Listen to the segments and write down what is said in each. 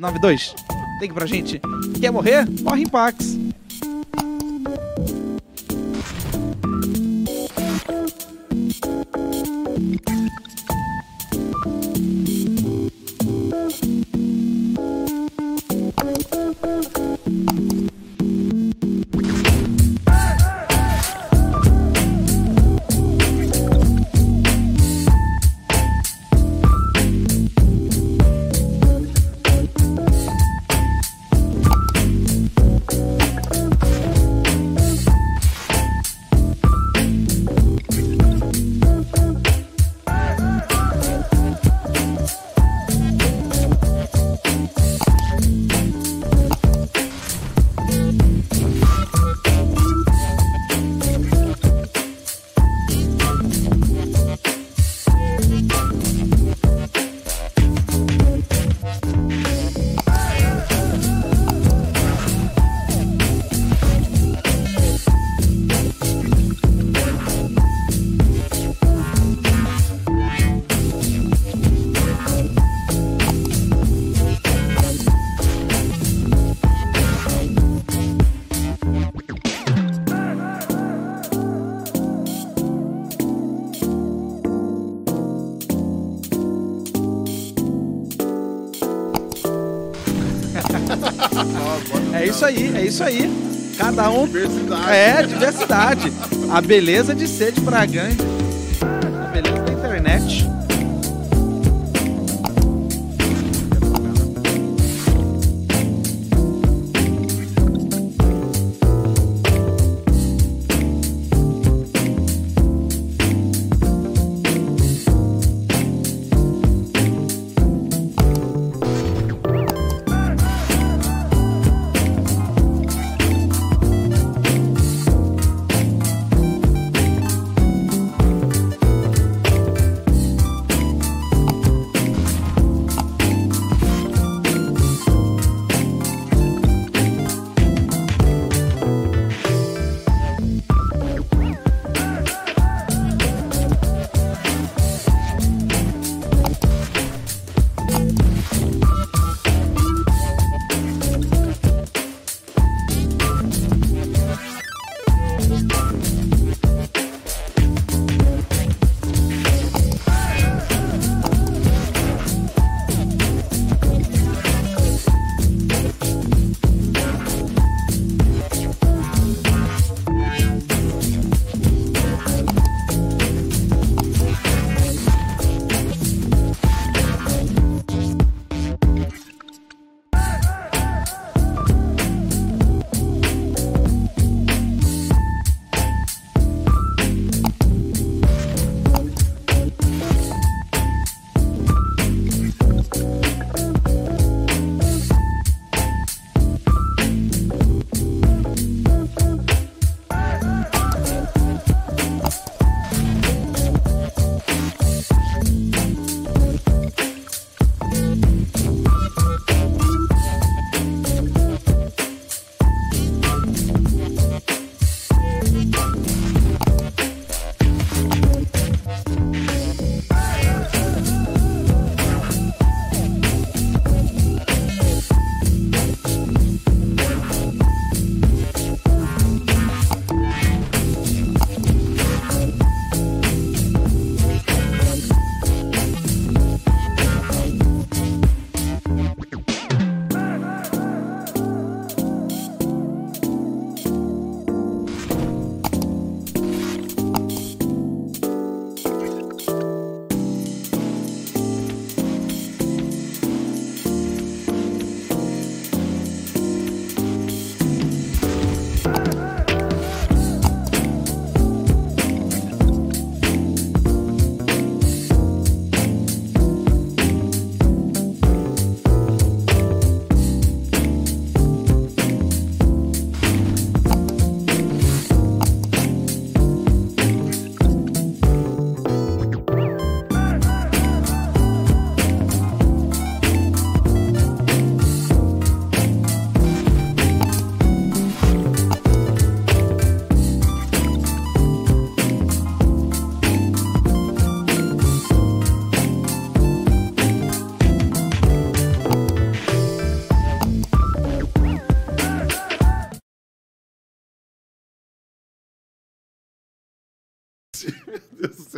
8892. Ligue pra gente. Quer morrer? Morre em Pax. Isso aí. Cada um. Diversidade. É, diversidade. A beleza de ser de Bragante.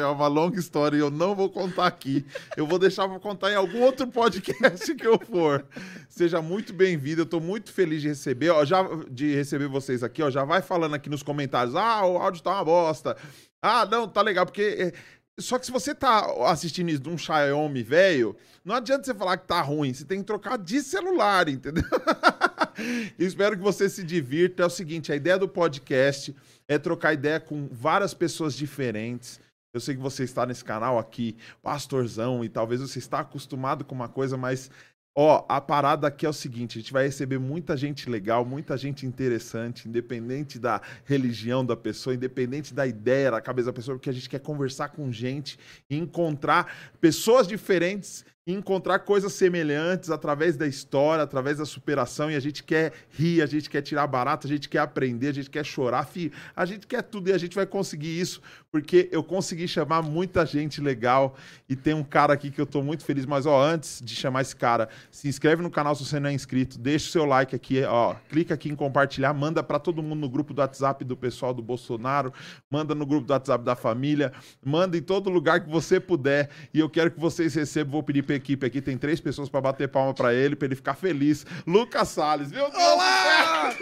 É uma longa história e eu não vou contar aqui. Eu vou deixar para contar em algum outro podcast que eu for. Seja muito bem-vindo, eu estou muito feliz de receber, ó, já, de receber vocês aqui, ó, já vai falando aqui nos comentários, ah, o áudio tá uma bosta. Ah, não, tá legal, porque... É, só que se você tá assistindo isso de um Xiaomi velho, não adianta você falar que tá ruim, você tem que trocar de celular, entendeu? Espero que você se divirta. É o seguinte, a ideia do podcast é trocar ideia com várias pessoas diferentes. Eu sei que você está nesse canal aqui, pastorzão, e talvez você está acostumado com uma coisa, mas Ó, a parada aqui é o seguinte: a gente vai receber muita gente legal, muita gente interessante, independente da religião da pessoa, independente da ideia da cabeça da pessoa, porque a gente quer conversar com gente e encontrar pessoas diferentes encontrar coisas semelhantes através da história, através da superação, e a gente quer rir, a gente quer tirar barato, a gente quer aprender, a gente quer chorar, fi, a gente quer tudo e a gente vai conseguir isso, porque eu consegui chamar muita gente legal e tem um cara aqui que eu tô muito feliz, mas ó, antes de chamar esse cara, se inscreve no canal se você não é inscrito, deixa o seu like aqui, ó, clica aqui em compartilhar, manda para todo mundo no grupo do WhatsApp do pessoal do Bolsonaro, manda no grupo do WhatsApp da família, manda em todo lugar que você puder, e eu quero que vocês recebam, vou pedir equipe aqui, tem três pessoas para bater palma para ele, para ele ficar feliz. Lucas Salles, meu Deus Olá!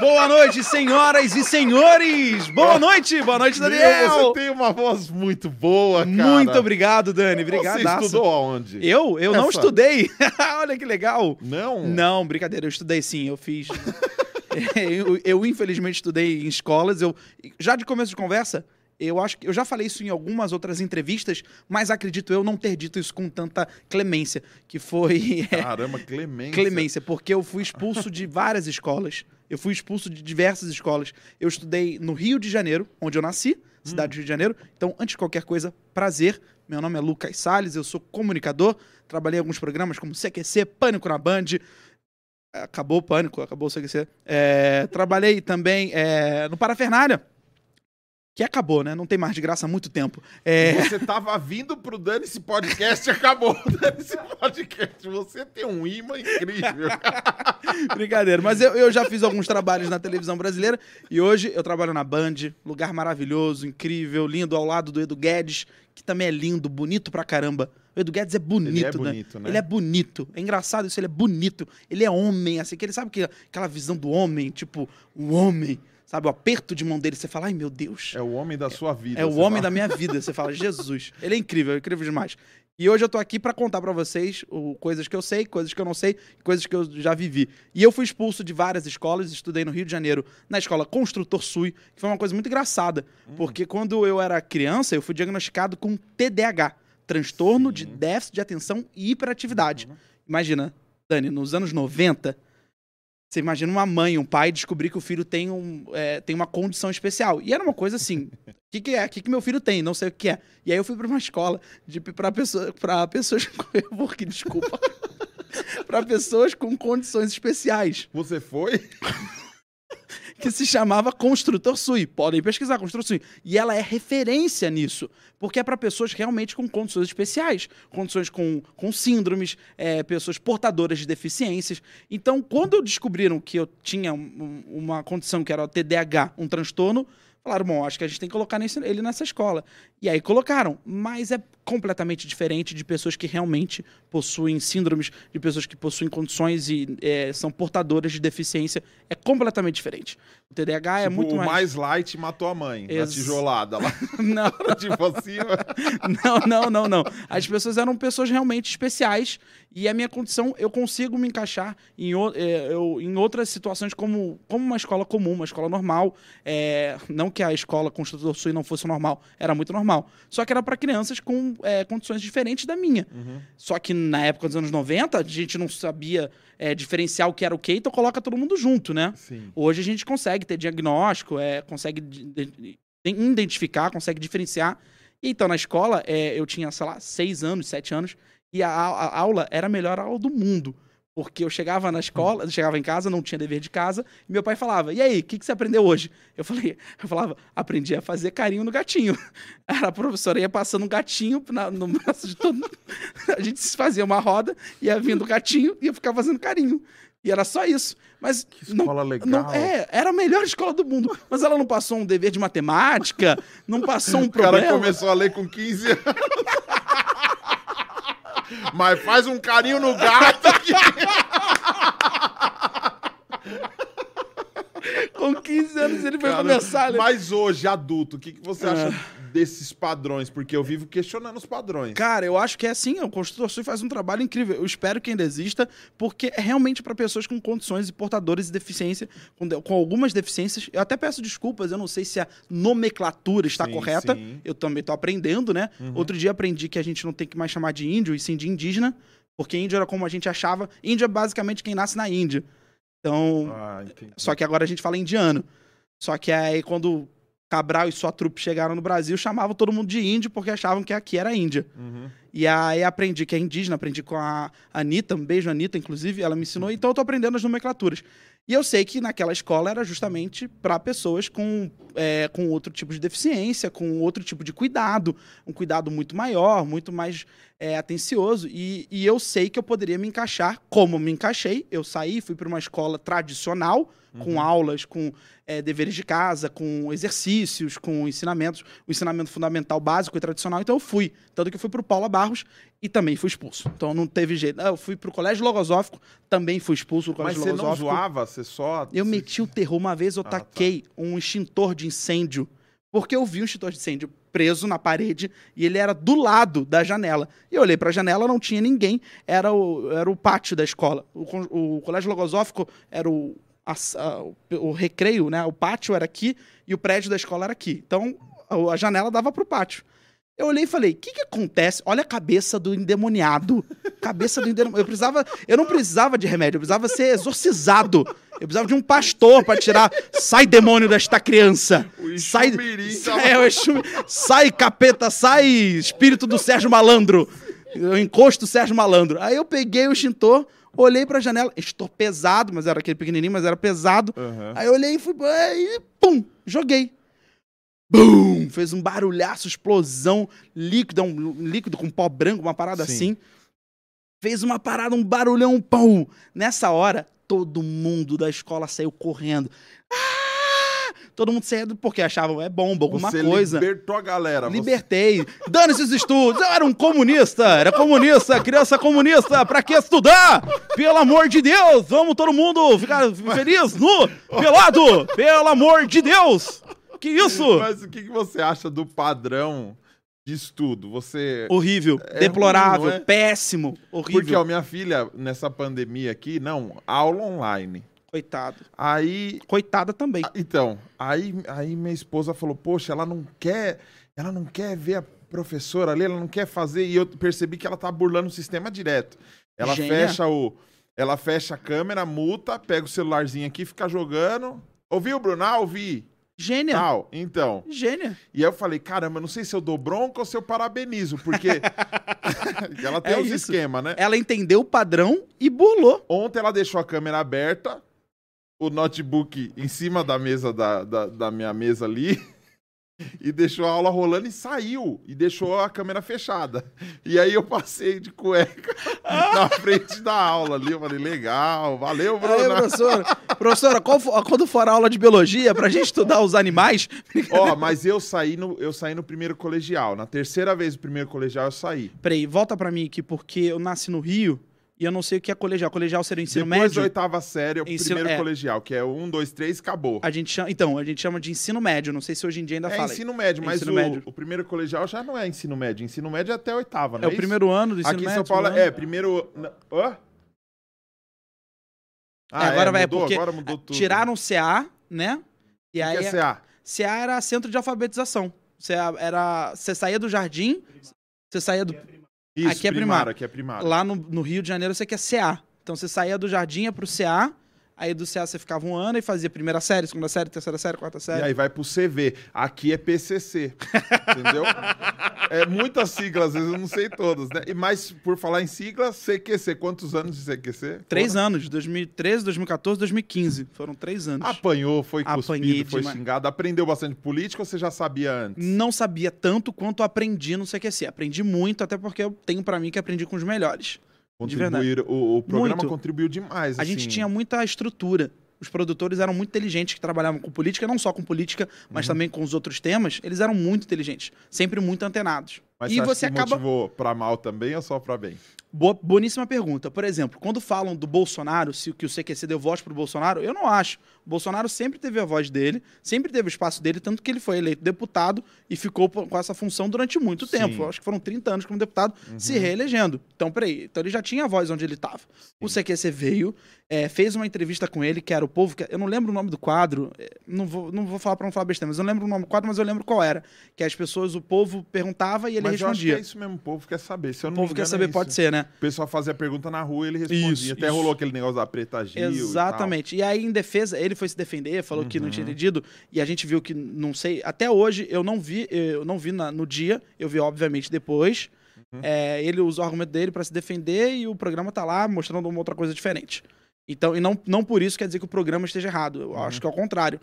Boa noite, senhoras e senhores! Boa noite, boa noite, Daniel! Meu, você tem uma voz muito boa, cara. Muito obrigado, Dani, obrigado. Você estudou aonde? Eu? Eu Essa... não estudei. Olha que legal. Não? Não, brincadeira, eu estudei sim, eu fiz... eu, eu, infelizmente, estudei em escolas, eu... Já de começo de conversa, eu acho que eu já falei isso em algumas outras entrevistas, mas acredito eu não ter dito isso com tanta clemência, que foi é, Caramba, clemência. Clemência, porque eu fui expulso de várias escolas. Eu fui expulso de diversas escolas. Eu estudei no Rio de Janeiro, onde eu nasci, cidade hum. do Rio de Janeiro. Então, antes de qualquer coisa, prazer. Meu nome é Lucas Salles, eu sou comunicador, trabalhei em alguns programas como CQC, Pânico na Band, acabou o pânico, acabou o CQC. É, trabalhei também é, no Parafernália, que acabou, né? Não tem mais de graça há muito tempo. É... Você tava vindo pro Dane esse podcast e acabou o Dane esse podcast. Você tem um imã incrível. Brincadeira. Mas eu, eu já fiz alguns trabalhos na televisão brasileira e hoje eu trabalho na Band, lugar maravilhoso, incrível, lindo, ao lado do Edu Guedes, que também é lindo, bonito pra caramba. O Edu Guedes é bonito, ele é né? bonito né? Ele é bonito. É engraçado isso, ele é bonito. Ele é homem, assim, que ele sabe que aquela visão do homem, tipo, o homem Sabe, o aperto de mão dele, você fala, ai meu Deus. É o homem da sua vida. É o homem fala. da minha vida. Você fala, Jesus. Ele é incrível, é incrível demais. E hoje eu tô aqui para contar para vocês o, coisas que eu sei, coisas que eu não sei, coisas que eu já vivi. E eu fui expulso de várias escolas, estudei no Rio de Janeiro, na escola Construtor Sui, que foi uma coisa muito engraçada, hum. porque quando eu era criança, eu fui diagnosticado com TDAH, transtorno Sim. de déficit de atenção e hiperatividade. Uhum. Imagina, Dani, nos anos 90, você imagina uma mãe, um pai descobrir que o filho tem, um, é, tem uma condição especial. E era uma coisa assim: o que, que é? O que, que meu filho tem? Não sei o que é. E aí eu fui para uma escola para pessoa, pessoas. Porque, desculpa. para pessoas com condições especiais. Você foi? Que se chamava Construtor Sui. Podem pesquisar, Construtor Sui. E ela é referência nisso, porque é para pessoas realmente com condições especiais, condições com, com síndromes, é, pessoas portadoras de deficiências. Então, quando descobriram que eu tinha um, uma condição que era o TDAH, um transtorno, falaram, bom, acho que a gente tem que colocar nesse, ele nessa escola. E aí colocaram, mas é completamente diferente de pessoas que realmente possuem síndromes, de pessoas que possuem condições e é, são portadoras de deficiência. É completamente diferente. O TDAH é tipo, é muito mais... O mais light matou a mãe, Ex... na tijolada lá. não. tipo assim... não, não, não, não. As pessoas eram pessoas realmente especiais e a minha condição, eu consigo me encaixar em, é, eu, em outras situações como, como uma escola comum, uma escola normal. É, não que a escola Construtor Sul não fosse normal, era muito normal. Só que era para crianças com é, condições diferentes da minha. Uhum. Só que na época dos anos 90, a gente não sabia é, diferenciar o que era o que, então coloca todo mundo junto, né? Sim. Hoje a gente consegue ter diagnóstico, é, consegue identificar, consegue diferenciar. Então, na escola, é, eu tinha, sei lá, seis anos, sete anos, e a, a, aula era a melhor aula do mundo. Porque eu chegava na escola, eu chegava em casa, não tinha dever de casa, e meu pai falava: E aí, o que, que você aprendeu hoje? Eu falei, eu falava, aprendi a fazer carinho no gatinho. A professora ia passando um gatinho na- no braço de todo mundo. A gente se fazia uma roda, ia vindo o gatinho e eu ficava fazendo carinho. E era só isso. Mas Que não, escola legal. não- é, era a melhor escola do mundo. Mas ela não passou um dever de matemática, não passou um O cara problema. começou a ler com 15 anos. Mas faz um carinho no gato aqui. Com 15 anos ele foi Cara, começar ler. Mas hoje, adulto, o que, que você acha Ah. Desses padrões? Porque eu vivo questionando os padrões. Cara, eu acho que é assim, o Construtor Sul faz um trabalho incrível. Eu espero que ainda exista, porque é realmente para pessoas com condições e portadores de deficiência, com, de- com algumas deficiências. Eu até peço desculpas, eu não sei se a nomenclatura está Sim, correta. sim. Eu também tô aprendendo, né? Uhum. Outro dia aprendi que a gente não tem que mais chamar de índio, e sim de indígena, porque índio era como a gente achava. Índio é basicamente quem nasce na Índia. Então, Ah, só que agora a gente fala indiano. Só que aí quando Cabral e sua trupe chegaram no Brasil, chamavam todo mundo de índio porque achavam que aqui era Índia. Uhum. E aí aprendi que é indígena, aprendi com a Anitta, um beijo Anitta, inclusive, ela me ensinou, então eu tô aprendendo as nomenclaturas. E eu sei que naquela escola era justamente para pessoas com, é, com outro tipo de deficiência, com outro tipo de cuidado, um cuidado muito maior, muito mais é, atencioso. E, e eu sei que eu poderia me encaixar como me encaixei. Eu saí, fui para uma escola tradicional, com aulas, com é, deveres de casa, com exercícios, com ensinamentos, o ensinamento fundamental básico e tradicional. Então eu fui. Tanto que eu fui para o Paula Barros e também fui expulso. Então não teve jeito. Ah, Eu fui para o Colégio Logosófico, também fui expulso do Mas Colégio você não Logosófico. zoava? Você só. Eu meti o terror. Uma vez eu Ah, tá. taquei um extintor de incêndio. Porque eu vi um extintor de incêndio preso na parede e ele era do lado da janela. E eu olhei pra janela, não tinha ninguém. Era o, era o pátio da escola. O, o colégio logosófico era o, a a- o, o recreio, né? O pátio era aqui e o prédio da escola era aqui. Então a, a janela dava pro pátio. Eu olhei e falei: o que, que acontece? Olha a cabeça do endemoniado. Cabeça do endemoniado. Eu precisava. Eu não precisava de remédio, eu precisava ser exorcizado. Eu precisava de um pastor pra tirar. Sai, demônio desta criança! O Sai, sai, é, o Exu- sai, capeta, sai, espírito do Sérgio Malandro. Eu encosto o Sérgio Malandro. Aí eu peguei o extintor, olhei pra janela. Extintor pesado, mas era aquele pequenininho, mas era pesado. Aham. Aí eu olhei e fui. Aí, pum! Joguei. Bum! Fez um barulhaço, explosão, líquido, um líquido com pó branco, uma parada Sim. assim. Fez uma parada, um barulhão, pum! Nessa hora, todo mundo da escola saiu correndo. Ah! Todo mundo saiu porque achavam é bomba, alguma Você coisa. libertou a galera. você- Libertei. Dane-se os estudos. Eu era um comunista. Era comunista, criança comunista. Pra que estudar? Pelo amor de Deus. Vamos todo mundo ficar feliz, nu, pelado. Pelo amor de Deus. Que isso? Mas o que, você acha do padrão de estudo? Você. Horrível, É deplorável, ruim, é? péssimo, horrível. Porque, ó, minha filha, nessa pandemia aqui, não, aula online. Coitado. Aí. Coitada também. ah, Então, aí, aí minha esposa falou, poxa, ela não quer. Ela não quer ver a professora ali, ela não quer fazer. E eu percebi que ela tá burlando o sistema direto. Ela Gênia. fecha o. Ela fecha a câmera, muta, pega o celularzinho aqui, fica jogando. Ouviu, Bruno? Ah, ouvi. Gênia. Tal. Então. Gênia. E aí eu falei, caramba, não sei se eu dou bronca ou se eu parabenizo, porque ela tem É os esquemas, né? Ela entendeu o padrão e burlou. Ontem ela deixou a câmera aberta, o notebook em cima da mesa da, da, da minha mesa ali, e deixou a aula rolando e saiu. E deixou a câmera fechada. E aí eu passei de cueca na frente da aula ali. Eu falei, legal, valeu, Aí, Bruno. professora, professora, for- quando for a aula de biologia pra gente estudar os animais, Ó, mas eu saí, no, eu saí no primeiro colegial. Na terceira vez do primeiro colegial eu saí. Peraí, volta pra mim aqui, porque eu nasci no Rio e eu não sei o que é colegial. Colegial seria o ensino Depois médio? da oitava série, é o Ensino- primeiro é. colegial, que é um, dois, três, acabou. A gente chama, então, a gente chama de ensino médio. Não sei se hoje em dia ainda É fala. ensino médio, É mas ensino o, médio. o primeiro colegial já não é ensino médio. Ensino médio é até a oitava, não É é, o isso? primeiro ano do ensino Aqui em médio. São Paulo é primeiro. Hã? Ah, É, agora vai, mudou, porque agora mudou tudo. Tiraram o CA, né? E O aí que é CA? CA era centro de alfabetização. CA era você saía do jardim, você saía do Isso, Aqui é primário, primário. aqui é primário. lá no, no Rio de Janeiro você quer CA. Então você saía do jardim ia pro CA, Aí do CA você ficava um ano e fazia primeira série, segunda série, terceira série, quarta E série. aí vai pro CV. Aqui é PCC. entendeu? É muitas siglas, às vezes eu não sei todas, né? E mais por falar em sigla, CQC. Quantos anos de CQC? Três anos, 2013, 2014, 2015. Foram três anos. Apanhou, foi cuspido, Apanhei foi demais. xingado. Aprendeu bastante política ou você já sabia antes? Não sabia tanto quanto aprendi no CQC. Aprendi muito, até porque eu tenho pra mim que aprendi com os melhores. Contribuir, o, o programa Muito. contribuiu demais. A gente assim. tinha muita estrutura. Os produtores eram muito inteligentes que trabalhavam com política, não só com política, mas Uhum. também com os outros temas. Eles eram muito inteligentes, sempre muito antenados. Mas e você, você acaba. motivou pra mal também ou só pra bem? Boa, boníssima pergunta. Por exemplo, quando falam do Bolsonaro, se o que o CQC deu voz pro Bolsonaro, eu não acho. O Bolsonaro sempre teve a voz dele, sempre teve o espaço dele, tanto que ele foi eleito deputado e ficou com essa função durante muito Sim. tempo. Eu Acho que foram 30 anos como deputado, se reelegendo. Então, peraí. Então ele já tinha a voz onde ele estava. O CQC veio, é, fez uma entrevista com ele, que era o povo. que- eu não lembro o nome do quadro, é, não vou, não vou falar para não falar besteira, mas eu lembro o nome do quadro, mas eu lembro qual era. Que as pessoas, o povo perguntava e ele Mas eu acho que respondia. é isso mesmo, o povo quer saber. Se eu O não povo me quer saber, é pode ser, né? O pessoal fazia pergunta na rua ele respondia. Isso, Até isso. rolou aquele negócio da Preta Gil e. Exatamente. E, aí, em defesa, ele foi se defender, falou que não Uhum. tinha entendido, e a gente viu que, não sei, até hoje eu não vi, eu não vi na- no dia, eu vi, obviamente, depois. Uhum. É, ele usou o argumento dele pra se defender e o programa tá lá mostrando uma outra coisa diferente. Então, e não, não por isso quer dizer que o programa esteja errado. Eu Uhum. acho que é o contrário.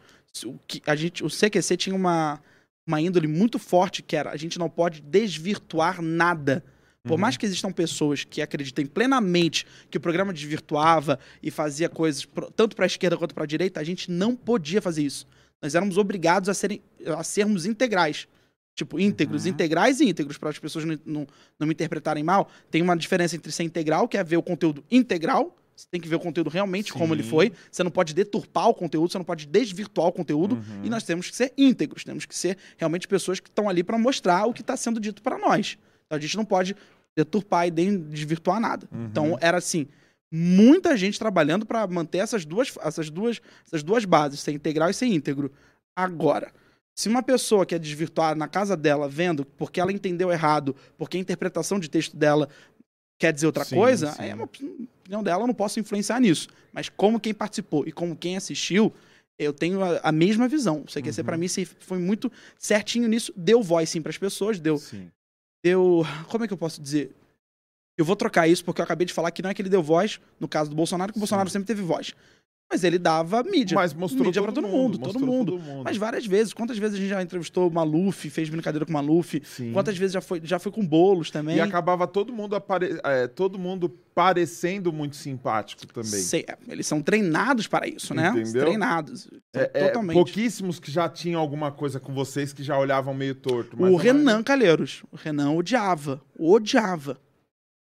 O, que a gente, o CQC tinha uma, uma índole muito forte que era a gente não pode desvirtuar nada. Por Uhum. mais que existam pessoas que acreditem plenamente que o programa desvirtuava e fazia coisas pro- tanto para a esquerda quanto para a direita, a gente não podia fazer isso. Nós éramos obrigados a, serem, a sermos integrais. Tipo, íntegros, Uhum. integrais e íntegros, para as pessoas não, não, não me interpretarem mal. Tem uma diferença entre ser integral, que é ver o conteúdo integral. Você tem que ver o conteúdo realmente como ele Sim. foi. Você não pode deturpar o conteúdo, você não pode desvirtuar o conteúdo. Uhum. E nós temos que ser íntegros, temos que ser realmente pessoas que estão ali para mostrar o que está sendo dito para nós. Então a gente não pode deturpar e nem desvirtuar nada. Uhum. Então era assim, muita gente trabalhando para manter essas duas, essas, duas, essas duas bases, ser integral e ser íntegro. Agora, se uma pessoa quer desvirtuar na casa dela, vendo porque ela entendeu errado, porque a interpretação de texto dela quer dizer outra Sim, coisa, sim. aí é uma opinião dela, eu não posso influenciar nisso. Mas como quem participou e como quem assistiu, eu tenho a, a mesma visão. CQC, Uhum. pra mim, se- foi muito certinho nisso. Deu voz, sim, pras pessoas. Deu, Sim. Deu... Como é que eu posso dizer? Eu vou trocar isso porque eu acabei de falar que não é que ele deu voz, no caso do Bolsonaro, que o. Bolsonaro sempre teve voz. Mas ele dava mídia. Mas mostrou mídia todo pra todo mundo, todo mundo. todo mundo. Mas várias vezes. Quantas vezes a gente já entrevistou o Maluf, fez brincadeira com Maluf? Sim. Quantas vezes já foi, já foi com bolos também? E acabava todo mundo, apare... é, todo mundo parecendo muito simpático também. Sei, é, eles são treinados para isso, né? Entendeu? Treinados. É, é, totalmente. pouquíssimos que já tinham alguma coisa com vocês que já olhavam meio torto. O Renan maioria Calheiros. O Renan odiava. Odiava.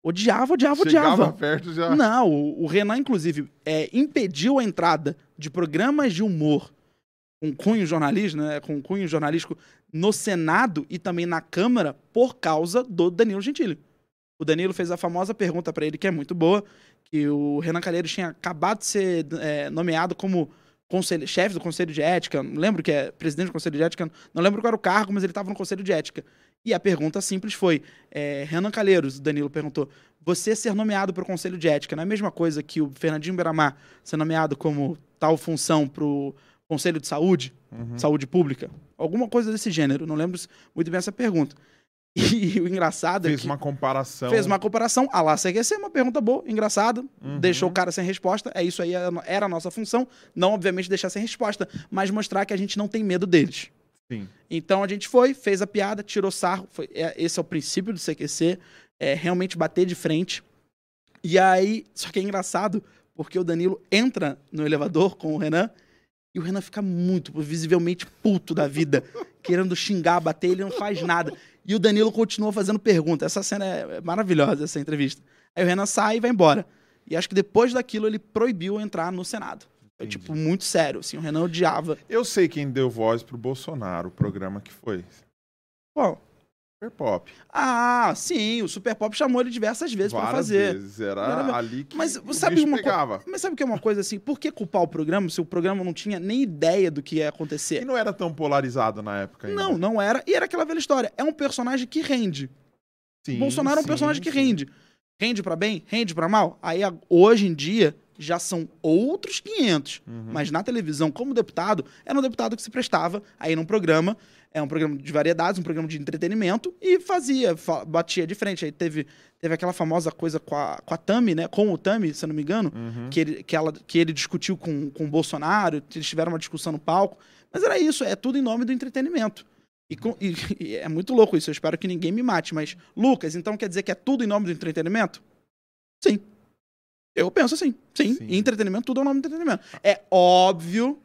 Odiava, odiava, Chegava odiava. perto já. Não, o, o Renan, inclusive, é, impediu a entrada de programas de humor com cunho jornalístico, né, com cunho jornalístico no Senado e também na Câmara por causa do Danilo Gentili. O Danilo fez a famosa pergunta para ele, que é muito boa, que o Renan Calheiros tinha acabado de ser é, nomeado como conselho- chefe do Conselho de Ética, não lembro que é presidente do Conselho de Ética, não lembro qual era o cargo, mas ele estava no Conselho de Ética. E a pergunta simples foi, é, Renan Calheiros, o Danilo perguntou, você ser nomeado para o Conselho de Ética não é a mesma coisa que o Fernandinho Beiramar ser nomeado como tal função para o Conselho de Saúde, Uhum. Saúde Pública? Alguma coisa desse gênero, não lembro muito bem essa pergunta. E o engraçado é Fez que uma comparação. fez uma comparação, a lá CQC, uma pergunta boa, engraçada, Uhum. deixou o cara sem resposta, é isso aí, era era a nossa função, não obviamente deixar sem resposta, mas mostrar que a gente não tem medo deles. Sim. Então a gente foi, fez a piada, tirou sarro. foi- é- esse é o princípio do CQC, é realmente bater de frente. E aí, só que é engraçado, porque o Danilo entra no elevador com o Renan e o Renan fica muito, visivelmente puto da vida, querendo xingar, bater, ele não faz nada. E o Danilo continua fazendo pergunta. Essa cena é maravilhosa, essa entrevista. Aí o Renan sai e vai embora. E acho que depois daquilo ele proibiu entrar no Senado. Entendi. tipo, muito sério, assim, o Renan odiava. Eu sei quem deu voz pro Bolsonaro, o programa que foi. Bom, Super Pop. Ah, sim, o Super Pop chamou ele diversas vezes pra Várias fazer. vezes. Era Era- ali que Mas o sabe uma co- pegava. Mas sabe o que é uma coisa assim? Por que culpar o programa se o programa não tinha nem ideia do que ia E acontecer? não era tão polarizado na época ainda. Não, não era. E era aquela velha história. É um personagem que rende. Sim, Bolsonaro é um sim, personagem que sim. rende. Rende pra bem, rende pra mal. Aí hoje em dia já são outros 500. Uhum. Mas na televisão, como deputado, era um deputado que se prestava aí num programa, é um programa de variedades, um programa de entretenimento, e fazia, fa- batia de frente. Aí teve, teve aquela famosa coisa com a, com a Tami, né? Com o Tami, se eu não me engano, Uhum. que, ele, que, ela, que ele discutiu com, com o Bolsonaro, eles tiveram uma discussão no palco. Mas era isso, é tudo em nome do entretenimento. E, com- e- e é muito louco isso, eu espero que ninguém me mate. Mas, Lucas, então quer dizer que é tudo em nome do entretenimento? Sim. Eu penso assim. Sim. Sim. E entretenimento, tudo é o nome do entretenimento. É óbvio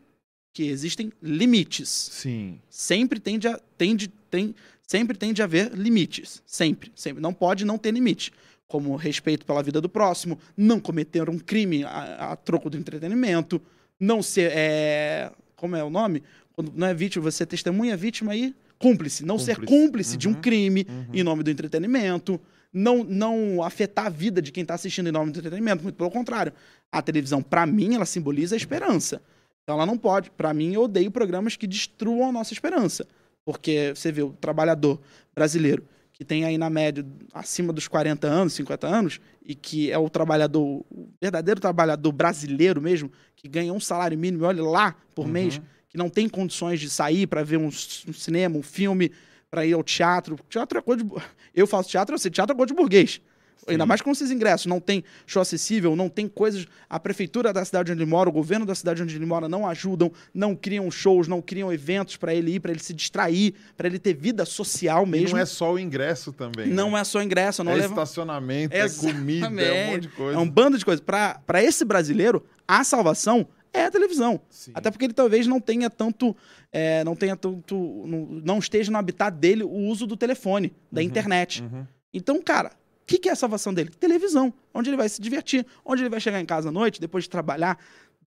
que existem limites. Sim. Sempre tende a, tende, tem, sempre tende a haver limites. Sempre, sempre. Não pode não ter limite. Como respeito pela vida do próximo, não cometer um crime a, a troco do entretenimento, não ser. É, como é o nome? Quando não é vítima, você testemunha vítima aí, cúmplice. Não ser Cúmplice. cúmplice de um Uhum. crime Uhum. em nome do entretenimento. Não, não afetar a vida de quem está assistindo em nome do entretenimento. Muito pelo contrário. A televisão, para mim, ela simboliza a esperança. Então ela não pode. Para mim, eu odeio programas que destruam a nossa esperança. Porque você vê o trabalhador brasileiro, que tem aí na média acima dos 40 anos, 50 anos, e que é o trabalhador, o verdadeiro trabalhador brasileiro mesmo, que ganha um salário mínimo, olha lá, por Uhum. mês, que não tem condições de sair para ver um, um cinema, um filme, para ir ao teatro. Teatro é coisa de. Eu faço teatro, eu sei, teatro é coisa de burguês. Ainda mais com esses ingressos. Não tem show acessível, não tem coisas. A prefeitura da cidade onde ele mora, o governo da cidade onde ele mora não ajudam, não criam shows, não criam eventos para ele ir, para ele se distrair, para ele ter vida social E mesmo. não é só o ingresso também. Não né? é só ingresso, não é leva. estacionamento, é comida, é um monte de coisa. É um bando de coisas. Para esse brasileiro, a salvação é a televisão. Sim. Até porque ele talvez não tenha tanto. é, não tenha tanto. Não, não esteja no habitat dele o uso do telefone, da internet. Uhum. Então, cara, o que, que é a salvação dele? Televisão. Onde ele vai se divertir, onde ele vai chegar em casa à noite, depois de trabalhar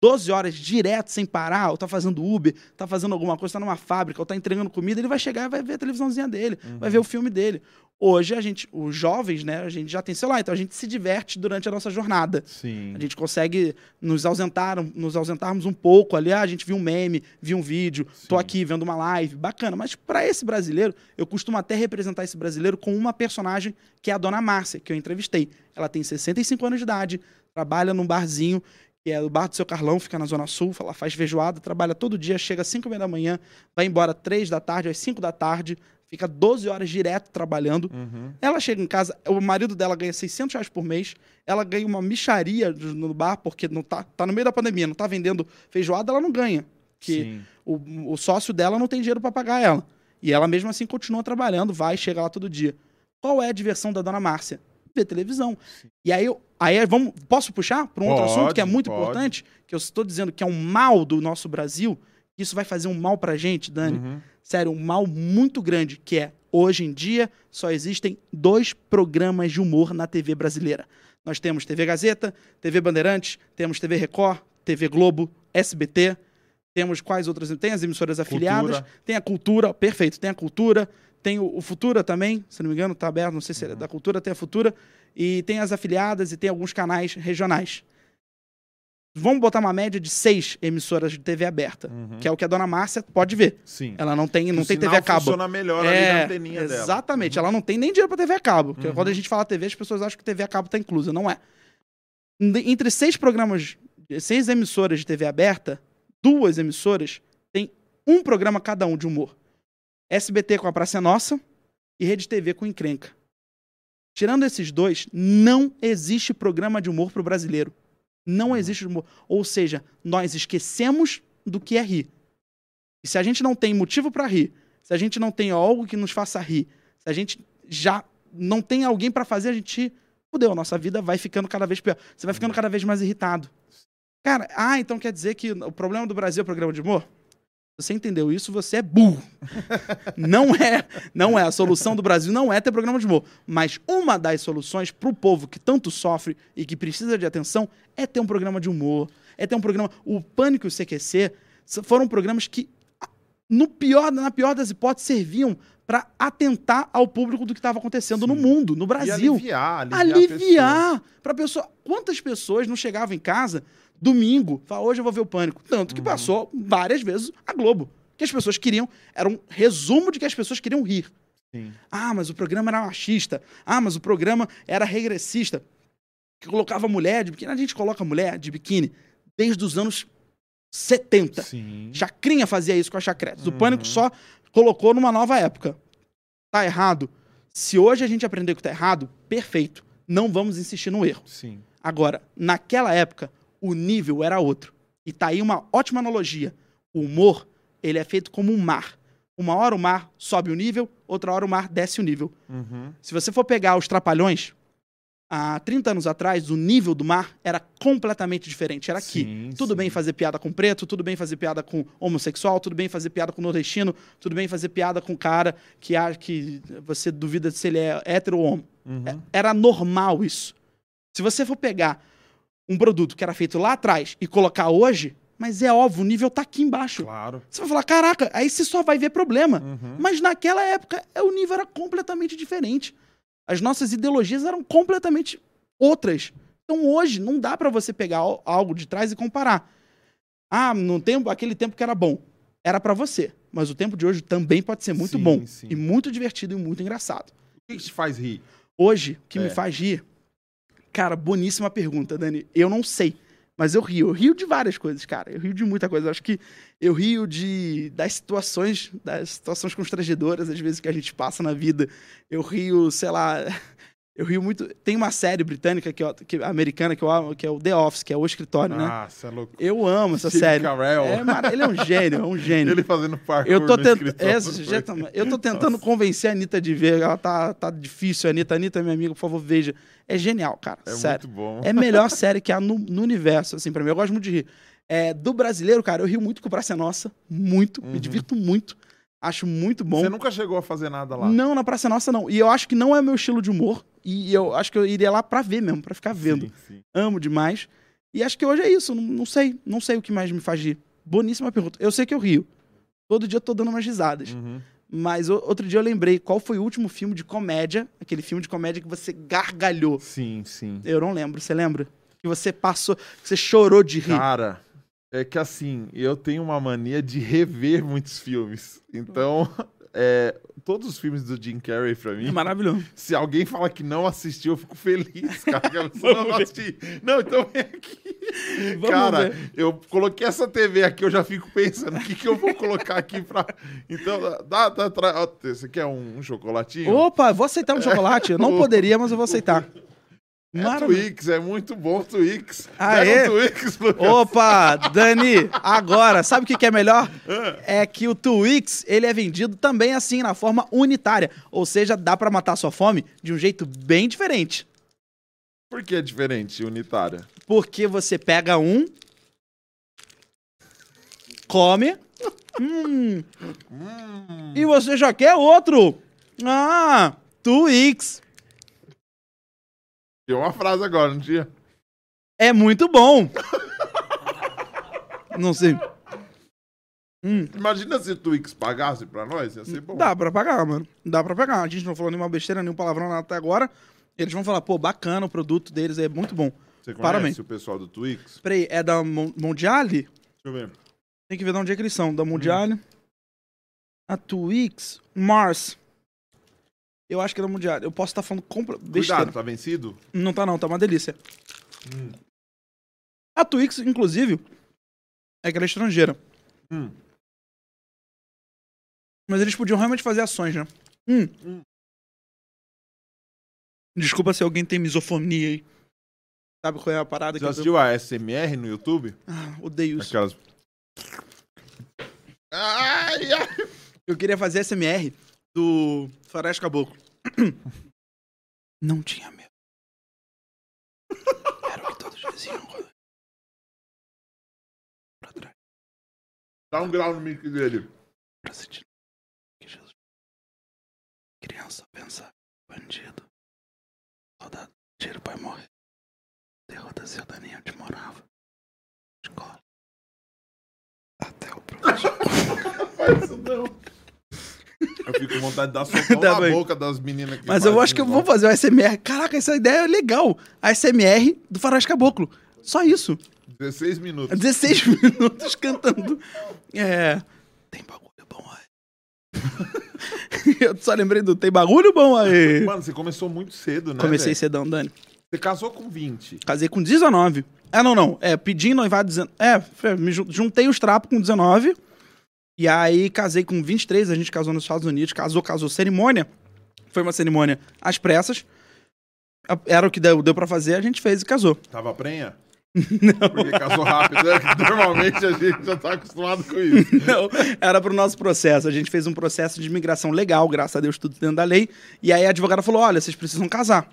12 horas direto, sem parar, ou tá fazendo Uber, tá fazendo alguma coisa, tá numa fábrica, ou tá entregando comida, ele vai chegar e vai ver a televisãozinha dele, vai ver o filme dele. Hoje, a gente, os jovens, né, a gente já tem celular, então a gente se diverte durante a nossa jornada. Sim. A gente consegue nos ausentar, nos ausentarmos um pouco ali. Ah, a gente viu um meme, viu um vídeo, tô Sim. aqui vendo uma live, bacana. Mas para esse brasileiro, eu costumo até representar esse brasileiro com uma personagem que é a Dona Márcia, que eu entrevistei. Ela tem 65 anos de idade, trabalha num barzinho, que é o bar do seu Carlão, fica na Zona Sul, ela faz feijoada, trabalha todo dia, chega às 5 da manhã, vai embora às 3 da tarde, às 5 da tarde, fica 12 horas direto trabalhando. Uhum. Ela chega em casa, o marido dela ganha 600 reais por mês, ela ganha uma micharia no bar, porque não tá, tá no meio da pandemia, não tá vendendo feijoada, ela não ganha. Que Sim. o, o sócio dela não tem dinheiro para pagar ela. E ela mesmo assim continua trabalhando, vai, chega lá todo dia. Qual é a diversão da dona Márcia? Ver televisão. E aí, eu, aí vamos, posso puxar para um outro Pode, assunto que é muito pode. importante, que eu estou dizendo que é um mal do nosso Brasil, isso vai fazer um mal pra gente, Dani Uhum. sério, um mal muito grande, que é, hoje em dia, só existem dois programas de humor na TV brasileira. Nós temos TV Gazeta, TV Bandeirantes, temos TV Record, TV Globo, SBT, temos quais outras? Tem as emissoras afiliadas, Cultura. tem a Cultura, perfeito, tem a Cultura, tem o, o Futura também, se não me engano, tá aberto, não sei se é da Cultura, tem a Futura, e tem as afiliadas e tem alguns canais regionais. Vamos botar uma média de seis emissoras de TV aberta, Uhum. que é o que a dona Márcia pode ver. Sim. Ela não tem, não O tem TV a cabo. funciona melhor ali na anteninha dela. Uhum. Exatamente. Ela não tem nem dinheiro pra TV a cabo. Porque quando a gente fala TV, as pessoas acham que TV a cabo tá inclusa. Não é. Entre seis programas, seis emissoras de TV aberta, duas emissoras tem um programa cada um de humor. SBT com a Praça é Nossa e Rede TV com Encrenca. Tirando esses dois, não existe programa de humor pro brasileiro. Não existe humor. Ou seja, nós esquecemos do que é rir. E se a gente não tem motivo para rir, se a gente não tem algo que nos faça rir, se a gente já não tem alguém para fazer a gente rir, fudeu, a nossa vida vai ficando cada vez pior. Você vai ficando cada vez mais irritado. Cara, ah, então quer dizer que o problema do Brasil é o programa de humor? Você entendeu isso, você é burro. não é, não é. A solução do Brasil não é ter programa de humor. Mas uma das soluções para o povo que tanto sofre e que precisa de atenção é ter um programa de humor. É ter um programa. O Pânico e o CQC foram programas que, no pior, na pior das hipóteses, serviam para atentar ao público do que estava acontecendo no Sim. mundo, no E Brasil aliviar, aliviar. a pessoa. aliviar para pessoa. Quantas pessoas não chegavam em casa domingo, falavam, hoje eu vou ver o pânico, tanto Uhum. que passou várias vezes a Globo, que as pessoas queriam, era um resumo de que as pessoas queriam rir. Sim. Ah, mas o programa era machista. Ah, mas o programa era regressista. que colocava mulher de biquíni. A gente coloca mulher de biquíni desde os anos 70. Sim. Chacrinha fazia isso com a chacretas. O Uhum. Pânico só colocou numa nova época. Tá errado? Se hoje a gente aprender que tá errado, perfeito. Não vamos insistir no erro. Sim. Agora, naquela época, o nível era outro. E tá aí uma ótima analogia. O humor, ele é feito como um mar. Uma hora o mar sobe o nível, outra hora o mar desce o nível. Uhum. Se você for pegar os Trapalhões, há 30 anos atrás, o nível do mar era completamente diferente. Era aqui. Sim, Tudo sim. bem fazer piada com preto, tudo bem fazer piada com homossexual, tudo bem fazer piada com nordestino, tudo bem fazer piada com cara que, acha que você duvida se ele é hétero ou homo. Uhum. É- Era normal isso. Se você for pegar um produto que era feito lá atrás e colocar hoje, mas é óbvio, o nível tá aqui embaixo. Claro. Você vai falar, caraca, aí você só vai ver problema. Uhum. Mas naquela época, é, o nível era completamente diferente. As nossas ideologias eram completamente outras. Então hoje não dá pra você pegar al- algo de trás e comparar. Ah, no tempo, aquele tempo que era bom. Era pra você. Mas o tempo de hoje também pode ser muito Sim, bom. sim. E muito divertido e muito engraçado. O que que te faz rir? Hoje, o que É. me faz rir. Cara, boníssima pergunta, Dani. Eu não sei. Mas eu rio. Eu rio de várias coisas, cara. Eu rio de muita coisa. Eu acho que eu rio de das situações, das situações constrangedoras, às vezes, que a gente passa na vida. Eu rio, sei lá. Eu rio muito. Tem uma série britânica, que, eu- que, americana, que eu amo, que é o The Office, que é o escritório, né? Ah, você é louco. Eu amo essa Steve série. Carell. É, mara- ele é um gênio, é um gênio. Ele fazendo parkour Eu tô, tent... tá- eu tô tentando convencer a Anitta de ver. Ela tá, tá difícil, Anitta. Anitta, minha amiga, por favor, veja. É genial, cara. É sério. muito bom. É a melhor série que há no, no universo, assim, pra mim. Eu gosto muito de rir. É, do brasileiro, cara, eu rio muito com o Praça é Nossa. Muito. Uhum. Me divirto muito. Acho muito bom. Você nunca chegou a fazer nada lá? Não, na Praça é Nossa, não. E eu acho que não é meu estilo de humor. E eu acho que eu iria lá pra ver mesmo, pra ficar vendo. Sim, sim. Amo demais. E acho que hoje é isso. Não, não sei. Não sei o que mais me faz rir. Boníssima pergunta. Eu sei que eu rio. Todo dia eu tô dando umas risadas. Uhum. Mas o- outro dia eu lembrei qual foi o último filme de comédia, aquele filme de comédia que você gargalhou. Sim, sim. Eu não lembro, você lembra? Que você passou, que você chorou de rir. Cara, é que assim, eu tenho uma mania de rever muitos filmes. Então, é, todos os filmes do Jim Carrey, pra mim, É maravilhoso. se alguém fala que não assistiu, eu fico feliz, cara. pessoa não ver. assisti. Não, então vem aqui. Vamos cara, ver. eu coloquei essa TV aqui, eu já fico pensando, o que, que eu vou colocar aqui pra. Então, dá, dá, tra... Você quer um, um chocolatinho? Opa, vou aceitar um chocolate. Eu não poderia, mas eu vou aceitar. É Maravilha. Twix, é muito bom Twix. Ah, Pega é? um Twix, Lucas. Opa, Dani, agora, sabe o que, que é melhor? É que o Twix, ele é vendido também assim, na forma unitária. Ou seja, dá pra matar sua fome de um jeito bem diferente. Por que é diferente, unitária? Porque você pega um, come, hum, Hum, e você já quer outro. Ah, Twix. Tinha uma frase agora, não tinha? É muito bom. Não sei. Hum, Imagina se o Twix pagasse pra nós, ia ser bom. dá pra pagar, mano. Dá pra pagar. A gente não falou nenhuma besteira, nenhum palavrão nada até agora. Eles vão falar, pô, bacana o produto deles, é muito bom. Você conhece Parabéns. o pessoal do Twix? Peraí, é da Mon- Mondiale? Deixa eu ver. Tem que ver de onde é que eles são. Da Mondiale. A Twix. Mars. Eu acho que é da Mondiale. Eu posso estar falando compra... besteira. Cuidado, tá vencido? Não tá não, tá uma delícia. Hum. A Twix, inclusive, é que ela é estrangeira. Hum. Mas eles podiam realmente fazer ações, né? Hum. Hum. Desculpa se alguém tem misofonia aí. Sabe qual é a parada Já que eu... assistiu a SMR no YouTube? Ah, odeio isso. Aquelas. Ai, ai. Eu queria fazer SMR do Faroeste Caboclo. Não tinha medo. Era o que todos diziam. Pra trás, Dá um grau no mic dele. pra sentir que Jesus. Criança pensa, bandido. Soldado, tiro pai morrer. Derrota a cidadania onde morava. Escola. Até o professor. Faz isso não. Eu fico com vontade de dar socão Tá na bem. boca das meninas que Mas eu acho que eu vou fazer o SMR. Caraca, essa ideia é legal. A SMR do Faroeste Caboclo. Só isso. 16 minutos. 16 minutos cantando. É. Tem bagulho bom aí. eu só lembrei do Tem bagulho bom aí. Mano, você começou muito cedo, né? Comecei velho? cedão, Dani. Você casou com 20. Casei com 19. É, não, não. É, pedi noivado. dezen- É, me jun- juntei os trapos com 19. E aí casei com 23. A gente casou nos Estados Unidos. Casou, casou. Cerimônia. Foi uma cerimônia às pressas. Era o que deu, deu pra fazer, a gente fez e casou. Tava prenha? Não. Porque casou rápido. né? Normalmente a gente já tá acostumado com isso. Não, era pro nosso processo. A gente fez um processo de imigração legal, graças a Deus, tudo dentro da lei. E aí a advogada falou: olha, vocês precisam casar.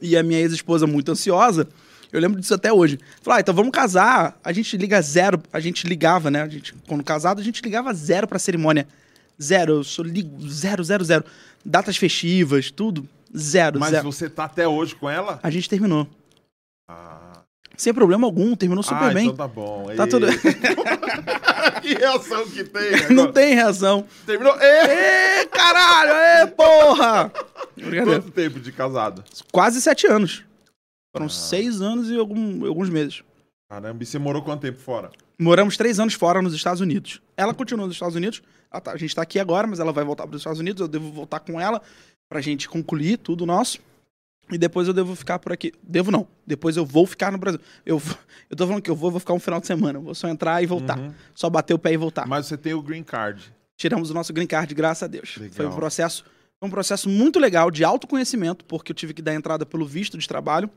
E a minha ex-esposa, muito ansiosa, eu lembro disso até hoje. Falou: ah, então vamos casar. A gente liga zero, a gente ligava, né? A gente, quando casado, a gente ligava zero pra cerimônia. Zero, eu sou ligo zero, zero, zero. Datas festivas, tudo. Zero, Mas zero. você tá até hoje com ela? A gente terminou. Ah, Sem problema algum, terminou super ah, bem. então tá bom. Tá E- tudo- que reação que tem, né? Não tem reação. Terminou. Ê! Caralho, ê, porra! Quanto tempo de casado? Quase sete anos. Foram Ah. seis anos e algum- alguns meses. Caramba, e você morou quanto tempo fora? Moramos três anos fora nos Estados Unidos. Ela continua nos Estados Unidos. Tá- a gente tá aqui agora, mas ela vai voltar para os Estados Unidos. Eu devo voltar com ela pra gente concluir tudo nosso. E depois eu devo ficar por aqui. Devo não. Depois eu vou ficar no Brasil. Eu, eu tô falando que eu vou, vou ficar um final de semana. Eu vou só entrar e voltar. Uhum. Só bater o pé e voltar. Mas você tem o green card. Tiramos o nosso green card, graças a Deus. Legal. Foi um processo, foi um processo muito legal de autoconhecimento, porque eu tive que dar entrada pelo visto de trabalho.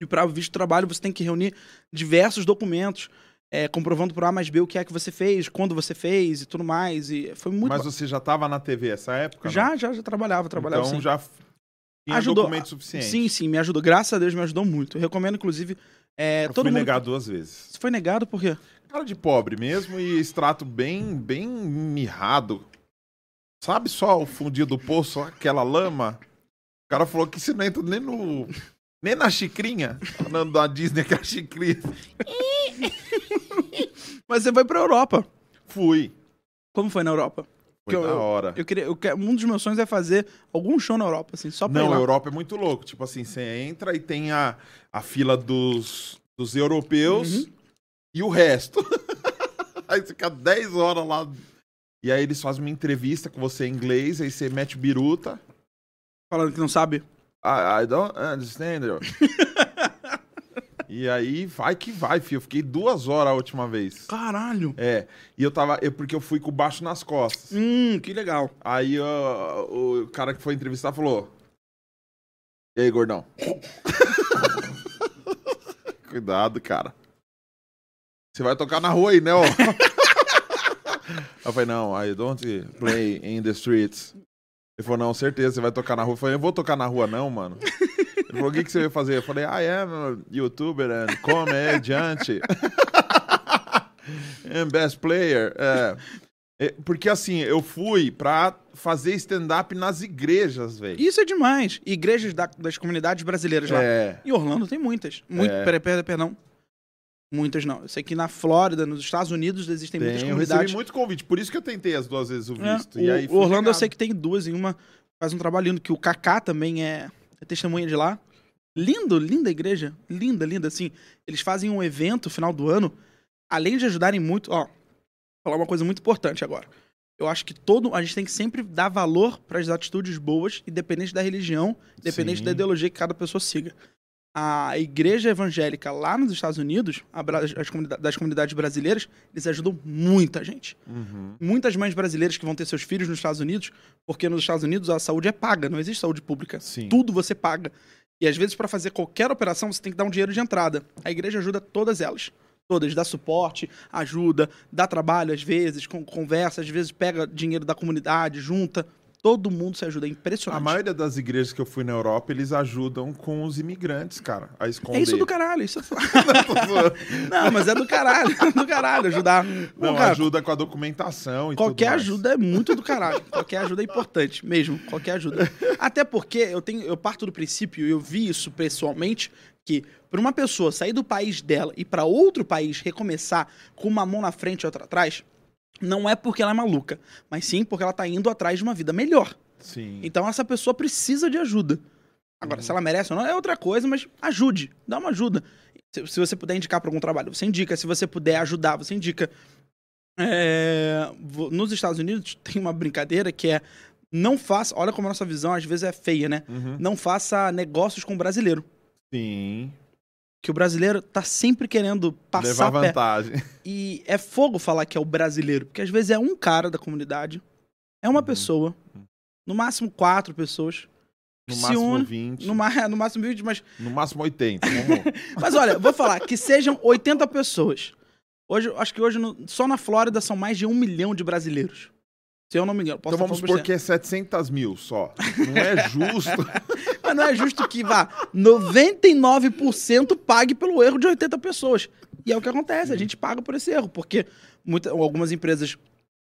E para o visto de trabalho você tem que reunir diversos documentos, é, comprovando por A mais B o que é que você fez, quando você fez e tudo mais. E foi muito. Mas você já tava na TV essa época? não? já, já, já trabalhava, trabalhava Então sim. já tinha Ajudou. documento suficiente. Sim, sim, me ajudou. Graças a Deus me ajudou muito. Eu recomendo, inclusive, é, Eu todo fui mundo. negado duas vezes. Você foi negado por quê? Cara de pobre mesmo e extrato bem, bem mirrado. Sabe só o fundinho do poço, aquela lama? O cara falou que você não entra nem no. Nem na xicrinha. Falando da Disney, que é a xicrinha. Mas você foi pra Europa. Fui. Como foi na Europa? Foi eu- da hora. Eu queria, eu quero, um dos meus sonhos é fazer algum show na Europa, assim, só pra Não, a Europa é muito louco. Tipo assim, você entra e tem a, a fila dos, dos europeus Uhum. e o resto. aí você fica 10 horas lá. E aí eles fazem uma entrevista com você em inglês, aí você mete biruta. Falando que não sabe. I, I don't understand e aí vai que vai, filho. Eu fiquei duas horas a última vez. Caralho. É, e eu tava. Eu, porque eu fui com o baixo nas costas. Hum, que legal. Aí ó, o cara que foi entrevistar falou: E aí, gordão? Cuidado, cara. Você vai tocar na rua aí, né, ó? eu falei, não, I don't play in the streets. Ele falou, não, certeza, você vai tocar na rua. Eu falei, eu vou tocar na rua não, mano. Ele falou, o que, que você vai fazer? Eu falei, I am a youtuber and comediante. and best player. É. É, Porque assim, eu fui pra fazer stand-up nas igrejas, velho. Isso é demais. Igrejas da- das comunidades brasileiras lá. É. Em Orlando tem muitas. Muito, É. pera- pera- perdão. Muitas não. Eu sei que na Flórida, nos Estados Unidos, existem muitas Tem, eu comunidades. recebi muito convite, por isso que eu tentei as duas vezes o É, visto. o, e aí o fui Orlando eu sei que tem duas em uma. Faz um trabalho lindo, que o Kaká também é, é testemunha de lá. Lindo, linda a igreja. Linda, linda, assim. Eles fazem um evento no final do ano, além de ajudarem muito. Ó, vou falar uma coisa muito importante agora. Eu acho que todo. A gente tem que sempre dar valor para as atitudes boas, independente da religião, independente Sim. da ideologia que cada pessoa siga. A igreja evangélica lá nos Estados Unidos, a bra- as comunida- das comunidades brasileiras, eles ajudam muita gente Uhum. muitas mães brasileiras que vão ter seus filhos nos Estados Unidos, porque nos Estados Unidos a saúde é paga, não existe saúde pública. Sim. Tudo você paga. E às vezes, para fazer qualquer operação, você tem que dar um dinheiro de entrada. A igreja ajuda todas elas. Todas, dá suporte, ajuda, dá trabalho às vezes, con- conversa, às vezes pega dinheiro da comunidade, junta. Todo mundo se ajuda, é impressionante. A maioria das igrejas que eu fui na Europa, eles ajudam com os imigrantes, cara, a esconder. É isso do caralho, isso é... Não, mas é do caralho, é do caralho ajudar. Não, cara, ajuda com a documentação e Qualquer tudo mais. ajuda é muito do caralho. Qualquer ajuda é importante, mesmo. Qualquer ajuda. Até porque eu tenho, eu parto do princípio, e eu vi isso pessoalmente, que para uma pessoa sair do país dela e para outro país recomeçar com uma mão na frente e outra atrás, não é porque ela é maluca, mas sim porque ela tá indo atrás de uma vida melhor. Sim. Então essa pessoa precisa de ajuda. Agora, se ela merece ou não, é outra coisa, mas ajude, dá uma ajuda. Se, se você puder indicar para algum trabalho, você indica. Se você puder ajudar, você indica. É, nos Estados Unidos tem uma brincadeira que é não faça. Olha como a nossa visão às vezes é feia, né? Uhum. Não faça negócios com brasileiro. Sim. Que o brasileiro tá sempre querendo passar Levar vantagem. E é fogo falar que é o brasileiro, porque às vezes é um cara da comunidade, é uma Uhum. pessoa, no máximo quatro pessoas, No máximo une 20. no, no máximo 20, mas No máximo 80. Vamos. Mas olha, vou falar que sejam 80 pessoas. Hoje, acho que hoje no- só na Flórida são mais de um milhão de brasileiros. Se eu não me engano. Posso então vamos supor que é 700 mil só. Não é justo. Mas não é justo que vá 99% pague pelo erro de 80 pessoas. E é o que acontece, a gente paga por esse erro, porque muita, algumas empresas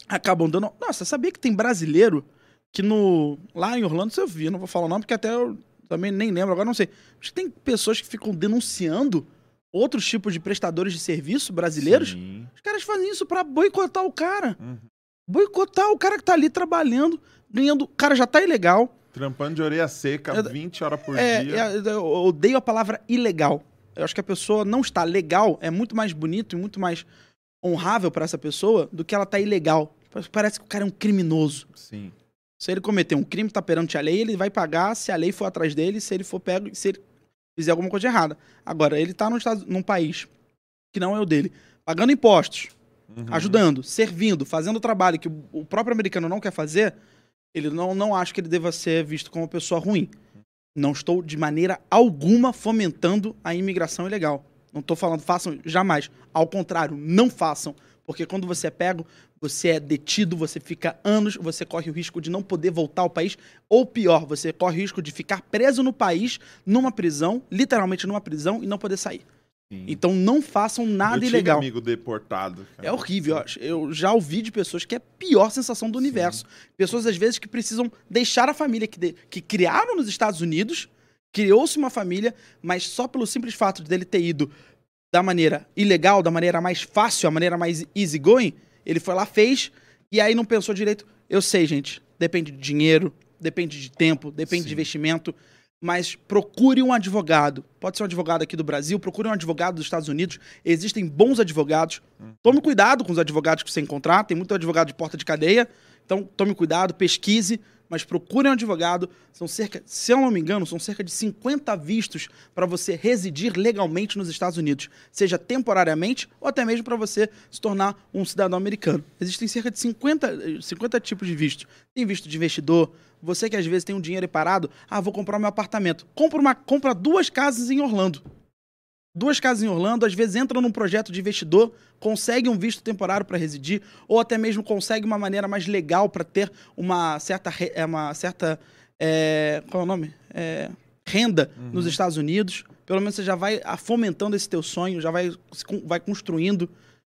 acabam dando. Nossa, sabia que tem brasileiro que no. Lá em Orlando, você viu, não vou falar o nome, porque até eu também nem lembro, agora não sei. Acho que tem pessoas que ficam denunciando outros tipos de prestadores de serviço brasileiros. Sim. Os caras fazem isso pra boicotar o cara. Uhum. Boicotar o cara que tá ali trabalhando, ganhando. O cara já tá ilegal. Trampando de orelha seca, Eu- 20 horas por É, dia. é, eu odeio a palavra ilegal. Eu acho que a pessoa não está legal é muito mais bonito e muito mais honrável pra essa pessoa do que ela tá ilegal. Parece que o cara é um criminoso. Sim. Se ele cometer um crime, tá perante a lei, ele vai pagar se a lei for atrás dele, se ele for pego, se ele fizer alguma coisa errada. Agora, ele tá num, estado, num país que não é o dele, pagando impostos, Uhum. ajudando, servindo, fazendo o trabalho que o- próprio americano não quer fazer, ele não, não acha que ele deva ser visto como uma pessoa ruim. Não estou de maneira alguma fomentando a imigração ilegal. Não estou falando façam jamais. Ao contrário, não façam. Porque quando você é pego, você é detido, você fica anos, você corre o risco de não poder voltar ao país. Ou pior, você corre o risco de ficar preso no país, numa prisão, literalmente numa prisão, e não poder sair. Sim. Então não façam nada eu ilegal. amigo deportado. cara. É horrível. eu acho. Eu já ouvi de pessoas que é a pior sensação do universo. Pessoas, às vezes, que precisam deixar a família que, de- que criaram nos Estados Unidos, criou-se uma família, mas só pelo simples fato dele ter ido da maneira ilegal, da maneira mais fácil, a maneira mais easygoing, ele foi lá, fez, e aí não pensou direito. Eu sei, gente, depende de dinheiro, depende de tempo, depende Sim. de investimento, mas procure um advogado. Pode ser um advogado aqui do Brasil, procure um advogado dos Estados Unidos. Existem bons advogados. Tome cuidado com os advogados que você encontrar. Tem muito advogado de porta de cadeia. Então, tome cuidado, pesquise, mas procure um advogado. São cerca, se eu não me engano, são cerca de 50 vistos para você residir legalmente nos Estados Unidos, seja temporariamente ou até mesmo para você se tornar um cidadão americano. Existem cerca de 50, 50 tipos de vistos. Tem visto de investidor, você que às vezes tem um dinheiro parado, ah, vou comprar meu apartamento. Compra, uma, compra duas casas em Orlando. Duas casas em Orlando, às vezes entra num projeto de investidor, consegue um visto temporário para residir, ou até mesmo consegue uma maneira mais legal para ter uma certa, é, uma certa é, qual é o nome? É, renda nos Estados Unidos. Pelo menos você já vai fomentando esse teu sonho, já vai, vai construindo.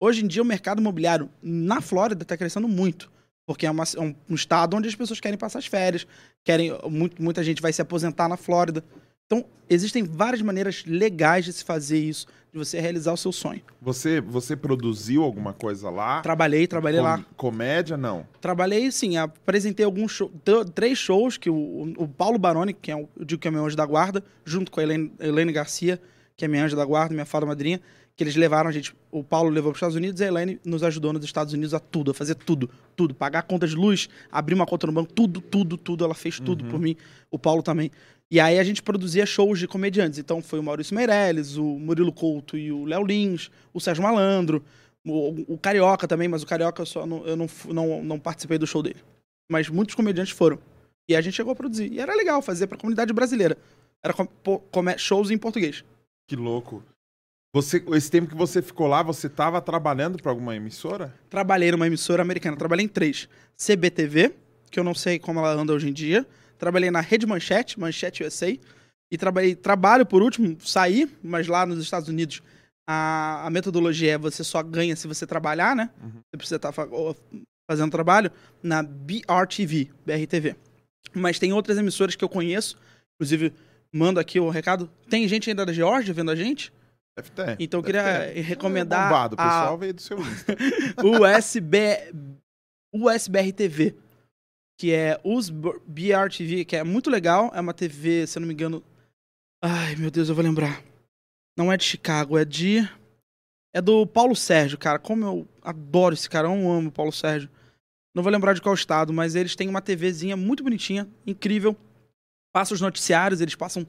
Hoje em dia o mercado imobiliário na Flórida está crescendo muito. Porque é, uma- é um, um estado onde as pessoas querem passar as férias, querem. muito- muita gente vai se aposentar na Flórida. Então, existem várias maneiras legais de se fazer isso, de você realizar o seu sonho. Você, você produziu alguma coisa lá? Trabalhei, trabalhei Com- lá. Comédia, não. Trabalhei, sim, apresentei alguns shows, três shows que o, o Paulo Baroni, que é o, eu digo que é meu anjo da guarda, junto com a Helene, Helene Garcia, que é minha anjo da guarda, minha fada madrinha, que eles levaram a gente, o Paulo levou para os Estados Unidos e a Helene nos ajudou nos Estados Unidos a tudo, a fazer tudo, tudo, pagar contas de luz, abrir uma conta no banco, tudo, tudo, tudo, ela fez tudo por mim, o Paulo também. E aí a gente produzia shows de comediantes, então foi o Maurício Meirelles, o Murilo Couto e o Léo Lins, o Sérgio Malandro, o, o Carioca também, mas o Carioca eu só não, eu não, não, não participei do show dele. Mas muitos comediantes foram. E a gente chegou a produzir. E era legal fazer pra comunidade brasileira. Era com, come- shows em português. Que louco. Você, esse tempo que você ficou lá, você estava trabalhando para alguma emissora? Trabalhei numa emissora americana. Trabalhei em três. CBTV, que eu não sei como ela anda hoje em dia. Trabalhei na Rede Manchete, Manchete USA. E trabalhei, trabalho, por último, saí, mas lá nos Estados Unidos a, a metodologia é você só ganha se você trabalhar, né? Uhum. Você precisa estar fazendo trabalho na BRTV, BRTV. Mas tem outras emissoras que eu conheço, inclusive mando aqui o recado. Tem gente ainda da Geórgia vendo a gente? Deve ter. Então eu queria ter. recomendar É bombado, o a- pessoal veio do seu Insta. USB, USBR TV, que é os BR TV, que é muito legal. É uma TV, se eu não me engano. Ai, meu Deus, eu vou lembrar. Não é de Chicago, é de. É do Paulo Sérgio, cara. Como eu adoro esse cara, eu amo o Paulo Sérgio. Não vou lembrar de qual estado, mas eles têm uma TVzinha muito bonitinha, incrível. Passa os noticiários, eles passam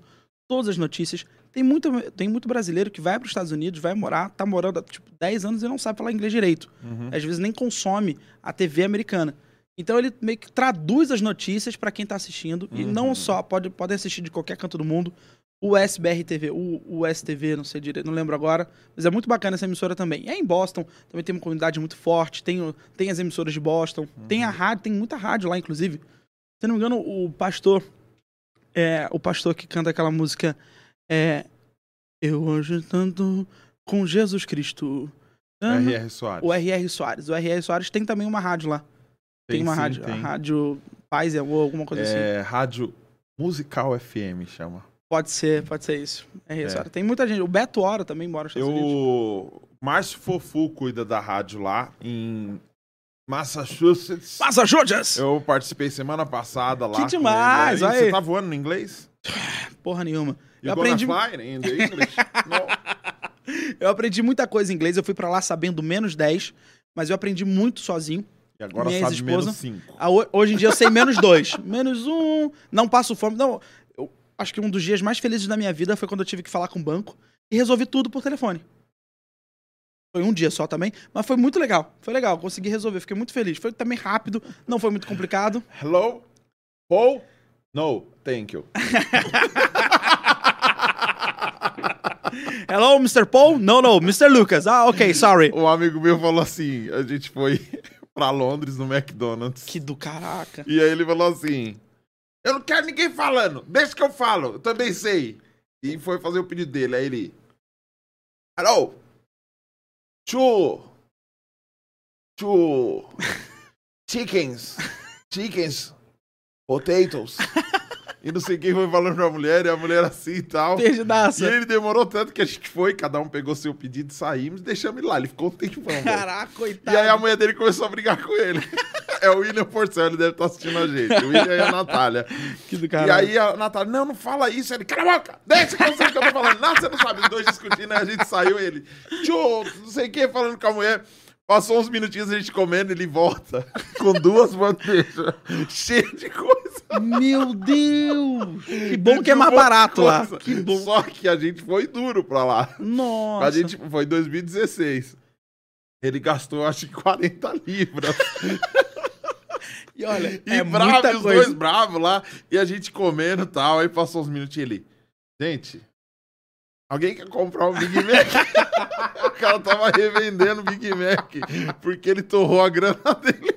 todas as notícias. Tem muito, tem muito brasileiro que vai para os Estados Unidos, vai morar, tá morando há tipo 10 anos e não sabe falar inglês direito. Uhum. Às vezes nem consome a TV americana. Então ele meio que traduz as notícias para quem tá assistindo. E Uhum. não só, pode, pode assistir de qualquer canto do mundo. O SBR TV, o, o STV, não sei direito, não lembro agora. Mas é muito bacana essa emissora também. É em Boston, também tem uma comunidade muito forte. Tem, tem as emissoras de Boston. Tem Uhum. a rádio, tem muita rádio lá, inclusive. Se não me engano, o pastor. É, o pastor que canta aquela música é. Eu hoje tanto com Jesus Cristo. R.R. Soares. o R.R. Soares. O R.R. Soares tem também uma rádio lá. Tem, uma sim, rádio. tem. Rádio Paz ou alguma coisa assim. É, rádio Musical FM chama. Pode ser, pode ser isso. É. Soares. Tem muita gente. O Beto Hora também mora nos Estados. Eu... Márcio Fofu cuida da rádio lá em Massachusetts. Massachusetts! Eu participei semana passada lá. Que demais, olha Você aí. tá voando no inglês? Porra nenhuma. You Eu aprendi, fly in the English? Eu aprendi muita coisa em inglês. Eu fui pra lá sabendo menos 10, mas eu aprendi muito sozinho. Agora Minha sabe menos 5. Ah, ho- Hoje em dia eu sei menos dois. menos um. Não passo fome. Não, eu acho que um dos dias mais felizes da minha vida foi quando eu tive que falar com o banco e resolvi tudo por telefone. Foi um dia só também, mas foi muito legal. Foi legal, consegui resolver, fiquei muito feliz. Foi também rápido, não foi muito complicado. Hello? Paul? No, thank you. Hello, Mr. Paul? No, no, Mr. Lucas. Ah, ok, sorry. Um amigo meu falou assim: a gente foi pra Londres no McDonald's. Que do caraca. E aí ele falou assim: Eu não quero ninguém falando, deixa que eu falo, eu também sei. E foi fazer o pedido dele. Aí ele. Hello? Two. Two. Chickens. Chickens. Potatoes. E não sei quem foi falando pra mulher, e a mulher assim e tal. E Perdidaça. ele demorou tanto que a gente foi, cada um pegou seu pedido, saímos, deixamos ele lá. Ele ficou um tempão. Caraca, E coitado. aí a mulher dele começou a brigar com ele. É o William Porcel, ele deve estar assistindo a gente. O William e a Natália. Que do E caralho. aí a Natália, não, não fala isso. Ele, cala a boca, deixa que eu sei o que eu tô falando. Não, você não sabe. Os dois discutindo, aí a gente saiu ele, tio, não sei o que, falando com a mulher. Passou uns minutinhos a gente comendo, ele volta com duas bandejas cheias de coisa. Meu Deus! Que bom que é mais barato lá. Que bom. Só que a gente foi duro pra lá. Nossa. A gente foi em 2016. Ele gastou, acho que 40 libras. E olha, E é bravo, os coisa. dois bravos lá. E a gente comendo e tal. Aí passou uns minutinhos ele. Gente, alguém quer comprar um Big Mac? o cara tava revendendo o Big Mac. Porque ele torrou a grana dele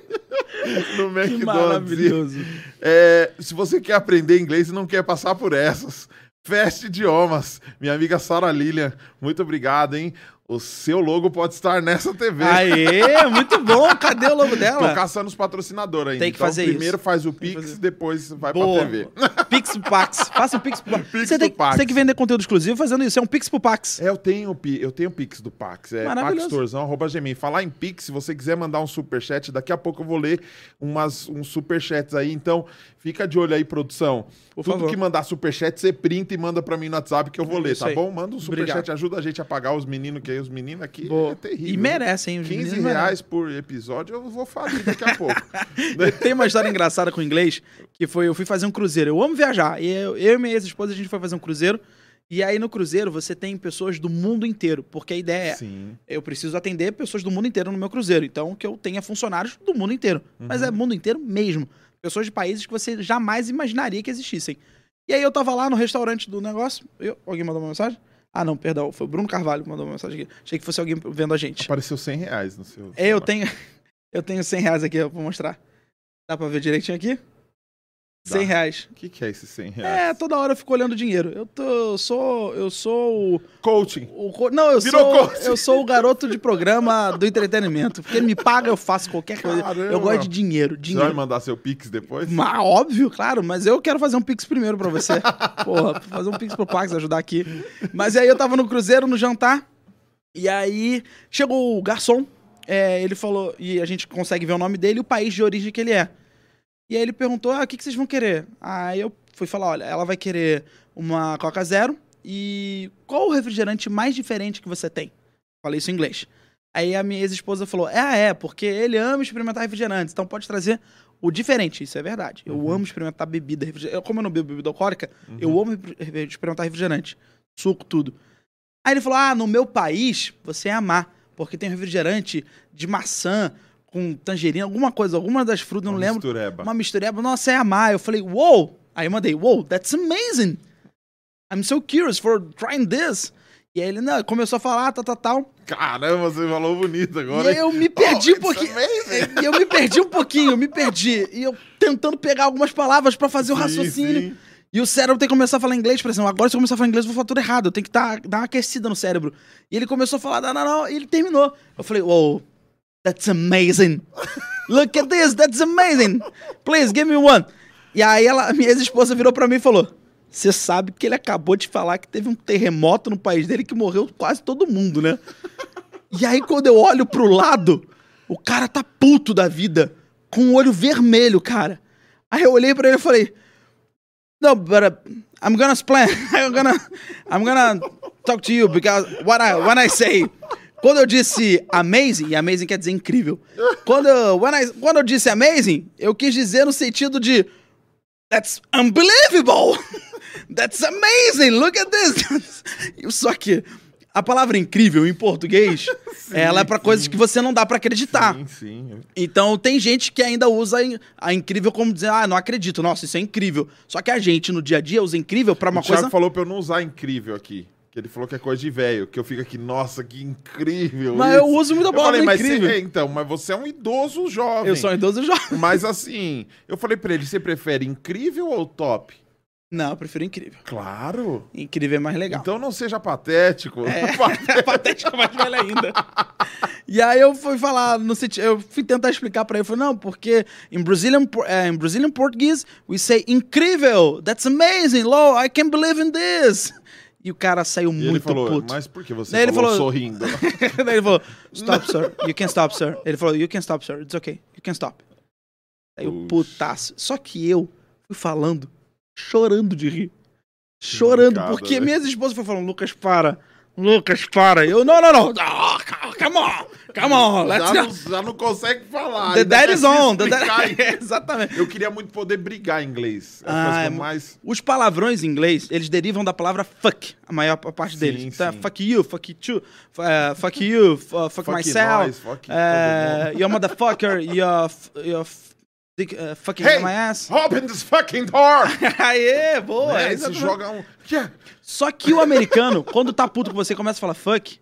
no Que McDonald's. maravilhoso. É, se você quer aprender inglês e não quer passar por essas, Fast Idiomas. Minha amiga Sara Lilian, muito obrigado, hein? O seu logo pode estar nessa TV. Aê, muito bom. Cadê o logo Tô dela? caçando os patrocinadores ainda. Tem que Então, fazer primeiro isso. faz o Pix, depois vai Boa. pra TV. Pix pro Pax. Faça o Pix pro Pax. Pix Você tem, Pax. você tem que vender conteúdo exclusivo fazendo isso. É um Pix pro Pax. É, eu tenho, eu tenho o Pix do Pax. É paxtorzão.gmail. Falar em Pix, se você quiser mandar um superchat, daqui a pouco eu vou ler umas, uns superchats aí. Então, fica de olho aí, produção. Por Tudo favor. que mandar superchat, você printa e manda pra mim no WhatsApp que eu vou É ler, isso tá aí. bom? Manda um superchat, Obrigado. ajuda a gente a pagar os meninos, que aí os meninos aqui Boa. é terrível. E merecem, os 15 meninos reais por episódio, eu vou falir daqui a pouco. Tem uma história engraçada com o inglês, que foi, eu fui fazer um cruzeiro. Eu amo viajar. E eu, eu e minha ex-esposa, a gente foi fazer um cruzeiro. E aí no cruzeiro você tem pessoas do mundo inteiro. Porque a ideia é, Sim. eu preciso atender pessoas do mundo inteiro no meu cruzeiro. Então que eu tenha funcionários do mundo inteiro. Mas é mundo inteiro mesmo. Pessoas de países que você jamais imaginaria que existissem. E aí eu tava lá no restaurante do negócio. Eu, alguém mandou uma mensagem? Ah, não, perdão. Foi o Bruno Carvalho que mandou uma mensagem aqui. Achei que fosse alguém vendo a gente. Apareceu 100 reais no seu. É, eu tenho. Eu tenho 100 reais aqui, eu vou mostrar. Dá pra ver direitinho aqui? Dá. 100 reais. O que, que é esses 100 É, reais? toda hora eu fico olhando dinheiro. Eu tô. Eu sou. Eu sou o. Coaching. o co- não, eu Virou sou. coach. Eu sou o garoto de programa do entretenimento. Porque ele me paga, eu faço qualquer coisa. Eu Caramba. gosto de dinheiro. Você vai Dinheiro. mandar seu Pix depois? Mas, óbvio, claro, mas eu quero fazer um Pix primeiro pra você. Porra, fazer um Pix pro Pax, ajudar aqui. Mas aí eu tava no cruzeiro, no jantar, e aí chegou o garçom, é, ele falou, e a gente consegue ver o nome dele e o país de origem que ele é. E aí ele perguntou, ah, o que, que vocês vão querer? Aí eu fui falar, olha, ela vai querer uma Coca Zero e qual o refrigerante mais diferente que você tem? Falei isso em inglês. Aí a minha ex-esposa falou, é, é, porque ele ama experimentar refrigerantes, então pode trazer o diferente, isso é verdade. Eu Uhum. amo experimentar bebida, refrigerante. Eu, Como eu não bebo bebida alcoólica, eu amo experimentar refrigerante. suco, tudo. Aí ele falou: Ah, no meu país você ia amar, porque tem um refrigerante de maçã com tangerina, alguma coisa, alguma das frutas, não Uma lembro. mistureba. Uma mistureba, nossa, é amar. Eu falei, wow! Aí eu mandei, wow, that's amazing! I'm so curious for trying this. E aí ele não, começou a falar, tal, tal, tal. Caramba, você falou bonito E agora. aí eu me perdi Oh, um pouquinho. amazing. E eu me perdi um pouquinho, eu me perdi. E eu tentando pegar algumas palavras pra fazer o Sim, raciocínio. sim. E o cérebro tem que começar a falar inglês, por exemplo. Agora, se eu começar a falar inglês, eu vou falar tudo errado. Eu tenho que tá, dar uma aquecida no cérebro. E ele começou a falar, não, não, não. E ele terminou. Eu falei, wow, that's amazing. Look at this, that's amazing. Please, give me one. E aí, ela, minha ex-esposa virou pra mim e falou: Você sabe que ele acabou de falar que teve um terremoto no país dele que morreu quase todo mundo, né? E aí, quando eu olho pro lado, o cara tá puto da vida, com o olho vermelho, cara. Aí eu olhei pra ele e falei: No, but uh, I'm gonna explain. I'm gonna, I'm gonna talk to you because what I, when I say. Quando eu disse amazing, e amazing quer dizer incrível. Quando, eu- I, quando eu disse amazing, eu quis dizer no sentido de That's unbelievable! That's amazing! Look at this! Só que a palavra incrível em português, ela é pra coisas que você não dá pra acreditar. Sim, sim. Então tem gente que ainda usa a incrível como dizer, ah, não acredito, nossa, isso é incrível. Só que a gente no dia a dia usa incrível pra uma o coisa. falou pra eu não usar incrível aqui. Ele falou que é coisa de velho. Que eu fico aqui, nossa, que incrível. Mas isso. eu uso muito a Eu palavra falei, mas incrível. Você, é, então, mas você é um idoso jovem. Eu sou um idoso jovem. Mas assim, eu falei pra ele, você prefere incrível ou top? Não, eu prefiro incrível. Claro. Incrível é mais legal. Então não seja patético. É patético, mais velho ainda. E aí eu fui falar, no sentido, eu fui tentar explicar pra ele, eu falei, não, porque em Brazilian, em Brazilian Portuguese, we say incrível, that's amazing, Lo, I can't believe in this. E o cara saiu E muito ele falou, puto. mas por que você Daí ele falou, falou- sorrindo? Daí ele falou, stop, sir, you can stop, sir. Ele falou, you can stop, sir, it's okay, you can stop. Aí o putaço. Só que eu fui falando, chorando de rir. Chorando, porque né? minha esposa foi falando, Lucas, para. Lucas, para. Eu, não, não, não. Ah, come on, come on, let's já, go. não, já não consegue falar. The quer is se on. The em- Exatamente. Eu queria muito poder brigar em inglês. Ah, é mais... Os palavrões em inglês, eles derivam da palavra fuck, a maior parte Sim, deles. Então, sim. fuck you, fuck you too, uh, fuck you, uh, fuck, Fuck myself, nós, fuck uh, you're motherfucker, you're, you're dick, uh, fucking Hey, my ass. open this fucking door! Aê, boa. né? é Se joga um... Yeah. Só que o americano, quando tá puto com você, começa a falar fuck.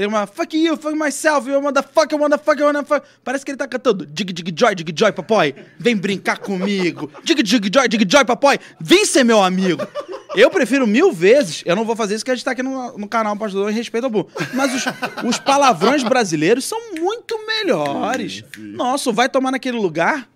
Ele fala, fuck you, fuck myself, you motherfucker, motherfucker, motherfucker. Parece que ele tá cantando dig dig joy, dig joy, papai. Vem brincar comigo. Dig dig joy, dig joy, papai. Vem ser meu amigo. Eu prefiro mil vezes, eu não vou fazer isso que a gente tá aqui no, no canal Pastor em Respeito ao Burro. Mas os, os palavrões brasileiros são muito melhores. Nossa, o vai tomar naquele lugar,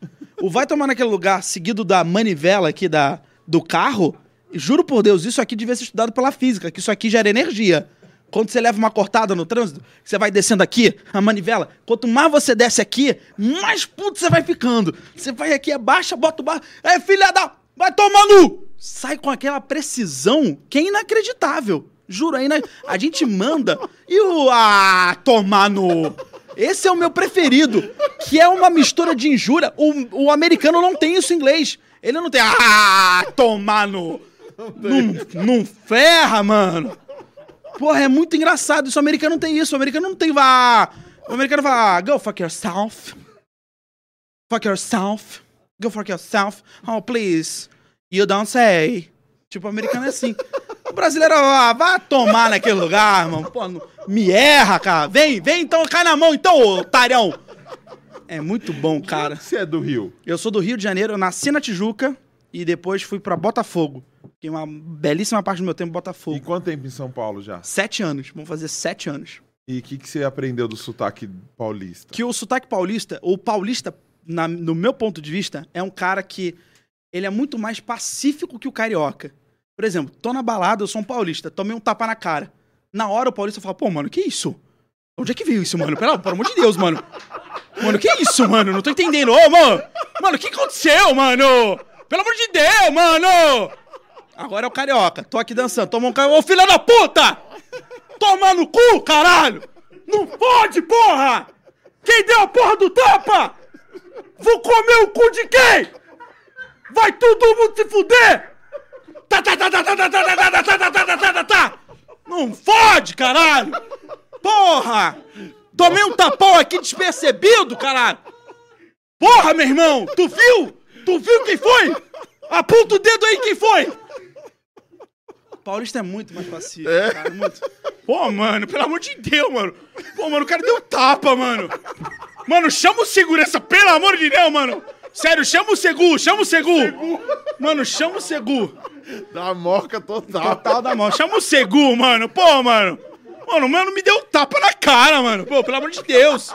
o vai tomar naquele lugar seguido da manivela aqui da, do carro, Juro por Deus, isso aqui devia ser estudado pela física, que isso aqui gera energia. Quando você leva uma cortada no trânsito, você vai descendo aqui, a manivela, quanto mais você desce aqui, mais puto você vai ficando. Você vai aqui, abaixa, bota o bar. É, filha da. Vai tomando! Sai com aquela precisão que é inacreditável. Juro, é ina... a gente manda e o. Ah, tomar no. Esse é o meu preferido, que é uma mistura de injúria. O, o americano não tem isso em inglês. Ele não tem. Ah, tomar no. Não, não ferra, mano. Porra, é muito engraçado. Isso o americano não tem isso. O americano não tem. Vá. O americano vai. Go fuck yourself. Fuck yourself. Go fuck yourself. Oh, please. You don't say. Tipo, o americano é assim. O brasileiro, ah, vai tomar naquele lugar, mano. Pô, não- me erra, cara. Vem, vem então, cai na mão então, ô otário. É muito bom, cara. Você é do Rio? Eu sou do Rio de Janeiro, eu nasci na Tijuca e depois fui pra Botafogo. Fiquei uma belíssima parte do meu tempo em E Botafogo. quanto tempo em São Paulo já? Sete anos, vamos fazer sete anos. E o que, que você aprendeu do sotaque paulista? Que o sotaque paulista, o paulista, na- no meu ponto de vista, é um cara que ele é muito mais pacífico que o carioca. Por exemplo, tô na balada, eu sou um paulista, tomei um tapa na cara. Na hora o paulista fala, pô, mano, que isso? Onde é que veio isso, mano? Pelo, pelo amor de Deus, mano. Mano, que isso, mano? Não tô entendendo. Ô, mano! Mano, o que aconteceu, mano? Pelo amor de Deus, mano! Agora é o carioca. Tô aqui dançando. Toma um cara. Ô, filha da puta! Toma no cu, caralho! Não pode, porra! Quem deu a porra do tapa? Vou comer o cu de quem? Vai todo mundo se fuder! Tá, tá, tá, tá, tá, tá, tá, tá, tá, tá, tá, tá, tá, tá, tá, tá. Não fode, caralho! Porra! Tomei um tapão aqui despercebido, caralho! Porra, meu irmão! Tu viu? Tu viu quem foi? Aponta o dedo aí quem foi! Paulista é muito mais pacífico, É? cara. Muito. Pô, mano, pelo amor de Deus, mano. Pô, mano, o cara deu tapa, mano. Mano, chama o segurança, pelo amor de Deus, mano. Sério, chama o Segu, chama o Segu. Mano, chama o Segu. Da moca total. Total da mão. Chama o Segu, mano. Pô, mano. Mano, mano, me deu tapa na cara, mano. Pô, pelo amor de Deus.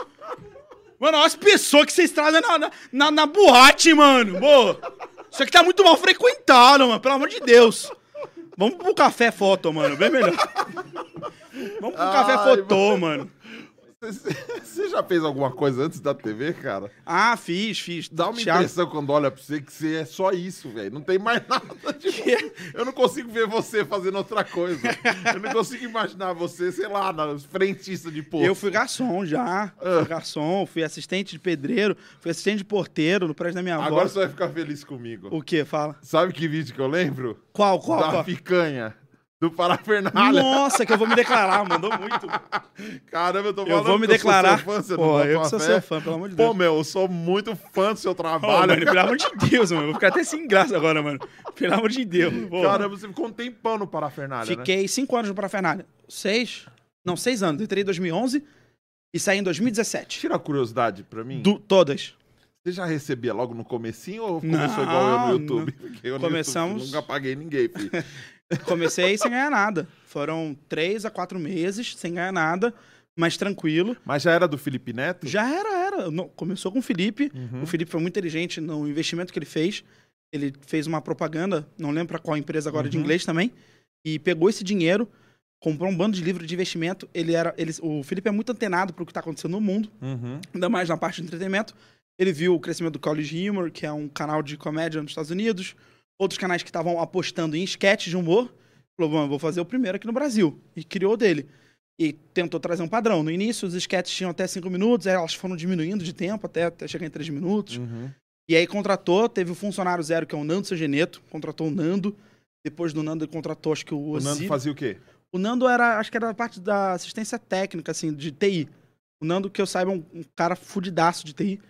Mano, olha as pessoas que vocês trazem na, na, na, na boate, mano. Pô, isso aqui tá muito mal frequentado, mano. Pelo amor de Deus. Vamos pro café foto, mano. Bem melhor. Vamos pro café Ai, fotô, mano. Você já fez alguma coisa antes da TV, cara? Ah, fiz, fiz. Dá uma impressão quando olha pra você que você é só isso, velho. Não tem mais nada. Tipo, eu não consigo ver você fazendo outra coisa. Eu não consigo imaginar você, sei lá, na frentista de posto. Eu fui garçom já. Ah. Fui garçom, fui assistente de pedreiro, fui assistente de porteiro no prédio da minha avó. Agora você vai ficar feliz comigo. O quê? Fala. Sabe que vídeo que eu lembro? Qual, qual, da qual? picanha. Do Parafernália. Nossa, que eu vou me declarar, mandou muito. Caramba, eu tô falando Eu vou me eu declarar. seu fã, você não Pô, eu uma que sou fé? seu fã, pelo amor de Pô, Deus. meu, eu sou muito fã do seu Pô, trabalho. mano, pelo amor de Deus, mano. Vou ficar até sem graça agora, mano. Pelo amor de Deus. Pô. Caramba, você ficou um tempão no Parafernália, né? Fiquei cinco anos no Parafernália. Seis? Não, seis anos. Entrei em 2011 e saí em 2017. Tira a curiosidade pra mim. Du- todas. Você já recebia logo no comecinho ou Não, começou igual eu no YouTube? Porque eu no Começamos- YouTube nunca paguei ninguém, filho. Comecei sem ganhar nada. Foram três a quatro meses sem ganhar nada, mas tranquilo. Mas já era do Felipe Neto? Já era, era. Não, começou com o Felipe. Uhum. O Felipe foi muito inteligente no investimento que ele fez. Ele fez uma propaganda, não lembro pra qual empresa agora de Uhum. inglês também, e pegou esse dinheiro, comprou um bando de livro de investimento. Ele era, ele, o Felipe é muito antenado pro que tá acontecendo no mundo, Uhum. ainda mais na parte de entretenimento. Ele viu o crescimento do College Humor, que é um canal de comédia nos Estados Unidos, outros canais que estavam apostando em sketches de humor. Falou, "Bom, eu vou fazer o primeiro aqui no Brasil. E criou dele. E tentou trazer um padrão. No início, os sketches tinham até cinco minutos, aí elas foram diminuindo de tempo até, até chegar em três minutos. Uhum. E aí contratou, teve o funcionário zero, que é o Nando Segeneto, contratou o Nando. Depois do Nando, ele contratou, acho que o O Nando fazia o quê? O Nando era, acho que era parte da assistência técnica, assim, de TI. O Nando, que eu saiba, é um, um cara fudidaço de TI.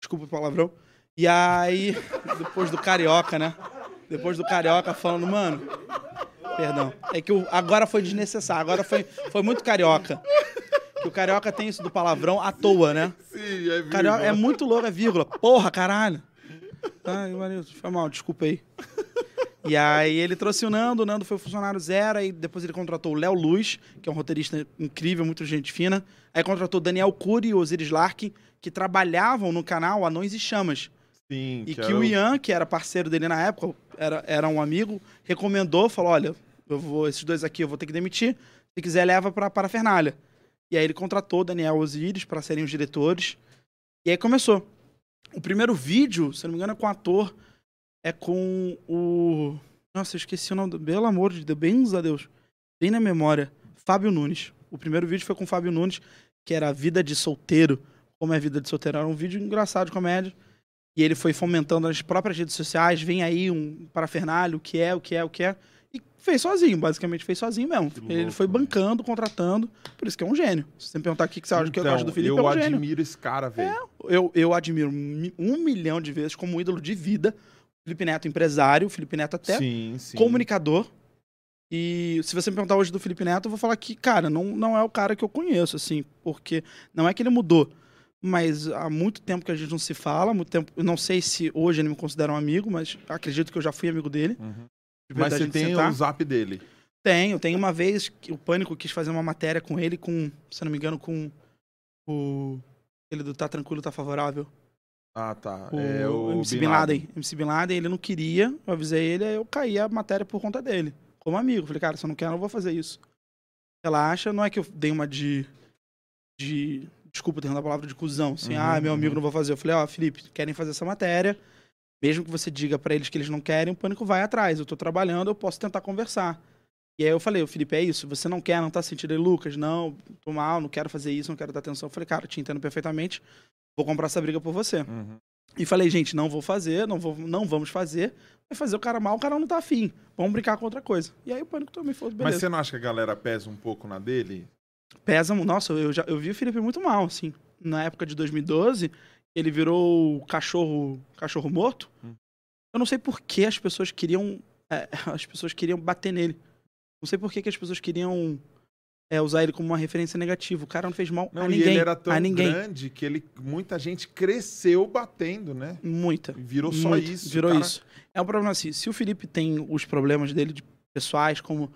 Desculpa o palavrão. E aí, depois do Carioca, né? Depois do Carioca falando, mano. Perdão. É que o, agora foi desnecessário. Agora foi, foi muito Carioca. Que o Carioca tem isso do palavrão à toa, né? Sim, é Carioca é muito louco, é vírgula. Porra, caralho. Ai, Marinho, foi mal, desculpa aí. E aí ele trouxe o Nando, o Nando foi funcionário zero, aí depois ele contratou o Léo Luz, que é um roteirista incrível, muito gente fina. Aí contratou o Daniel Cury e o Osiris Larkin, que trabalhavam no canal Anões e Chamas. Sim, E que, era o Ian, que era parceiro dele na época, era, era um amigo, recomendou, falou: olha, eu vou, esses dois aqui eu vou ter que demitir. Se quiser, leva pra Parafernália. E aí ele contratou o Daniel Osiris para serem os diretores. E aí começou. O primeiro vídeo, se não me engano, é com o ator. É com o. Nossa, eu esqueci o nome. do- Pelo amor de Deus, bem a Deus. Bem na memória. Fábio Nunes. O primeiro vídeo foi com o Fábio Nunes, que era a vida de solteiro. Como é a vida de solteiro? Era um vídeo engraçado de comédia. E ele foi fomentando nas próprias redes sociais. Vem aí um parafernalho, o que é, o que é, o que é. E fez sozinho, basicamente fez sozinho mesmo. Que ele louco, foi velho. bancando, contratando. Por isso que é um gênio. Se você me perguntar o que que você acha que eu Então, gosto do Felipe, eu é um gênio. admiro esse cara, velho. Eu, eu admiro mi- um milhão de vezes como ídolo de vida. Felipe Neto, empresário. Felipe Neto até sim, sim. comunicador. E se você me perguntar hoje do Felipe Neto, eu vou falar que, cara, não, não é o cara que eu conheço, assim, porque não é que ele mudou, mas há muito tempo que a gente não se fala, muito tempo, eu não sei se hoje ele me considera um amigo, mas acredito que eu já fui amigo dele. Uhum. de Mas você tem sentar. o zap dele. Tenho, tem uma vez que o Pânico quis fazer uma matéria com ele, com, se eu não me engano, com o. Ele do Tá Tranquilo, Tá Favorável. Ah, tá. O, é o MC Bin Laden. Laden. MC Bin Laden, ele não queria, eu avisei ele, aí eu caí a matéria por conta dele. Como amigo. Falei, cara, se eu não quer, eu não vou fazer isso. Relaxa, não é que eu dei uma de. de desculpa ter a palavra de cuzão. Assim, Uhum, ah, meu amigo, uhum. não vou fazer. Eu falei, ó, Felipe, querem fazer essa matéria. Mesmo que você diga pra eles que eles não querem, o pânico vai atrás. Eu tô trabalhando, eu posso tentar conversar. E aí eu falei, o Felipe, é isso, você não quer, não tá sentindo aí, Lucas? Não, tô mal, não quero fazer isso, não quero dar atenção. Eu falei, cara, te entendo perfeitamente, vou comprar essa briga por você. Uhum. E falei, gente, não vou fazer, não, vou, não vamos fazer. Vai fazer o cara mal, o cara não tá afim. Vamos brincar com outra coisa. E aí o pânico também foi, beleza. Mas você não acha que a galera pesa um pouco na dele? Pesa, nossa, eu, já, eu vi o Felipe muito mal, assim. Na época de 2012, ele virou o cachorro, cachorro morto. Hum. Eu não sei por que as pessoas queriam. é, as pessoas queriam bater nele. Não sei por que, que as pessoas queriam é, usar ele como uma referência negativa. O cara não fez mal Não, a e ninguém. ele era tão grande que ele, muita gente cresceu batendo, né? Muita. Virou só Muito, isso. Virou cara. isso. É um problema assim. Se o Felipe tem os problemas dele de pessoais, como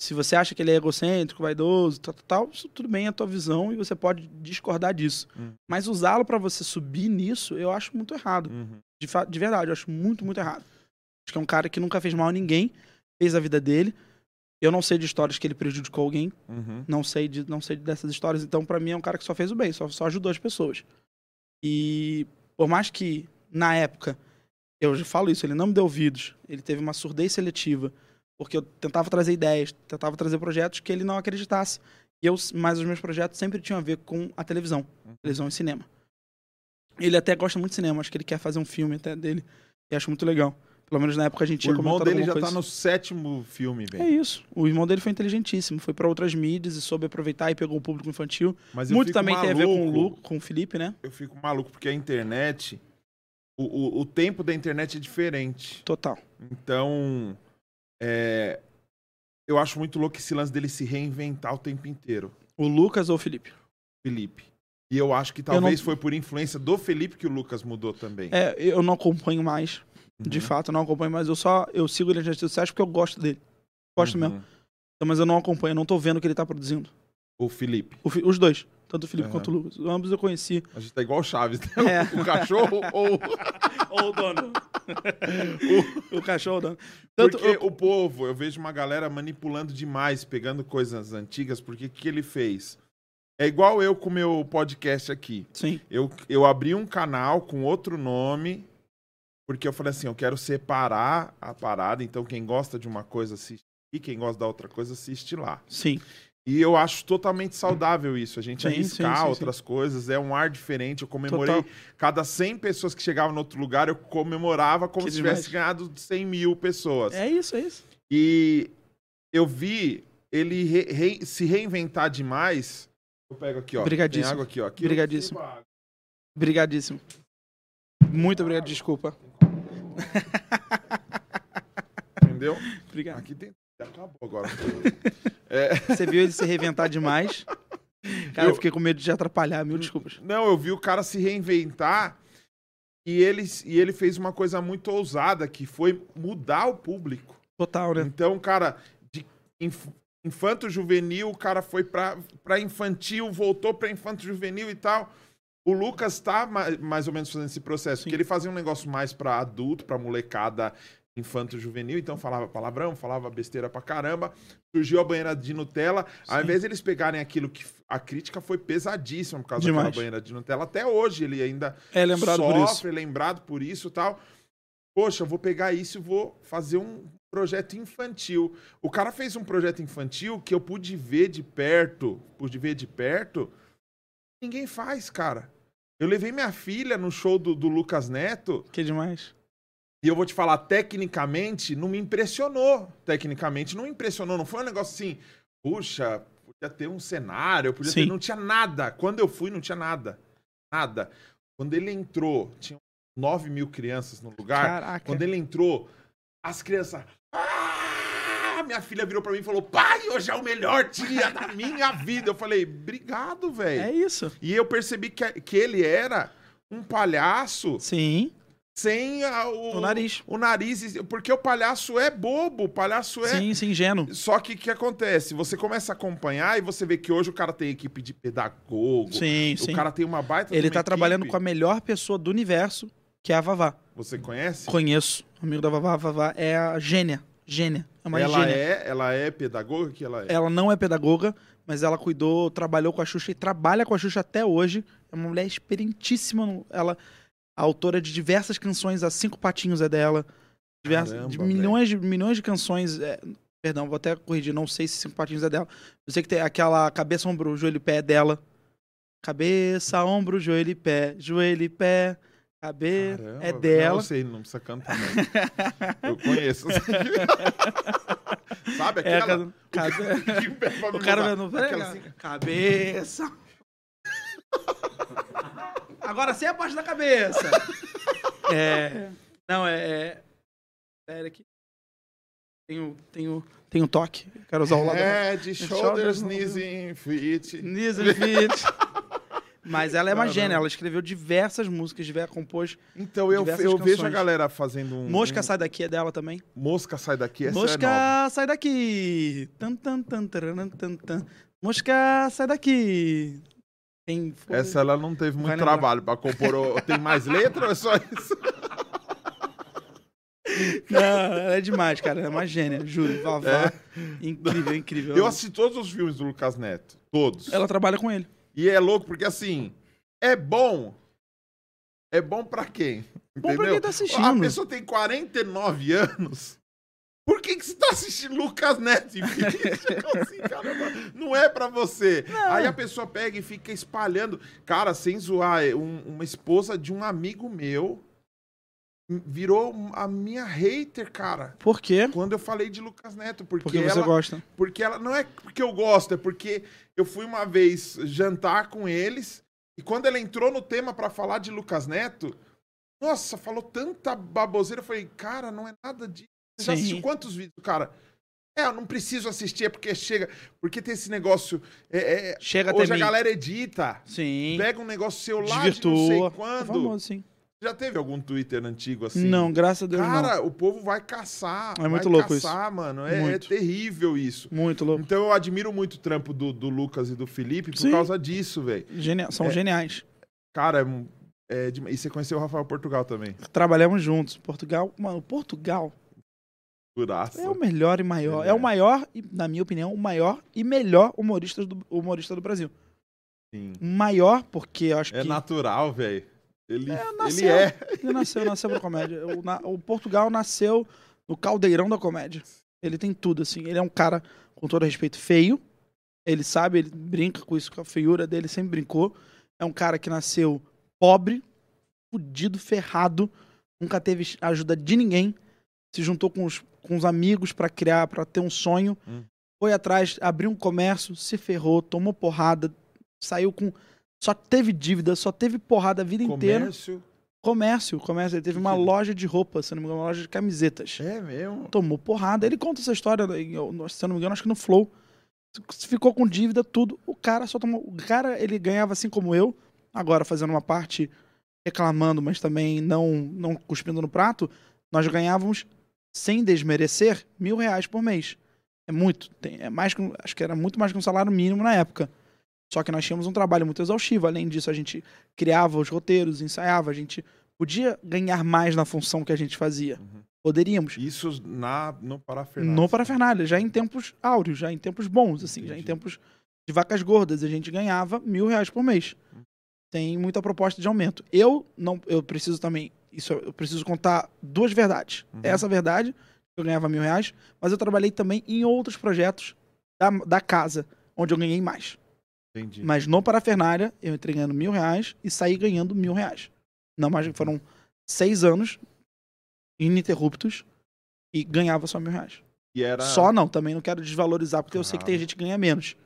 se você acha que ele é egocêntrico, vaidoso, tal, tal, tal, isso tudo bem é a tua visão e você pode discordar disso. Hum. Mas usá-lo pra você subir nisso, eu acho muito errado. Uhum. De, de verdade, eu acho muito, muito errado. Acho que é um cara que nunca fez mal a ninguém, fez a vida dele. Eu não sei de histórias que ele prejudicou alguém, Uhum. não sei de, não sei dessas histórias. Então, pra mim, é um cara que só fez o bem, só, só ajudou as pessoas. E por mais que na época eu já falo isso, ele não me deu ouvidos, ele teve uma surdez seletiva, porque eu tentava trazer ideias, tentava trazer projetos que ele não acreditasse. E eu, mas os meus projetos sempre tinham a ver com a televisão, televisão e cinema. Ele até gosta muito de cinema, acho que ele quer fazer um filme até dele, e acho muito legal. Pelo menos na época a gente O tinha irmão comentado dele já coisa. tá no sétimo filme, É velho. isso. O irmão dele foi inteligentíssimo, foi pra outras mídias e soube aproveitar e pegou o público infantil. Mas Muito também tem a ver com o maluco. Lu, com o Felipe, né? Eu fico maluco porque a internet. O, o, o tempo da internet é diferente. Total. Então. É, eu acho muito louco esse lance dele se reinventar o tempo inteiro, O Lucas ou o Felipe? Felipe. E eu acho que não- talvez foi por influência do Felipe que o Lucas mudou também. É, eu não acompanho mais. De Uhum. fato, eu não acompanho mais. Eu só eu sigo ele nas redes sociais porque eu gosto dele. Gosto Uhum. mesmo. Então, mas eu não acompanho, eu não tô vendo o que ele tá produzindo. O Felipe. O Fi- os dois. Tanto o Felipe Aham. quanto o Lucas. Ambos eu conheci. A gente tá igual o Chaves, né? É. O cachorro ou. Ou o dono. O, cachorro dono. Tanto, Porque eu- o povo, eu vejo uma galera manipulando demais, pegando coisas antigas, porque o que ele fez? É igual eu com o meu podcast aqui. Sim. Eu, eu abri um canal com outro nome, porque eu falei assim, eu quero separar a parada, então quem gosta de uma coisa assiste e quem gosta da outra coisa assiste lá. Sim. E eu acho totalmente saudável isso, a gente Sim, arriscar sim, sim, outras coisas, é um ar diferente. Eu comemorei Total. cada 100 pessoas que chegavam no outro lugar, eu comemorava como Que se tivesse demais. ganhado 100 mil pessoas. É isso, é isso. E eu vi ele re- re- se reinventar demais. Eu pego aqui, ó. Obrigadíssimo. Tem água aqui, ó. Aqui Obrigadíssimo. Obrigadíssimo. Muito obrigado, desculpa. Entendeu? Obrigado. Aqui tem. Acabou agora. Você viu ele se reinventar demais. Cara, eu, Eu- fiquei com medo de atrapalhar, mil desculpas. Não, eu vi o cara se reinventar e ele, e ele fez uma coisa muito ousada, que foi mudar o público. Total, né? Então, cara, de inf- infanto juvenil, o cara foi pra, pra infantil, voltou pra infanto juvenil e tal. O Lucas tá ma- mais ou menos fazendo esse processo, Sim. porque ele fazia um negócio mais pra adulto, pra molecada infanto juvenil, então falava palavrão, falava besteira pra caramba. Surgiu a banheira de Nutella. Ao Sim. invés de eles pegarem aquilo que a crítica foi pesadíssima por causa Demais. daquela banheira de Nutella, até hoje ele ainda É lembrado por isso. sofre, lembrado por isso e tal. Poxa, eu vou pegar isso e vou fazer um projeto infantil. O cara fez um projeto infantil que eu pude ver de perto, pude ver de perto. Ninguém faz, cara. Eu levei minha filha no show do, do Lucas Neto Que demais. E eu vou te falar, tecnicamente, não me impressionou. Tecnicamente, não me impressionou. Não foi um negócio assim, puxa, podia ter um cenário, podia ter... Sim. Não tinha nada. Quando eu fui, não tinha nada. Nada. Quando ele entrou, tinha 9 mil crianças no lugar. Caraca. Quando ele entrou, as crianças. Ah! Minha filha virou pra mim e falou: Pai, hoje é o melhor dia da minha vida. Eu falei: Obrigado, velho. É isso. E eu percebi que, que ele era um palhaço Sim. Sem a- o, O nariz. o nariz, porque o palhaço é bobo, o palhaço é. Sim, sim, ingênuo. Só que o que acontece? Você começa a acompanhar e você vê que hoje o cara tem equipe de pedagogo. Sim, o sim. cara tem uma baita. Ele de uma tá trabalhando equipe. com a melhor pessoa do universo, que é a Vavá. Você conhece? Conheço. Amigo da Vavá. A Vavá é a gênia. Gênia. É uma ela gênia. é, ela é pedagoga que ela é. Ela não é pedagoga, mas ela cuidou, trabalhou com a Xuxa e trabalha com a Xuxa até hoje. É uma mulher experientíssima. Ela, a autora de diversas canções, a Cinco Patinhos é dela. Diversas, Caramba, de milhões, de milhões de canções. é, perdão, vou até corrigir, não sei se Cinco Patinhos é dela. Eu sei que tem aquela cabeça, ombro, joelho e pé é dela. Cabeça, ombro, joelho e pé, joelho e pé. KB Caramba, é Não, dela. eu sei, não precisa cantar, não. Eu conheço. Sabe É, aquela? pega pra o cara não cara. assim, Cabeça. Agora sem a parte da cabeça. É. Não, é. é... Pera aqui. Tenho, tenho, tenho toque. Quero usar o lado. Head, shoulders, Shoulders, knees and feet. Knees and feet. Mas ela é uma gênia, ela escreveu diversas músicas, diversas, compôs. Então eu, eu vejo a galera fazendo um. Mosca um- Sai Daqui é dela também. Mosca sai daqui, essa é Mosca nova. Sai Daqui. Tan, tan, tan, tararam, tan, tan. Mosca Sai Daqui. Tem, Essa ela não teve muito trabalho pra compor. o- Tem mais letra ou é só isso? Não, ela é demais, cara. Ela é uma gênia, juro. Vavá. Incrível, incrível. É. Eu assisti todos os filmes do Lucas Neto. Todos. Ela trabalha com ele. E é louco porque assim, é bom. É bom pra quem? Bom pra Entendeu? quem tá assistindo. A pessoa tem 49 anos. Que, que você tá assistindo Lucas Neto? assim, caramba, não é pra você. Aí a pessoa pega e fica espalhando. Cara, sem zoar, é um- uma esposa de um amigo meu virou a minha hater, cara. Por quê? Quando eu falei de Lucas Neto, porque, Porque você ela, gosta. porque ela não é porque eu gosto, é porque eu fui uma vez jantar com eles e quando ela entrou no tema pra falar de Lucas Neto, nossa, falou tanta baboseira, eu falei, cara, não é nada disso. Você já assistiu quantos vídeos, cara? É, eu não preciso assistir, é porque chega. Porque tem esse negócio. é, é, Chega até hoje a mim. galera edita. Sim. Pega um negócio seu lá de não sei Desvirtua. É quando. famoso, sim. Já teve algum Twitter antigo assim? Não, graças a Deus Cara, o povo vai caçar. É muito vai louco caçar, mano. É, é terrível isso. não. Muito louco. Então eu admiro muito o trampo do, do Lucas e do Felipe por Sim. causa disso, velho. Genia- São É. geniais. Cara, é é e você conheceu o Rafael Portugal também. Trabalhamos juntos. Portugal, mano, Portugal É o melhor e maior. Ele É é. o maior, e, na minha opinião, o maior e melhor humorista do, humorista do Brasil. Sim. Maior, porque eu acho É que. natural, velho. Ele, É, ele nasceu. é. Ele nasceu, nasceu pra comédia. O, na- o Portugal nasceu no caldeirão da comédia. Ele tem tudo, assim. Ele é um cara, com todo respeito, feio. Ele sabe, ele brinca com isso, com a feiura dele, sempre brincou. É um cara que nasceu pobre, fudido, ferrado, nunca teve ajuda de ninguém. Se juntou com os, com os amigos pra criar, pra ter um sonho. Hum. Foi atrás, abriu um comércio, se ferrou, tomou porrada, saiu com. Só teve dívida, só teve porrada a vida inteira. Comércio. Comércio, comércio. Ele teve uma Que- loja de roupa, se não me engano, uma loja de camisetas. É mesmo. Tomou porrada. Ele conta essa história, eu- se não me engano, acho que no Flow. Ficou com dívida, tudo. O cara só tomou. O cara, ele ganhava assim como eu, agora fazendo uma parte reclamando, mas também não, não cuspindo no prato. Nós ganhávamos, sem desmerecer, mil reais por mês. É muito. Tem, é mais que, acho que era muito mais que um salário mínimo na época. Só que nós tínhamos um trabalho muito exaustivo. Além disso, a gente criava os roteiros, ensaiava, a gente podia ganhar mais na função que a gente fazia. Uhum. Poderíamos. Isso na, no parafernália. No parafernália, já em tempos áureos, já em tempos bons, assim, já em Entendi. tempos de vacas gordas, a gente ganhava mil reais por mês. Tem muita proposta de aumento. Eu não, eu preciso também, isso eu preciso contar duas verdades. Uhum. Essa verdade, eu ganhava mil reais, mas eu trabalhei também em outros projetos da, da casa, onde eu ganhei mais. Entendi. Mas no parafernália, eu entrei ganhando mil reais e saí ganhando mil reais. Não, mas foram seis anos ininterruptos e ganhava só mil reais. E era... Só não, também não quero desvalorizar, porque eu sei que tem Claro. gente que ganha menos.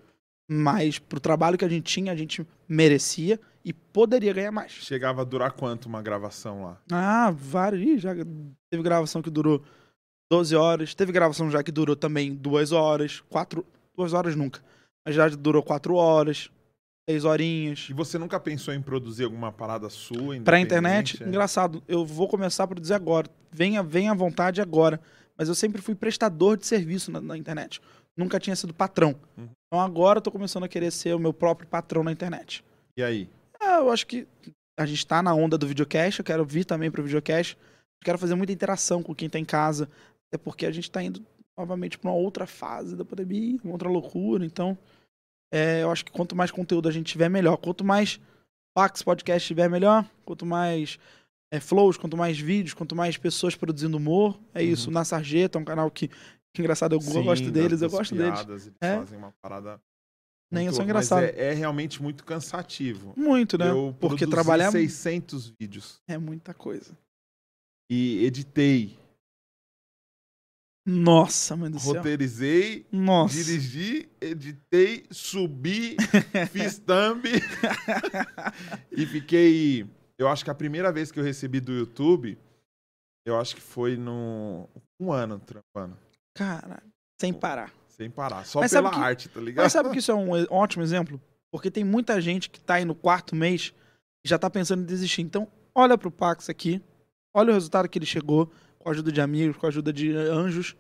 Mas pro trabalho que a gente tinha, a gente merecia e poderia ganhar mais. Chegava a durar quanto uma gravação lá? Ah, vários. Ih, já teve gravação que durou 12 horas. Teve gravação já que durou também duas horas. Quatro. Duas horas nunca. Mas já durou quatro horas. Seis horinhas. E você nunca pensou em produzir alguma parada sua? Pra internet? É. engraçado, eu vou começar a produzir agora. Venha, venha à vontade agora. Mas eu sempre fui prestador de serviço na, na internet. Nunca tinha sido patrão. Uhum. Então agora eu tô começando a querer ser o meu próprio patrão na internet. E aí? É, eu acho que a gente tá na onda do videocast, eu quero vir também pro videocast. Eu quero fazer muita interação com quem tá em casa. Até porque a gente tá indo novamente pra uma outra fase da pandemia, uma outra loucura. Então, é, eu acho que quanto mais conteúdo a gente tiver, melhor. Quanto mais Pax Podcast tiver, melhor. Quanto mais é, flows, quanto mais vídeos, quanto mais pessoas produzindo humor. É isso. Na Sarjeta é um canal que engraçado, eu Sim, gosto deles, eu gosto deles. piadas, Eles É. fazem uma parada Nem louco, mas engraçados. É, é realmente muito cansativo. Muito, né? Eu Porque trabalhar 600 vídeos é muita coisa. e editei, Nossa, mãe do céu. roteirizei, Nossa. dirigi, editei, subi, fiz thumb e fiquei. Eu acho que a primeira vez que eu recebi do YouTube, eu acho que foi no um ano trampando, Cara, sem parar. sem parar, só Mas pela que- arte, tá ligado? Mas sabe que isso é um ótimo exemplo? Porque tem muita gente que tá aí no quarto mês e já tá pensando em desistir. Então, olha pro Pax aqui, olha o resultado que ele chegou, com a ajuda de amigos, com a ajuda de anjos,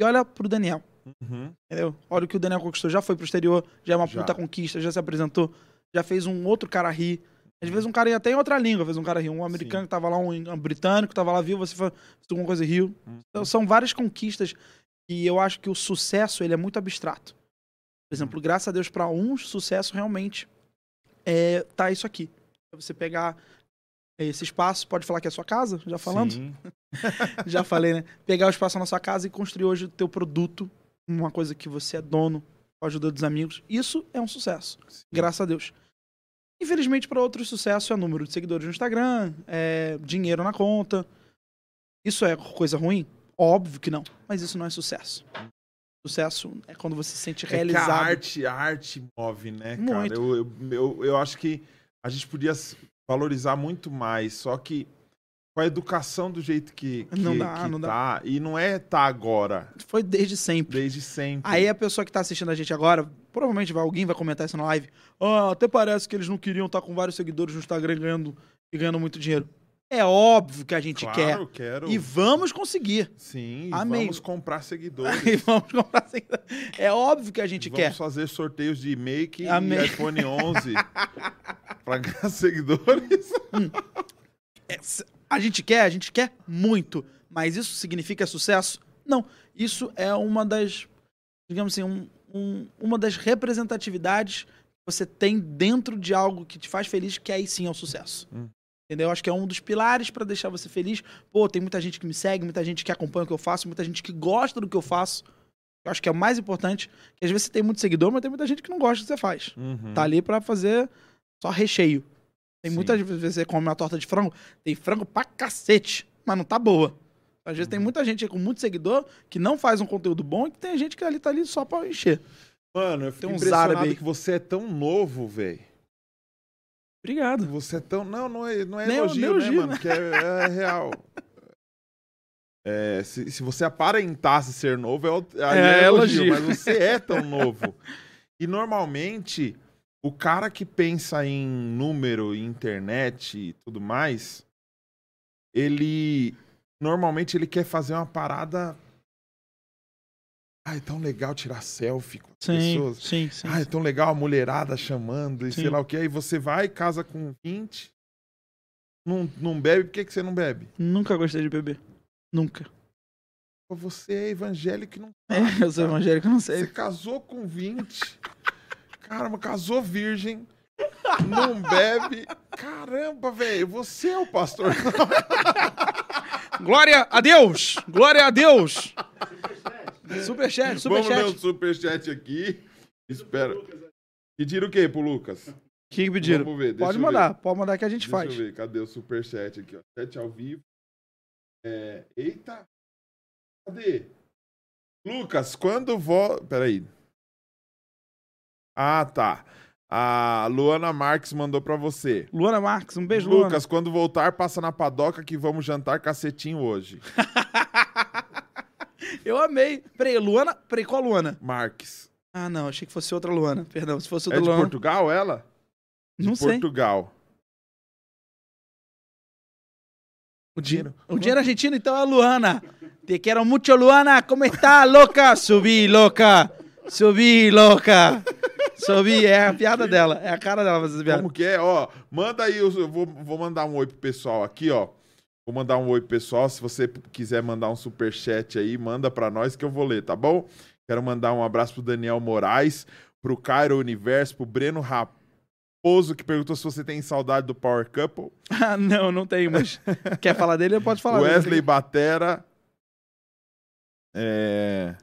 e olha pro Daniel, Uhum. entendeu? Olha o que o Daniel conquistou, já foi pro exterior, já é uma Já. puta conquista, já se apresentou, já fez um outro cara rir. Às vezes um cara ia até em outra língua, fez um cara rir. Um americano Sim. que tava lá, um, um britânico que tava lá, viu, você fez alguma coisa e riu. Uhum. Então, são várias conquistas e eu acho que o sucesso ele é muito abstrato. Por exemplo, graças a Deus para uns sucesso realmente é tá isso aqui. É Você pegar esse espaço, pode falar que é a sua casa, já falando, Sim. já falei, né? Pegar o espaço na sua casa e construir hoje o teu produto, uma coisa que você é dono, com a ajuda dos amigos. Isso é um sucesso, Sim. graças a Deus. Infelizmente, para outros, sucesso é número de seguidores no Instagram, é dinheiro na conta. Isso é coisa ruim? Óbvio que não. Mas isso não é sucesso. Sucesso é quando você se sente É que a realizado. arte, a arte move, né, cara? Muito. Eu, eu, eu, eu acho que a gente podia valorizar muito mais, só que com a educação do jeito que, que, Não dá, que não dá. tá, e não é tá agora, Foi desde sempre. desde sempre. Aí a pessoa que tá assistindo a gente agora, provavelmente vai, alguém vai comentar isso na live. Ah, até parece que eles não queriam estar com vários seguidores no Instagram ganhando, e ganhando muito dinheiro. É óbvio que a gente claro, quer. quero. E vamos conseguir. Sim, Amém. vamos comprar seguidores. E vamos comprar seguidores. É óbvio que a gente vamos quer. fazer sorteios de Make Amém. e iPhone 11 para ganhar seguidores. É, s- A gente quer, a gente quer muito. Mas isso significa sucesso? Não. Isso é uma das, digamos assim, um- um- uma das representatividades que você tem dentro de algo que te faz feliz, que aí sim é o sucesso. Hum. Entendeu? Acho que é um dos pilares pra deixar você feliz. Pô, tem muita gente que me segue, muita gente que acompanha o que eu faço, muita gente que gosta do que eu faço. Eu acho que é o mais importante. Que às vezes você tem muito seguidor, mas tem muita gente que não gosta do que você faz. Uhum. Tá ali pra fazer só recheio. Tem Sim. muitas vezes você come uma torta de frango, tem frango pra cacete, mas não tá boa. Às vezes tem Uhum. muita gente com muito seguidor que não faz um conteúdo bom e que tem gente que ali tá ali só pra encher. Mano, eu fico Tem impressionado que você é tão novo, velho. Obrigado. Você é tão. Não, não é, não é Nem- elogio, nem elogio, né, mano? Que é, é real. É, se, se você aparentasse ser novo, é, aí É, é elogio, elogio. mas você é tão novo. E normalmente, o cara que pensa em número, em internet e tudo mais, ele. Normalmente ele quer fazer uma parada. Ah, é tão legal tirar selfie com as pessoas. sim, sim. Ah, é tão legal a mulherada chamando e sei Sim. lá o que. Aí você vai, casa com 20, não, não bebe, por que, que você não bebe? Nunca gostei de beber. Nunca. Você é evangélico e não É, eu sou evangélico, não Você sei. casou com 20. Caramba, casou virgem. Não bebe. Caramba, velho, você é o pastor. Glória a Deus! Glória a Deus! Superchat, Vamos ler superchat. o superchat aqui. Espera. Pediram o quê pro Lucas? O que pediram? Vamos ver, deixa Pode mandar, pode mandar que a gente Deixa faz. eu ver, cadê o superchat aqui, ó? Chat ao vivo. É, eita! Cadê? Lucas, quando vou. Peraí. Ah, tá. A Luana Marques mandou pra você. Luana Marques, um beijo, Luana. Lucas, quando voltar, passa na padoca que vamos jantar cacetinho hoje. Eu amei. Peraí, Luana. Peraí, qual Luana? Marques. Ah, não, achei que fosse outra Luana. Perdão, se fosse É outra de Luana. Portugal ela? De Não sei. Portugal. O dinheiro. O dinheiro argentino, então, é a Luana. Te quero muito, Luana. Como está, louca? Subi, louca. Subi, louca. Subi, é a piada dela. É a cara dela fazer piada. Como que é? Ó, manda aí, eu vou, vou mandar um oi pro pessoal aqui, ó. Vou mandar um oi pessoal. Se você quiser mandar um superchat aí, manda pra nós que eu vou ler, tá bom? Quero mandar um abraço pro Daniel Moraes, pro Cairo Universo, pro Breno Raposo, que perguntou se você tem saudade do Power Couple. Ah, não, não tenho, mas quer falar dele, pode falar. Wesley Batera. É...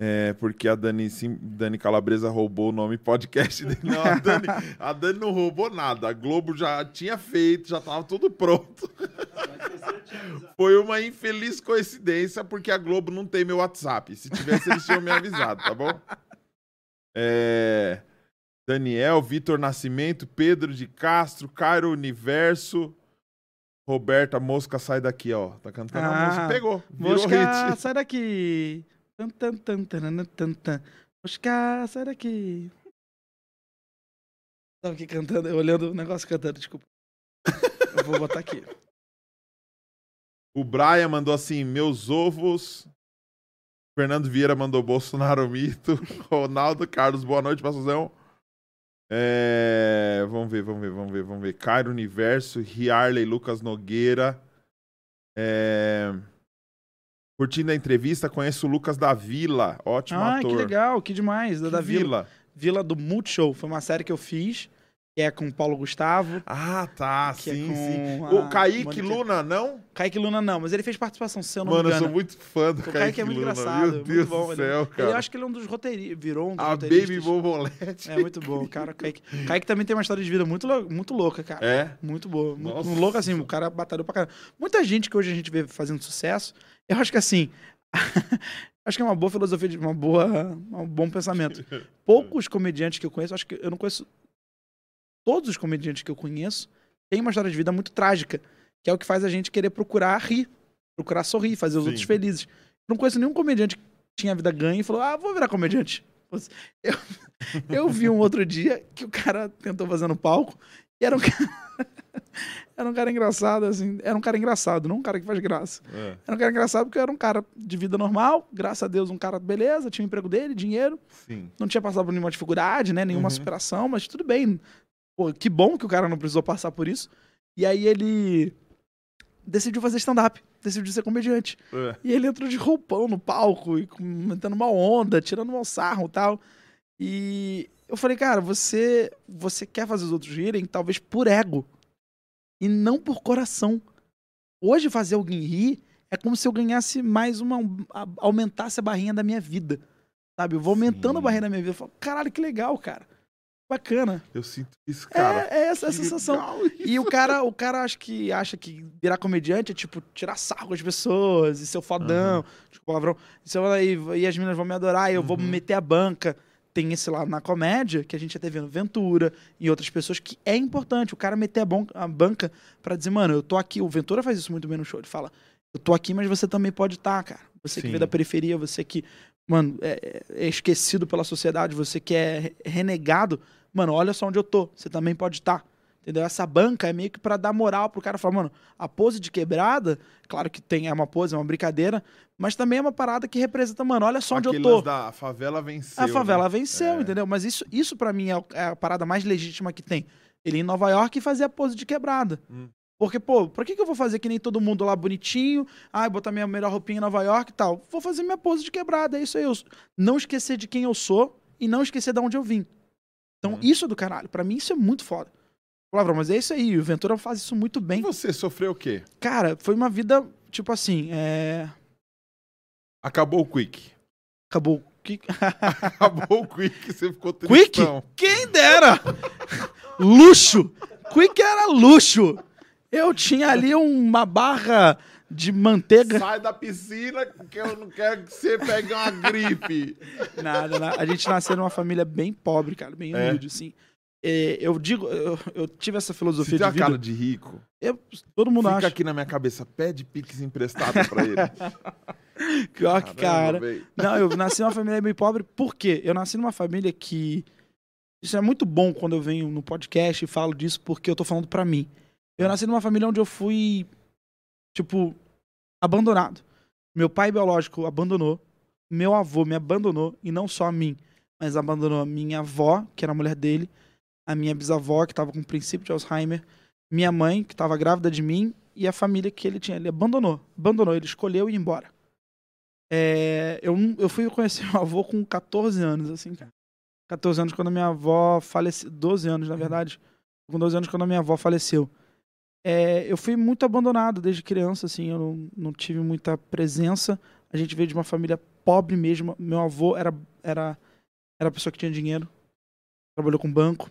É, porque a Dani, sim, Dani Calabresa roubou o nome podcast dele. Não, a Dani, a Dani não roubou nada. A Globo já tinha feito, já tava tudo pronto. Foi uma infeliz coincidência, porque a Globo não tem meu WhatsApp. Se tivesse, eles tinham me avisado, tá bom? É, Daniel, Vitor Nascimento, Pedro de Castro, Cairo Universo, Roberta Mosca, sai daqui, ó. Tá cantando a Ah, música. Pegou. Mosca, hit. sai daqui. Tan, tan, tan, taranã, tan, tan. Mosca, sai daqui. Tava aqui cantando, eu olhando o negócio cantando, desculpa. Eu vou botar aqui. O Brian mandou assim: meus ovos. Fernando Vieira mandou Bolsonaro mito. Ronaldo Carlos, boa noite, Passozão. É, vamos ver, vamos ver, vamos ver, vamos ver. Cairo Universo, Riarley, Lucas Nogueira. É, curtindo a entrevista, conheço o Lucas da Vila, ótimo Ah, ator. que legal, que demais. Da, Que da Vila. Vila. Vila do Multishow. Foi uma série que eu fiz, que é com o Paulo Gustavo. Ah, tá, Que é sim, sim. O Kaique Mônica- Luna, não? Kaique Luna não, mas ele fez participação, se eu não Mano, me eu engano. sou muito fã do O Kaique, Kaique é muito Luna. engraçado, Meu muito Deus bom. do ele- céu, Ele, cara. eu acho que ele é um dos roteiristas, virou um dos A roteiristas. Baby Bobolete. É muito bom, cara. Kaique. Kaique também tem uma história de vida muito, muito louca, cara. É? Muito boa. Muito Nossa. louca, assim, o cara batalhou pra caramba. Muita gente que hoje a gente vê fazendo sucesso, eu acho que assim. acho que é uma boa filosofia, uma boa, um bom pensamento. Poucos comediantes que eu conheço, acho que eu não conheço. Todos os comediantes que eu conheço têm uma história de vida muito trágica, que é o que faz a gente querer procurar rir, procurar sorrir, fazer os Sim. outros felizes. Não conheço nenhum comediante que tinha a vida ganha e falou: ah, vou virar comediante. Eu, eu vi um outro dia que o cara tentou fazer no palco e era um cara. Era um cara engraçado, assim. Era um cara engraçado, não um cara que faz graça. É, Era um cara engraçado porque era um cara de vida normal, graças a Deus, um cara beleza, tinha o emprego dele, dinheiro, sim. não tinha passado por nenhuma dificuldade, né? Nenhuma Uhum. superação, mas tudo bem. Pô, que bom que o cara não precisou passar por isso. E aí ele decidiu fazer stand-up, decidiu ser comediante. É. E ele entrou de roupão no palco, e comentando uma onda, tirando um sarro e tal. E eu falei, cara, você, você quer fazer os outros rirem, talvez por ego. E não por coração. Hoje, fazer alguém rir é como se eu ganhasse mais uma. aumentasse a barrinha da minha vida. Sabe? Eu vou aumentando Sim. a barrinha da minha vida. Eu falo, caralho, que legal, cara. Bacana. Eu sinto isso, cara. é, é essa a Que sensação. E o cara, o cara acho que acha que virar comediante é tipo tirar sarro com as pessoas e ser o fodão, desculpa o palavrão, e, e, as meninas vão me adorar e eu vou Uhum. meter a banca. Tem esse lado na comédia, que a gente até vê no Ventura e outras pessoas, que é importante o cara meter a, bon- a banca pra dizer, mano, eu tô aqui. O Ventura faz isso muito bem no show. Ele fala, eu tô aqui, mas você também pode estar, cara. Você que Sim. veio da periferia, você que, mano, é, é esquecido pela sociedade, você que é re- renegado, mano, olha só onde eu tô. Você também pode estar. Entendeu? Essa banca é meio que pra dar moral pro cara falar, mano, a pose de quebrada, claro que tem, é uma pose, é uma brincadeira, mas também é uma parada que representa, mano, olha só onde eu tô. da a favela venceu. A favela né? venceu, É. entendeu? Mas isso, isso para mim é, é a parada mais legítima que tem. Ele ir em Nova York e fazer a pose de quebrada. Hum. Porque, pô, pra que, que eu vou fazer que nem todo mundo lá bonitinho? Ai, botar minha melhor roupinha em Nova York e tal. Vou fazer minha pose de quebrada, é isso aí. Eu, não esquecer de quem eu sou e não esquecer de onde eu vim. Então, Hum. isso é do caralho. Pra mim, isso é muito foda. Palavra, mas é isso aí. O Ventura faz isso muito E bem. você sofreu o quê? Cara, foi uma vida, tipo assim, é... Acabou o Quick. Acabou. Que... Acabou o Quick, você ficou Quick? tristão. Quem dera! luxo! Quick era luxo! Eu tinha ali uma barra de manteiga. Sai da piscina que eu não quero que você pegue uma gripe. Nada, nada. A gente nasceu numa família bem pobre, cara, bem É? humilde, assim. É, eu digo, eu, eu tive essa filosofia de vida. cara de rico. Eu- todo mundo Fica acha. aqui na minha cabeça, pede Pix emprestado pra ele. Pior que, cara. velho. Não, eu nasci numa família bem pobre, por quê? Eu nasci numa família que. Isso é muito bom quando eu venho no podcast e falo disso, porque eu tô falando pra mim. Eu nasci numa família onde eu fui, tipo, abandonado. Meu pai biológico abandonou, meu avô me abandonou, e não só a mim, mas abandonou a minha avó, que era a mulher dele, a minha bisavó, que tava com princípio de Alzheimer, minha mãe, que tava grávida de mim, e a família que ele tinha. Ele abandonou, abandonou, ele escolheu ir embora. É, eu, eu fui conhecer meu avô com 14 anos, assim, cara. 14 anos quando a minha avó faleceu. 12 anos, na verdade. Com 12 anos quando a minha avó faleceu. É, eu fui muito abandonado desde criança, assim, eu não, não tive muita presença. A gente veio de uma família pobre mesmo. Meu avô era, era, era pessoa que tinha dinheiro, trabalhou com banco.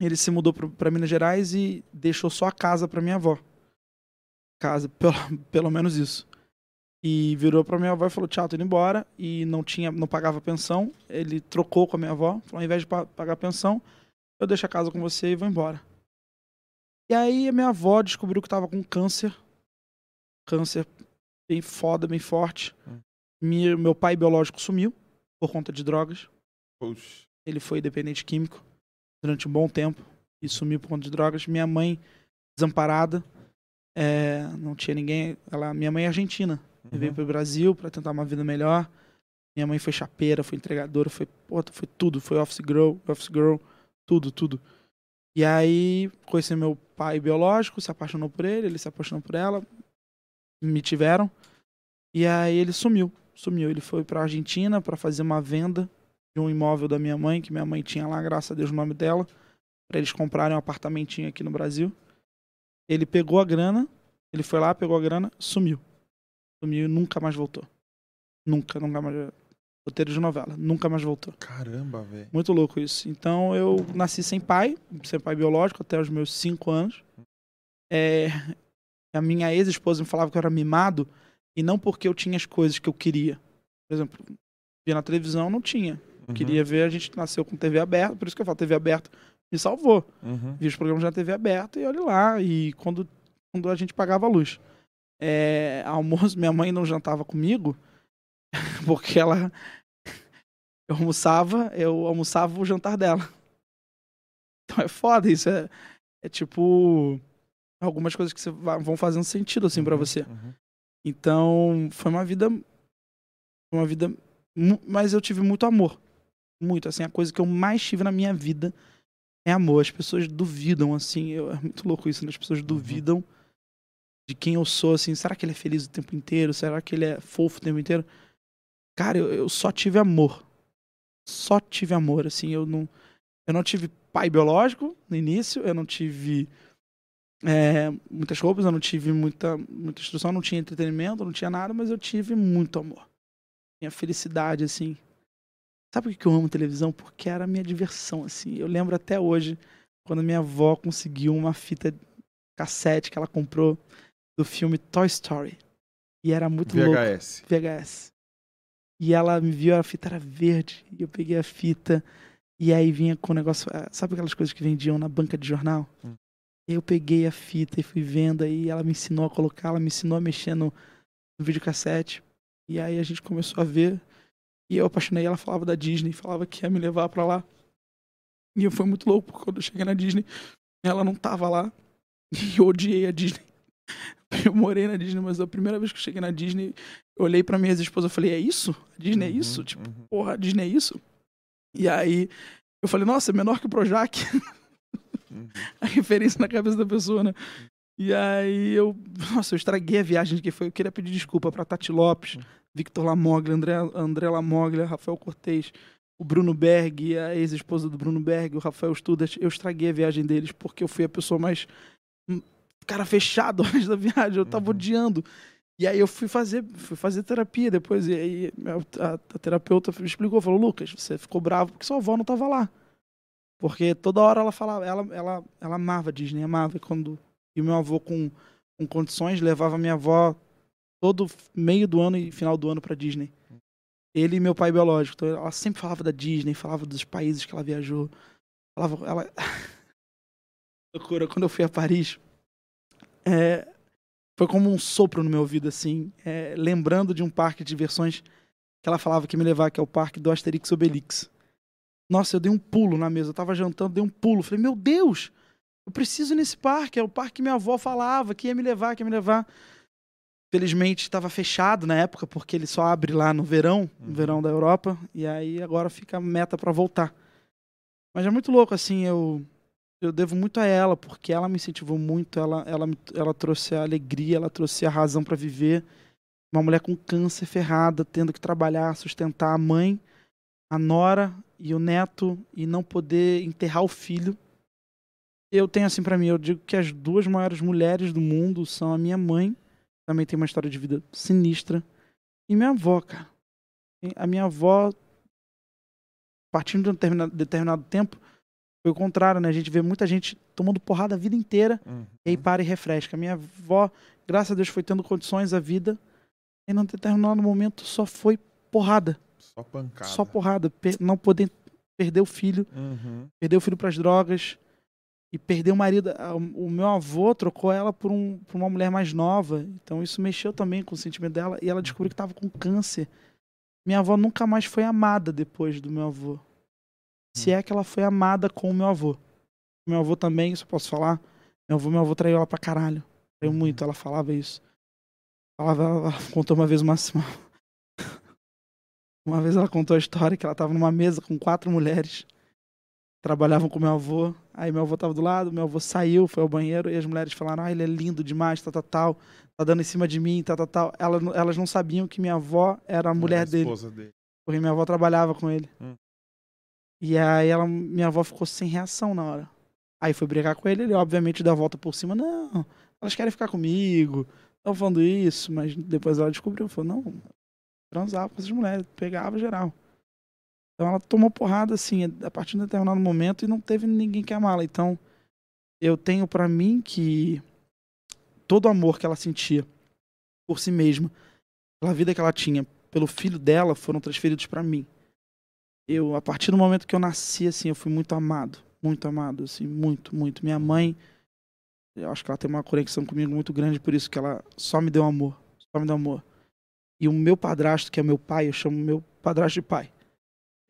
Ele se mudou para Minas Gerais e deixou só a casa para minha avó. Casa, pelo, pelo menos isso. E virou para minha avó e falou: "Tchau, tô indo embora". E não tinha, não pagava pensão. Ele trocou com a minha avó, falou: "Ao invés de pagar pensão, eu deixo a casa com você e vou embora". E aí a minha avó descobriu que tava com câncer. Câncer bem foda, bem forte. Hum. Meu, meu pai biológico sumiu por conta de drogas. Puxa. Ele foi dependente químico durante um bom tempo e sumiu por conta de drogas. Minha mãe, desamparada, é, não tinha ninguém. Ela, minha mãe é argentina. Uhum. Veio para o Brasil para tentar uma vida melhor. Minha mãe foi chapeira, foi entregadora, foi, pô, foi tudo. Foi office girl, office girl, tudo, tudo. E aí, conheci meu pai biológico, se apaixonou por ele, ele se apaixonou por ela, me tiveram. E aí ele sumiu, sumiu. Ele foi para Argentina para fazer uma venda de um imóvel da minha mãe, que minha mãe tinha lá, graças a Deus, o nome dela, para eles comprarem um apartamentinho aqui no Brasil. Ele pegou a grana, ele foi lá, pegou a grana, sumiu. Sumiu e nunca mais voltou. Nunca, nunca mais. Roteiro de novela, nunca mais voltou. Caramba, velho. Muito louco isso. Então eu nasci sem pai, sem pai biológico, até os meus cinco anos. É, a minha ex-esposa me falava que eu era mimado, e não porque eu tinha as coisas que eu queria. Por exemplo, via na televisão, não tinha. Uhum. Queria ver, a gente nasceu com TV aberta, por isso que eu falo, TV aberta me salvou. Uhum. Vi os programas na TV aberta e olha lá. E quando, quando a gente pagava a luz. É, almoço, minha mãe não jantava comigo, porque ela. Eu almoçava, eu almoçava o jantar dela. Então é foda, isso é, é tipo. Algumas coisas que você vai, vão fazendo sentido assim uhum, para você. Uhum. Então, foi uma vida. Uma vida. Mas eu tive muito amor. Muito. Assim, a coisa que eu mais tive na minha vida é amor. As pessoas duvidam, assim. Eu, é muito louco isso, né? As pessoas uhum. duvidam de quem eu sou, assim. Será que ele é feliz o tempo inteiro? Será que ele é fofo o tempo inteiro? Cara, eu, eu só tive amor. Só tive amor, assim. Eu não, eu não tive pai biológico no início. Eu não tive é, muitas roupas, eu não tive muita, muita instrução, não tinha entretenimento, não tinha nada, mas eu tive muito amor. Minha felicidade, assim. Sabe por que eu amo televisão? Porque era a minha diversão, assim. Eu lembro até hoje, quando minha avó conseguiu uma fita cassete que ela comprou do filme Toy Story. E era muito VHS. louco. VHS. E ela me viu, a fita era verde. E eu peguei a fita. E aí vinha com o negócio. Ah, sabe aquelas coisas que vendiam na banca de jornal? Hum. Eu peguei a fita e fui vendo aí, ela me ensinou a colocar, ela me ensinou a mexer no, no videocassete. E aí a gente começou a ver. E eu apaixonei, ela falava da Disney, falava que ia me levar para lá. E eu fui muito louco, porque quando eu cheguei na Disney, ela não tava lá. E eu odiei a Disney. Eu morei na Disney, mas a primeira vez que eu cheguei na Disney, eu olhei pra minha ex-esposa e falei, é isso? A Disney é isso? Uhum, tipo, uhum. porra, a Disney é isso? E aí eu falei, nossa, é menor que o Projac. Uhum. A referência na cabeça da pessoa, né? E aí eu. Nossa, eu estraguei a viagem que foi. Eu queria pedir desculpa pra Tati Lopes, uhum. Victor Lamoglia, André, André Lamoglia, Rafael Cortez, o Bruno Berg, a ex-esposa do Bruno Berg, o Rafael Studart. Eu estraguei a viagem deles porque eu fui a pessoa mais. Hum, cara fechado antes da viagem. Eu tava uhum. odiando. E aí eu fui fazer, fui fazer terapia depois. E aí a, a terapeuta me explicou, falou, Lucas, você ficou bravo porque sua avó não tava lá. Porque toda hora ela falava, ela, ela, ela amava Disney, amava. Quando, e meu avô, com, com condições, levava minha avó todo meio do ano e final do ano para Disney. Ele e meu pai biológico. Então ela sempre falava da Disney, falava dos países que ela viajou. Falava. Ela... Loucura, quando eu fui a Paris, é, foi como um sopro no meu ouvido, assim, é, lembrando de um parque de diversões que ela falava que me levar, que é o parque do Asterix Obelix. Nossa, eu dei um pulo na mesa. Eu tava jantando, dei um pulo. Falei, meu Deus, eu preciso ir nesse parque. É o parque que minha avó falava que ia me levar, que ia me levar. Felizmente estava fechado na época, porque ele só abre lá no verão, no uhum. verão da Europa. E aí agora fica a meta para voltar. Mas é muito louco, assim, eu, eu devo muito a ela, porque ela me incentivou muito, ela, ela, ela trouxe a alegria, ela trouxe a razão para viver. Uma mulher com câncer ferrada, tendo que trabalhar, sustentar a mãe, a nora e o neto e não poder enterrar o filho. Eu tenho assim para mim, eu digo que as duas maiores mulheres do mundo são a minha mãe, também tem uma história de vida sinistra, e minha avó, cara. A minha avó, partindo de um determinado, determinado tempo, foi o contrário, né? A gente vê muita gente tomando porrada a vida inteira Uhum. e aí para e refresca. Minha avó, graças a Deus, foi tendo condições a vida e num determinado momento só foi porrada. Só pancada. Só porrada. Per- não poder perder o filho, Uhum. perder o filho para as drogas e perder o marido. O o meu avô trocou ela por, um, por uma mulher mais nova. Então isso mexeu também com o sentimento dela e ela descobriu que estava com câncer. Minha avó nunca mais foi amada depois do meu avô. Se é que ela foi amada com o meu avô. Meu avô também, isso eu posso falar. Meu avô, meu avô traiu ela pra caralho. Traiu Uhum. muito, ela falava isso. Falava, ela contou uma vez uma, uma vez ela contou a história que ela tava numa mesa com quatro mulheres. Trabalhavam com meu avô. Aí meu avô tava do lado, meu avô saiu, foi ao banheiro e as mulheres falaram: "Ah, ele é lindo demais, tal, tal, tal. Tá dando em cima de mim, tal, tal, tal". Ela, elas não sabiam que minha avó era a mulher dele. esposa dele. Porque minha avó trabalhava com ele. Hum. E aí ela, minha avó ficou sem reação na hora. Aí foi brigar com ele, ele obviamente deu a volta por cima. Não, elas querem ficar comigo. Estão falando isso, mas depois ela descobriu. Falou, não, transava com essas mulheres, pegava geral. Então ela tomou porrada, assim, a partir de um determinado momento e não teve ninguém que amá-la. Então eu tenho pra mim que todo o amor que ela sentia por si mesma, pela vida que ela tinha, pelo filho dela, foram transferidos pra mim. Eu, a partir do momento que eu nasci, assim, eu fui muito amado. Muito amado, assim, muito, muito. Minha mãe, eu acho que ela tem uma conexão comigo muito grande, por isso que ela só me deu amor. Só me deu amor. E o meu padrasto, que é meu pai, eu chamo meu padrasto de pai.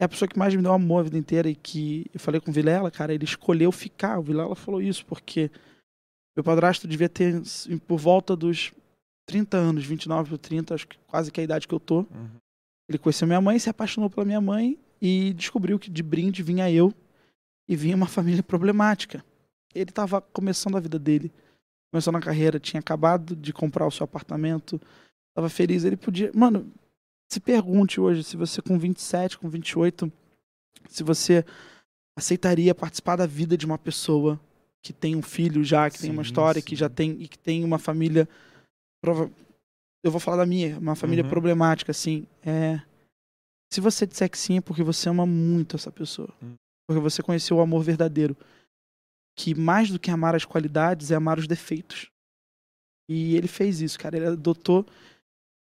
É a pessoa que mais me deu amor a vida inteira e que eu falei com o Vilela, cara, ele escolheu ficar. O Vilela falou isso porque meu padrasto devia ter assim, por volta dos 30 anos, 29 ou 30, acho que quase que é a idade que eu tô. Uhum. Ele conheceu minha mãe, se apaixonou pela minha mãe e descobriu que de brinde vinha eu e vinha uma família problemática. Ele estava começando a vida dele, começando a carreira, tinha acabado de comprar o seu apartamento, estava feliz. Ele podia. Mano, se pergunte hoje se você com 27, com 28, se você aceitaria participar da vida de uma pessoa que tem um filho já, que tem uma Sim, história, que sim. já tem e que tem uma família. prova- Eu vou falar da minha, uma família Uhum. problemática, assim. É... Se você disser que sim, é porque você ama muito essa pessoa. Hum. Porque você conheceu o amor verdadeiro. Que mais do que amar as qualidades é amar os defeitos. E ele fez isso, cara. Ele adotou.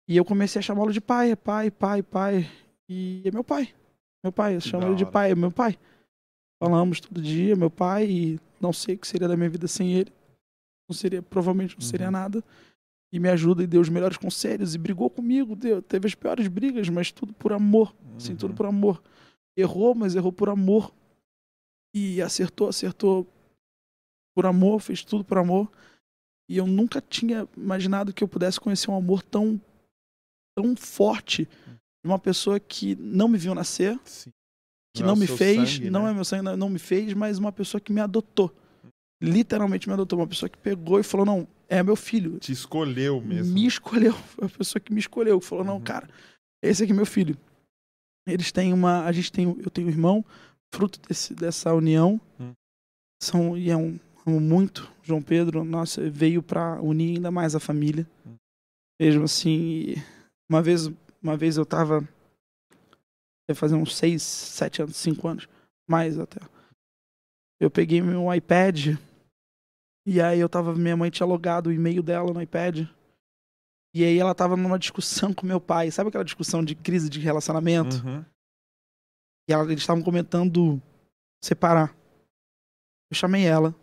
E eu comecei a chamá-lo de pai, pai, pai, pai. E é meu pai. Meu pai, eu chamo ele de pai, é meu pai. Falamos todo dia, meu pai, e não sei o que seria da minha vida sem ele. Não seria, provavelmente não seria Uhum. nada. E me ajuda e deu os melhores conselhos e brigou comigo, deu, teve as piores brigas, mas tudo por amor. Assim, Uhum. tudo por amor. Errou, mas errou por amor. E acertou, acertou por amor, fez tudo por amor. E eu nunca tinha imaginado que eu pudesse conhecer um amor tão, tão forte de uma pessoa que não me viu nascer, Sim. que Não não, é me fez, sangue, não né? é meu sangue, não- não me fez, mas uma pessoa que me adotou. Literalmente me adotou. Uma pessoa que pegou e falou: não, é meu filho. Te escolheu mesmo. Me escolheu. Foi a pessoa que me escolheu. Falou: não, Uhum. cara, esse aqui é meu filho. Eles têm uma. A gente tem. Eu tenho um irmão, fruto desse, dessa união. Hum. São, e é um. Amo muito. João Pedro, nossa, veio pra unir ainda mais a família. Hum. Mesmo assim, uma vez, uma vez eu tava. Ia fazer uns seis, sete anos, cinco anos. Mais até. Eu peguei meu iPad. E aí eu tava. Minha mãe tinha logado o e-mail dela no iPad. E aí ela tava numa discussão com meu pai. Sabe aquela discussão de crise de relacionamento? Uhum. E ela- eles estavam comentando separar. Eu chamei ela.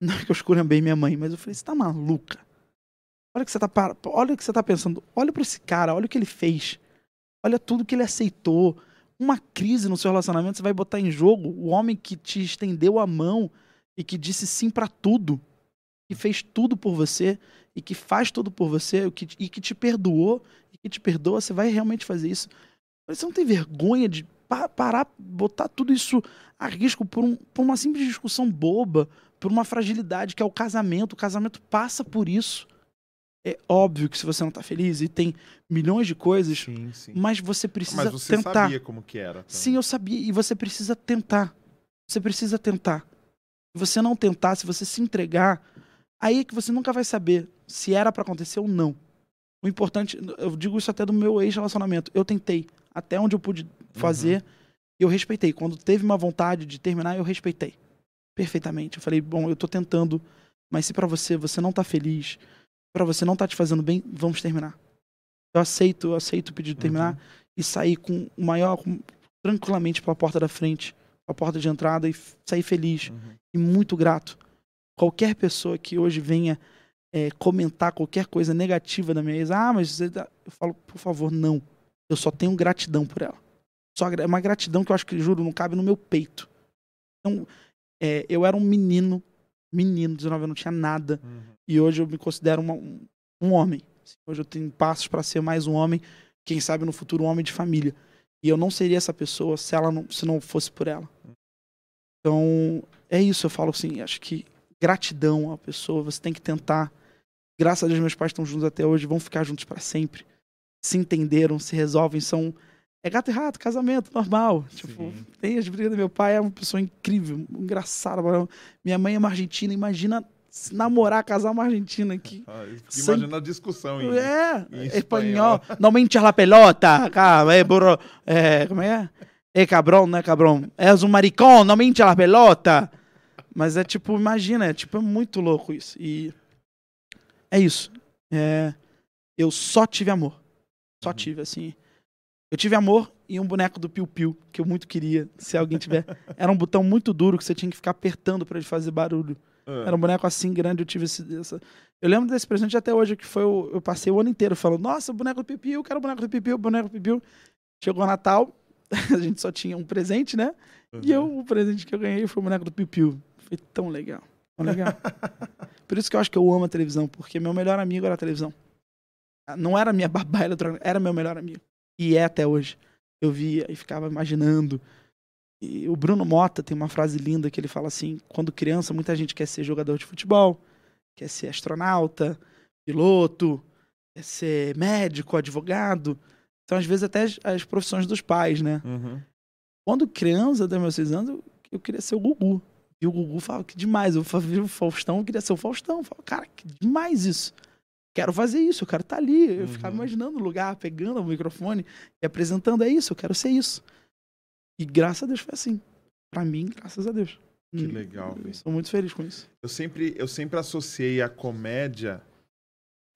Não é que eu esculhambei minha mãe, mas eu falei, você tá maluca? Olha o que você tá, para- olha o que você tá pensando. Olha pra esse cara, olha o que ele fez. Olha tudo que ele aceitou. Uma crise no seu relacionamento, você vai botar em jogo o homem que te estendeu a mão e que disse sim pra tudo. Que fez tudo por você e que faz tudo por você o que- e que te perdoou e que te perdoa. Você vai realmente fazer isso? Você não tem vergonha de pa- parar, botar tudo isso a risco por, um- por uma simples discussão boba, por uma fragilidade que é o casamento. O casamento passa por isso. É óbvio que se você não tá feliz e tem milhões de coisas, Sim, sim. mas você precisa Mas você tentar. sabia como que era. também. Sim, eu sabia. E você precisa tentar. Você precisa tentar. Se você não tentar, se você se entregar, aí é que você nunca vai saber se era pra acontecer ou não. O importante, eu digo isso até do meu ex-relacionamento. Eu tentei, até onde eu pude fazer, e eu respeitei. Quando teve uma vontade de terminar, eu respeitei. Perfeitamente. Eu falei, bom, eu tô tentando, mas se pra você, você não tá feliz, pra você não tá te fazendo bem, vamos terminar. Eu aceito, eu aceito o pedido de terminar e sair com o maior, com- tranquilamente pela porta da frente, a porta de entrada e sair feliz Uhum. e muito grato. Qualquer pessoa que hoje venha é, comentar qualquer coisa negativa da minha ex, ah, mas você tá-" eu falo, por favor, não. Eu só tenho gratidão por ela. Só é uma gratidão que eu acho que, juro, não cabe no meu peito. Então, é, eu era um menino, menino, 19 anos, não tinha nada. Uhum. E hoje eu me considero uma- um, um homem. Hoje eu tenho passos para ser mais um homem, quem sabe no futuro um homem de família. E eu não seria essa pessoa se ela não, se não fosse por ela. Então, é isso, eu falo assim, acho que gratidão à pessoa, você tem que tentar. Graças a Deus meus pais estão juntos até hoje, vão ficar juntos para sempre. Se entenderam, se resolvem, são é gato e rato, casamento normal. Tipo, Sim. tem as brigas do meu pai, é uma pessoa incrível, engraçada. Minha mãe é uma argentina, imagina se namorar, casar uma argentina que Ah, Sem- imaginando a discussão em, é, em espanhol. Não me hinchas la pelota, cara, é burro. É, como é? É cabrão, não é cabrão? És um maricón, não me hinchas la pelota. Mas é tipo, imagina, é tipo, é muito louco isso. E é isso. É, eu só tive amor. Só Uhum. tive, assim. Eu tive amor e um boneco do Piu Piu, que eu muito queria, se alguém tiver. Era um botão muito duro que você tinha que ficar apertando pra ele fazer barulho. Ah, Era um boneco assim grande, eu tive esse, essa... Eu lembro desse presente até hoje, que foi o... Eu passei o ano inteiro falando, nossa, boneco do Pipiu, eu quero boneco do Pipiu, o boneco do Pipiu. Chegou Natal, a gente só tinha um presente, né? E eu, o presente que eu ganhei foi o boneco do Pipiu. Foi tão legal, tão legal. Por isso que eu acho que eu amo a televisão, porque meu melhor amigo era a televisão. Ah, Não era minha babá eletrônica, era meu melhor amigo. E é até hoje. Eu via e ficava imaginando. E o Bruno Mota tem uma frase linda que ele fala assim: quando criança, muita gente quer ser jogador de futebol, quer ser astronauta, piloto, quer ser médico, advogado. Então, às vezes, até as, as profissões dos pais, né? Uhum. Quando criança, até meus seis anos, eu, eu queria ser o Gugu. E o Gugu falava que demais. Eu vi o Faustão, eu queria ser o Faustão. Eu falava, cara, que demais isso. Quero fazer isso, eu quero estar ali. Eu Uhum. ficava imaginando o lugar, pegando o microfone e apresentando. É isso, eu quero ser isso. E graças a Deus foi assim. Pra mim, graças a Deus. Que Hum, legal, eu. Sou muito feliz com isso. Eu sempre, eu sempre associei a comédia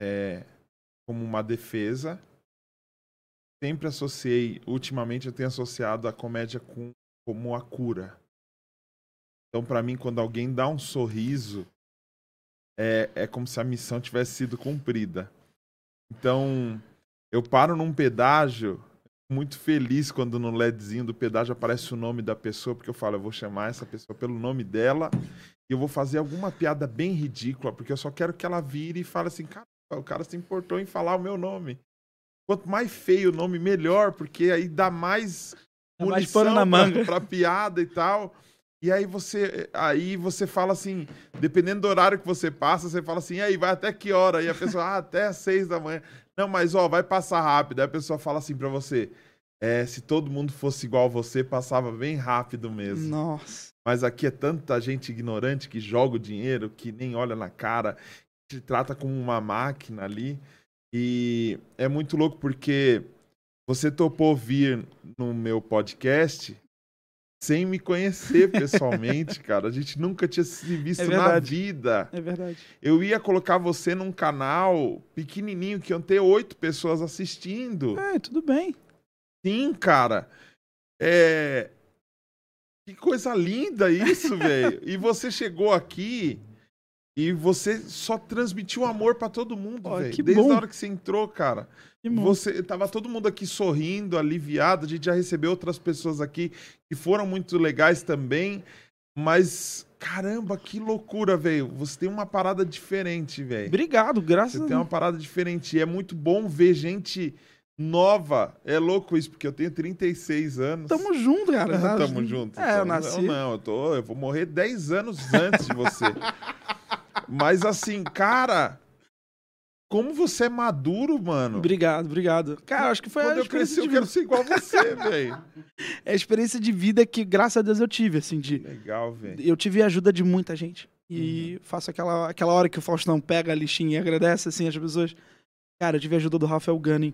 é, como uma defesa. Sempre associei, ultimamente eu tenho associado a comédia com, como a cura. Então, pra mim, quando alguém dá um sorriso, é, é como se a missão tivesse sido cumprida. Então, eu paro num pedágio, muito feliz quando no LEDzinho do pedágio aparece o nome da pessoa, porque eu falo, eu vou chamar essa pessoa pelo nome dela e eu vou fazer alguma piada bem ridícula, porque eu só quero que ela vire e fale assim, cara, o cara se importou em falar o meu nome. Quanto mais feio o nome, melhor, porque aí dá mais Dá mais munição pano na pra- pra piada e tal. E aí você, aí você fala assim, dependendo do horário que você passa, você fala assim, e aí, vai até que hora? E a pessoa, ah, até às seis da manhã. Não, mas ó, vai passar rápido. Aí a pessoa fala assim pra você, é, se todo mundo fosse igual a você, passava bem rápido mesmo. Nossa. Mas aqui é tanta gente ignorante que joga o dinheiro, que nem olha na cara, te trata como uma máquina ali. E é muito louco porque você topou vir no meu podcast sem me conhecer pessoalmente, cara. A gente nunca tinha se visto É na vida. É verdade. Eu ia colocar você num canal pequenininho que iam ter oito pessoas assistindo. É, tudo bem. Sim, cara. É. Que coisa linda isso, velho. E você chegou aqui e você só transmitiu amor pra todo mundo, velho. que Desde bom. a hora que você entrou, cara. Que bom. Você tava todo mundo aqui sorrindo, aliviado. A gente já recebeu outras pessoas aqui que foram muito legais também. Mas caramba, que loucura, velho. Você tem uma parada diferente, velho. Obrigado, graças Você a tem uma parada diferente. E é muito bom ver gente nova. É louco isso, porque eu tenho 36 anos. Tamo junto, cara. tá? Tamo junto. É, eu então. nasci. Não, não, eu, tô, eu vou morrer 10 anos antes de você. Mas assim, cara, como você é maduro, mano. Obrigado, obrigado. Cara, acho que foi Quando a eu crescer, eu quero ser igual a você, velho. É a experiência de vida que, graças a Deus, eu tive, assim, de... Legal, velho. Eu tive a ajuda de muita gente. E Uhum. faço aquela, aquela hora que o Faustão pega a lixinha e agradece, assim, as pessoas. Cara, eu tive a ajuda do Rafael Gunning,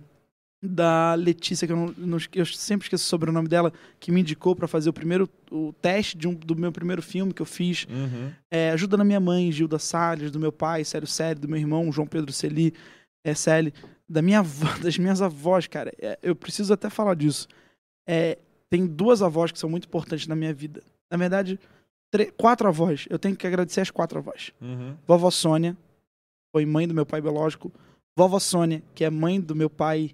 da Letícia, que eu, não, não- eu sempre esqueço o sobrenome dela, que me indicou pra fazer o primeiro o teste de um- do meu primeiro filme que eu fiz. Uhum. É, ajuda da minha mãe, Gilda Salles, do meu pai, Sério Sério, do meu irmão, João Pedro Celi, é, Celi, da minha avó, das minhas avós, cara. É, eu preciso até falar disso. É, tem duas avós que são muito importantes na minha vida. Na verdade, quatro avós. Eu tenho que agradecer as quatro avós. Uhum. Vovó Sônia, foi mãe do meu pai biológico. Vovó Sônia, que é mãe do meu pai,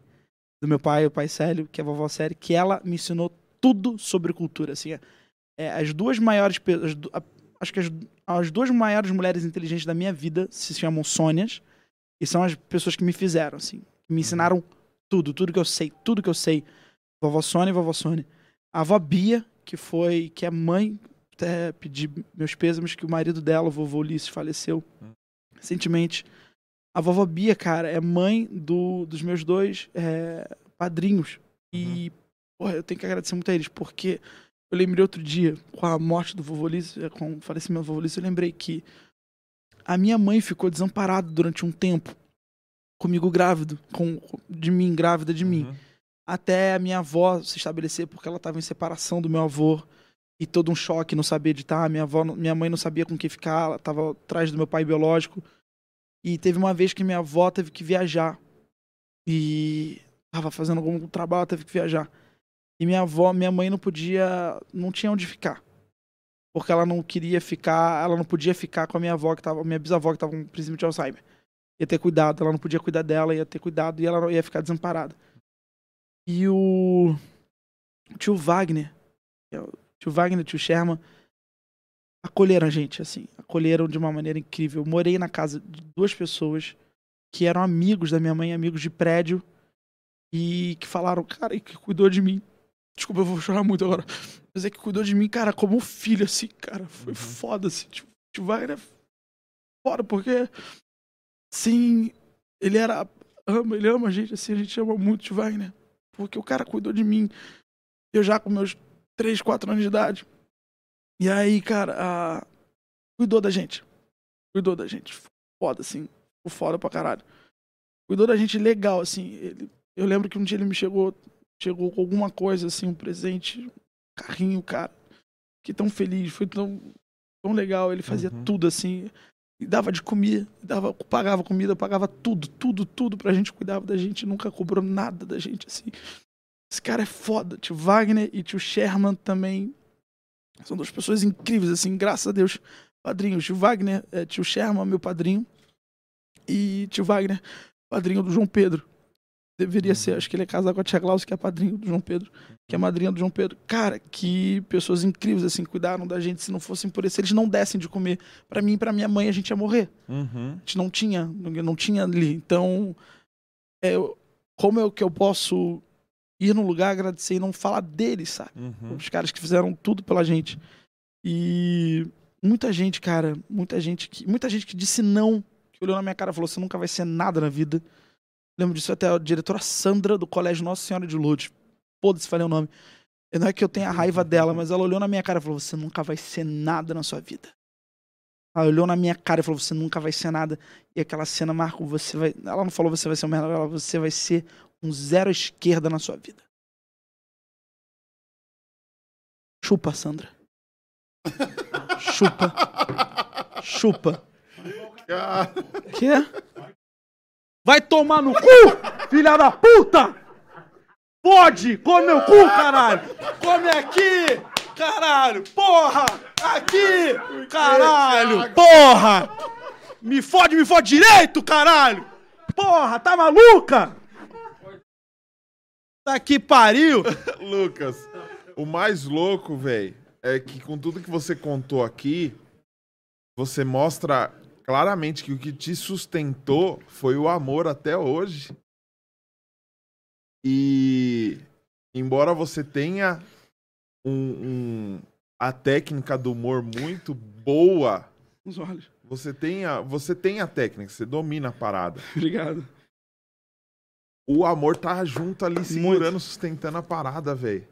do meu pai, o pai Célio, que é a vovó Célio, que ela me ensinou tudo sobre cultura. Assim, é, é, as duas maiores, as a- acho que as, as duas maiores mulheres inteligentes da minha vida se chamam Sônias e são as pessoas que me fizeram, assim, que me ensinaram tudo, tudo que eu sei, tudo que eu sei. Vovó Sônia e vovó Sônia. A avó Bia, que foi, que é mãe, até pedi meus pêsames que o marido dela, o vovô Ulisses, faleceu recentemente. A vovó Bia, cara, é mãe do, dos meus dois é, padrinhos. E, porra, eu tenho que agradecer muito a eles, porque eu lembrei outro dia, com a morte do vovô Ulisses, é, com o falecimento do vovô Ulisses, eu lembrei que a minha mãe ficou desamparada durante um tempo, comigo grávido, com, de mim, grávida de mim Uhum. até a minha avó se estabelecer, porque ela estava em separação do meu avô e todo um choque, não sabia editar. Minha avó, minha mãe não sabia com quem ficar, ela estava atrás do meu pai biológico. E teve uma vez que minha avó teve que viajar e estava fazendo algum trabalho, teve que viajar. E minha avó, minha mãe não podia, não tinha onde ficar. Porque ela não queria ficar, ela não podia ficar com a minha avó que tava, minha bisavó que estava com princípio de Alzheimer. Ia ter cuidado, ela não podia cuidar dela, ia ter cuidado e ela ia ficar desamparada. E o o tio Wagner, é o tio Wagner, tio Sherman, acolheram a gente, assim, acolheram de uma maneira incrível. Eu morei na casa de duas pessoas que eram amigos da minha mãe, amigos de prédio, e que falaram, cara, e que cuidou de mim. Desculpa, eu vou chorar muito agora. Mas é que cuidou de mim, cara, como um filho, assim, cara. Foi Uhum. foda, assim. Tio, tio Wagner é foda, porque, sim, ele era. Ama, ele ama a gente, assim, a gente ama muito tio Wagner. Porque o cara cuidou de mim. Eu já com meus 3, 4 anos de idade. E aí, cara, a- cuidou da gente. Cuidou da gente. Foda, assim. Ficou foda pra caralho. Cuidou da gente legal, assim. Ele- eu lembro que um dia ele me chegou, chegou com alguma coisa, assim, um presente, um carrinho, cara. Fiquei tão feliz, foi tão, tão legal. Ele fazia Uhum. tudo, assim. E dava de comer, dava, pagava comida, pagava tudo, tudo, tudo pra gente, cuidava da gente, nunca cobrou nada da gente, assim. Esse cara é foda. Tio Wagner e tio Sherman também são duas pessoas incríveis, assim, graças a Deus. Padrinhos. Tio Wagner, é, tio Sherman, meu padrinho. E tio Wagner, padrinho do João Pedro. Deveria ser, acho que ele é casado com a tia Glaucia, que é padrinho do João Pedro, que é madrinha do João Pedro. Cara, que pessoas incríveis, assim, cuidaram da gente. Se não fossem por isso, eles não dessem de comer pra mim e pra minha mãe, a gente ia morrer. Uhum. A gente não tinha, não tinha ali. Então, é, como é que eu posso ir num lugar, agradecer e não falar deles, sabe? Uhum. Os caras que fizeram tudo pela gente. E muita gente, cara, muita gente que, muita gente que disse não, que olhou na minha cara e falou: "Você nunca vai ser nada na vida". Lembro disso até a diretora Sandra do Colégio Nossa Senhora de Lourdes. Foda-se, falei o nome. Não é que eu tenha raiva dela, mas ela olhou na minha cara e falou: "Você nunca vai ser nada na sua vida". Ela olhou na minha cara e falou: "Você nunca vai ser nada". E aquela cena marcou: "Você vai". Ela não falou: "Você vai ser um merda", ela falou: "Você vai ser um zero à esquerda na sua vida". Chupa, Sandra. Chupa. Chupa. Quê? Vai tomar no cu, filha da puta! Pode! Come meu cu, caralho! Come aqui! Caralho! Porra! Aqui! Caralho! Porra! Me fode, me fode direito, caralho! Porra, tá maluca? Tá que pariu! Lucas, o mais louco, velho, é que com tudo que você contou aqui, você mostra claramente que o que te sustentou foi o amor até hoje. E embora você tenha um, um- a técnica do humor muito boa, Os olhos. você tem a, você tem a técnica, você domina a parada. Obrigado. O amor tá junto ali, segurando, sustentando a parada, velho.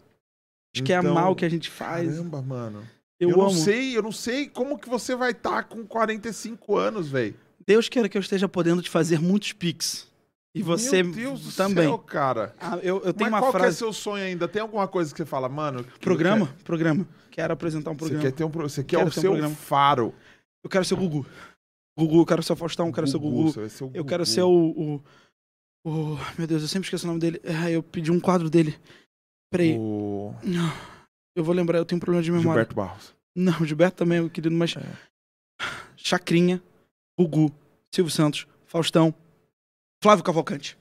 Acho que é Então, mal o que a gente faz. Caramba, mano. Eu, Eu, não sei, eu não sei como que você vai estar com 45 anos, velho. Deus queira que eu esteja podendo te fazer muitos pics. E você Meu Deus do também. céu, cara. Ah, eu, eu tenho Mas uma qual que é frase. seu sonho ainda? Tem alguma coisa que você fala, mano? Programa? eu Programa. Quero apresentar um quero- Você programa. quer ter um Você quer o um seu programa. faro. Eu quero ser o Gugu. Gugu, eu quero ser o Faustão, eu quero ser o Gugu. ser o Eu Gugu. quero ser o, o, o- Meu Deus, eu sempre esqueço o nome dele. Ah, eu pedi um quadro dele. Peraí. O. Eu vou lembrar, eu tenho um problema de memória. Gilberto Barros. Não, o Gilberto também, meu querido, mas. É. Chacrinha, Gugu, Silvio Santos, Faustão, Flávio Cavalcante.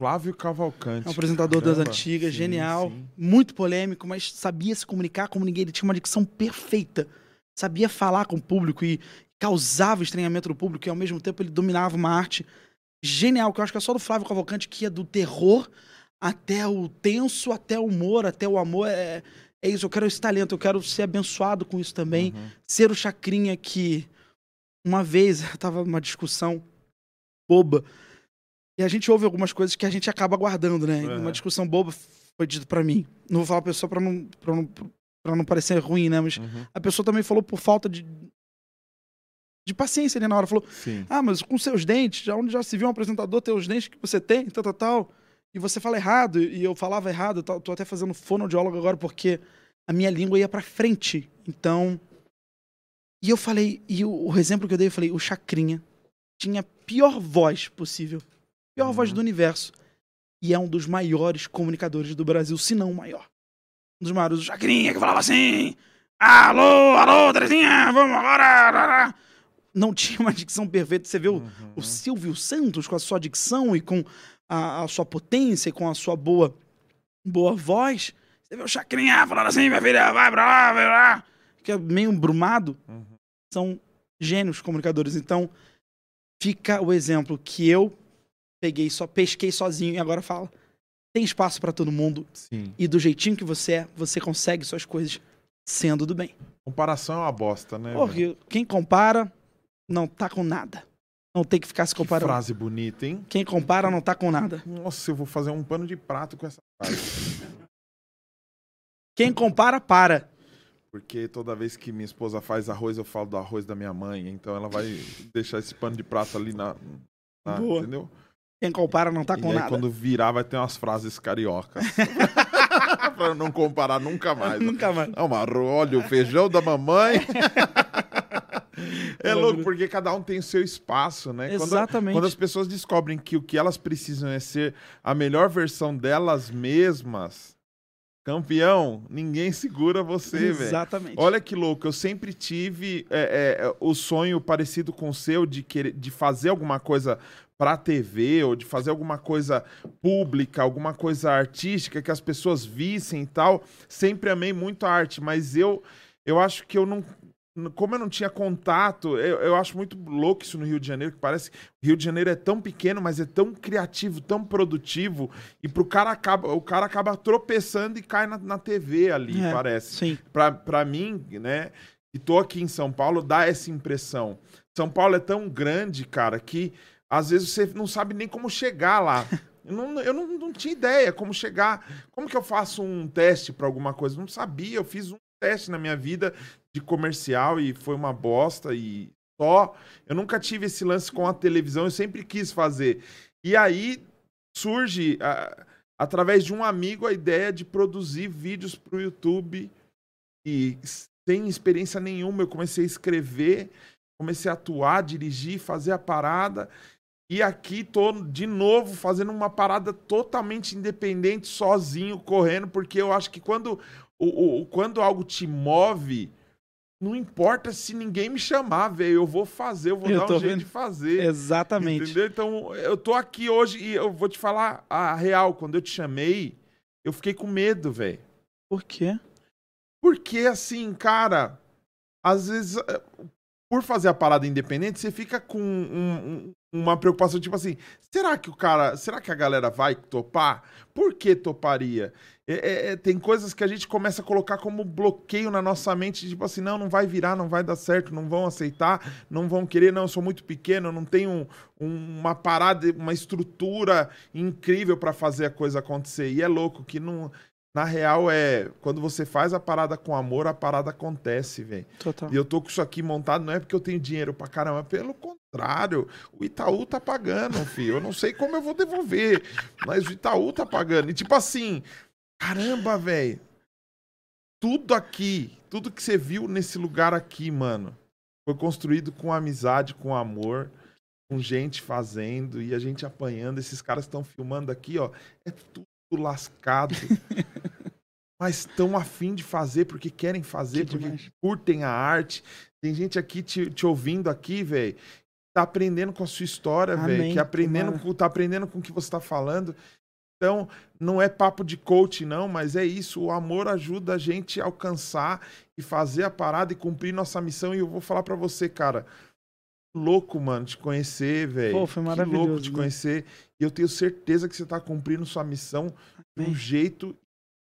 Flávio Cavalcante. É um apresentador das Caramba. antigas, Sim, genial, sim. muito polêmico, mas sabia se comunicar como ninguém. Ele tinha uma dicção perfeita. Sabia falar com o público e causava estranhamento do público e ao mesmo tempo ele dominava uma arte genial, que eu acho que é só do Flávio Cavalcante, que é do terror até o tenso, até o humor, até o amor. É, é isso, eu quero esse talento, eu quero ser abençoado com isso também. Uhum. Ser o Chacrinha que uma vez tava numa discussão boba e a gente ouve algumas coisas que a gente acaba guardando, né? Uhum. Uma discussão boba foi dito pra mim. Não vou falar pra pessoa pra não, pra não, pra não parecer ruim, né? Mas Uhum. a pessoa também falou por falta de, de paciência ali na hora. Falou, Sim. ah, mas com seus dentes, já onde já se viu um apresentador ter os dentes que você tem, tal, tal, tal. E você fala errado, e eu falava errado, eu tô- até fazendo fonoaudiólogo agora porque a minha língua ia pra frente. Então. E eu falei, e o, o exemplo que eu dei, eu falei, o Chacrinha tinha a pior voz possível. Pior Uhum. voz do universo. E é um dos maiores comunicadores do Brasil, se não o maior. Um dos maiores, o Chacrinha, que falava assim: Alô, alô, Terezinha, vamos agora. Não tinha uma dicção perfeita. Você vê o, Uhum. o Silvio Santos com a sua dicção e com a, a sua potência e com a sua boa, boa voz. Você vê o Chacrinha falando assim, minha filha, vai pra lá, vai pra lá. Que é meio brumado. Uhum. São gênios comunicadores. Então, fica o exemplo que eu peguei, só pesquei sozinho e agora fala. Tem espaço pra todo mundo Sim. e do jeitinho que você é, você consegue suas coisas sendo do bem. Comparação é uma bosta, né? velho? Porque quem compara não tá com nada. Não tem que ficar se Que comparando. frase bonita, hein? Quem compara não tá com nada. Nossa, eu vou fazer um pano de prato com essa frase. Quem compara, para. Porque toda vez que minha esposa faz arroz, eu falo do arroz da minha mãe. Então ela vai deixar esse pano de prato ali na. na- Boa. Entendeu? Quem compara não tá e com aí, nada. quando virar, vai ter umas frases cariocas. pra não comparar nunca mais. Nunca mais. Não, mas olha, o feijão da mamãe. é louco, porque cada um tem o seu espaço, né? Quando- Exatamente. Quando as pessoas descobrem que o que elas precisam é ser a melhor versão delas mesmas, campeão, ninguém segura você, velho. Exatamente. Olha que louco, eu sempre tive é, é, o sonho parecido com o seu de, querer, de fazer alguma coisa pra TV ou de fazer alguma coisa pública, alguma coisa artística que as pessoas vissem e tal. Sempre amei muito a arte, mas eu, eu acho que eu não. Como eu não tinha contato, eu, eu acho muito louco isso no Rio de Janeiro, que parece que o Rio de Janeiro é tão pequeno, mas é tão criativo, tão produtivo, e pro cara acaba, o cara acaba tropeçando e cai na, na TV ali, É, parece Sim. pra, pra mim, né, que tô aqui em São Paulo, dá essa impressão. São Paulo é tão grande, cara, que às vezes você não sabe nem como chegar lá. Eu não, eu não, não tinha ideia como chegar. Como que eu faço um teste pra alguma coisa? Não sabia. Eu fiz um teste na minha vida de comercial e foi uma bosta e só. Eu nunca tive esse lance com a televisão, eu sempre quis fazer. E aí surge, a- através de um amigo, a ideia de produzir vídeos pro YouTube e sem experiência nenhuma, eu comecei a escrever, comecei a atuar, dirigir, fazer a parada. E aqui tô de novo fazendo uma parada totalmente independente, sozinho, correndo, porque eu acho que quando, o, o- quando algo te move, não importa se ninguém me chamar, velho, eu vou fazer, eu vou Eu dar um jeito de fazer. Exatamente. Entendeu? Então, eu tô aqui hoje e eu vou te falar a real. Quando eu te chamei, eu fiquei com medo, velho. Por quê? Porque, assim, cara, às vezes, eh, por fazer a parada independente, você fica com um- um- uma preocupação, tipo assim, será que o cara, será que a galera vai topar? Por que toparia? É, é, é, tem coisas que a gente começa a colocar como bloqueio na nossa mente, tipo assim, não, não vai virar, não vai dar certo, não vão aceitar, não vão querer, não, eu sou muito pequeno, eu não tenho um- um- uma parada, uma estrutura incrível pra fazer a coisa acontecer. E é louco que não Na real, é quando você faz a parada com amor, a parada acontece, velho. E eu tô com isso aqui montado, não é porque eu tenho dinheiro pra caramba, pelo contrário. O Itaú tá pagando, filho. Eu não sei como eu vou devolver, mas o Itaú tá pagando. E tipo assim, caramba, velho. Tudo aqui, tudo que você viu nesse lugar aqui, mano, foi construído com amizade, com amor, com gente fazendo e a gente apanhando. Esses caras estão filmando aqui, ó. É tudo lascado. mas estão afim de fazer porque querem fazer, Que porque demais. curtem a arte. Tem gente aqui te, te ouvindo aqui, velho. Tá aprendendo com a sua história, velho. Que aprendendo tomara. com, tá aprendendo com o que você tá falando. Então, não é papo de coach, não, mas é isso. O amor ajuda a gente a alcançar e fazer a parada e cumprir nossa missão. E eu vou falar pra você, cara. Louco, mano, te conhecer, velho. Pô, foi Que maravilhoso, louco te né? conhecer. E eu tenho certeza que você tá cumprindo sua missão de um Amém. jeito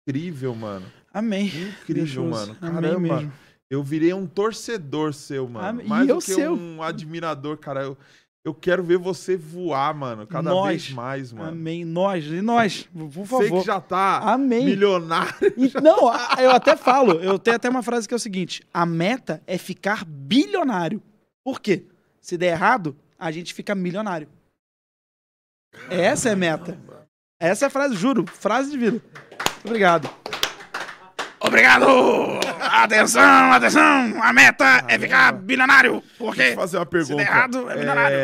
incrível, mano. Amém. Incrível, Deus, mano. amém Caramba. mesmo. Eu virei um torcedor seu, mano. Amém. Mais E eu do que seu. um admirador, cara. Eu, eu quero ver você voar, mano. Cada Nós. vez mais, mano. Amém. Nós, e nós, por Sei favor. que já tá Amém. milionário. E- não, a- eu até falo, eu tenho até uma frase que é o seguinte: a meta é ficar bilionário. Por quê? Se der errado, a gente fica milionário. Essa é a meta. Essa é a frase, juro, frase de vida. Obrigado. Obrigado! Atenção, atenção! A meta é ficar bilionário. Por Deixa eu fazer uma pergunta. der errado, é milionário.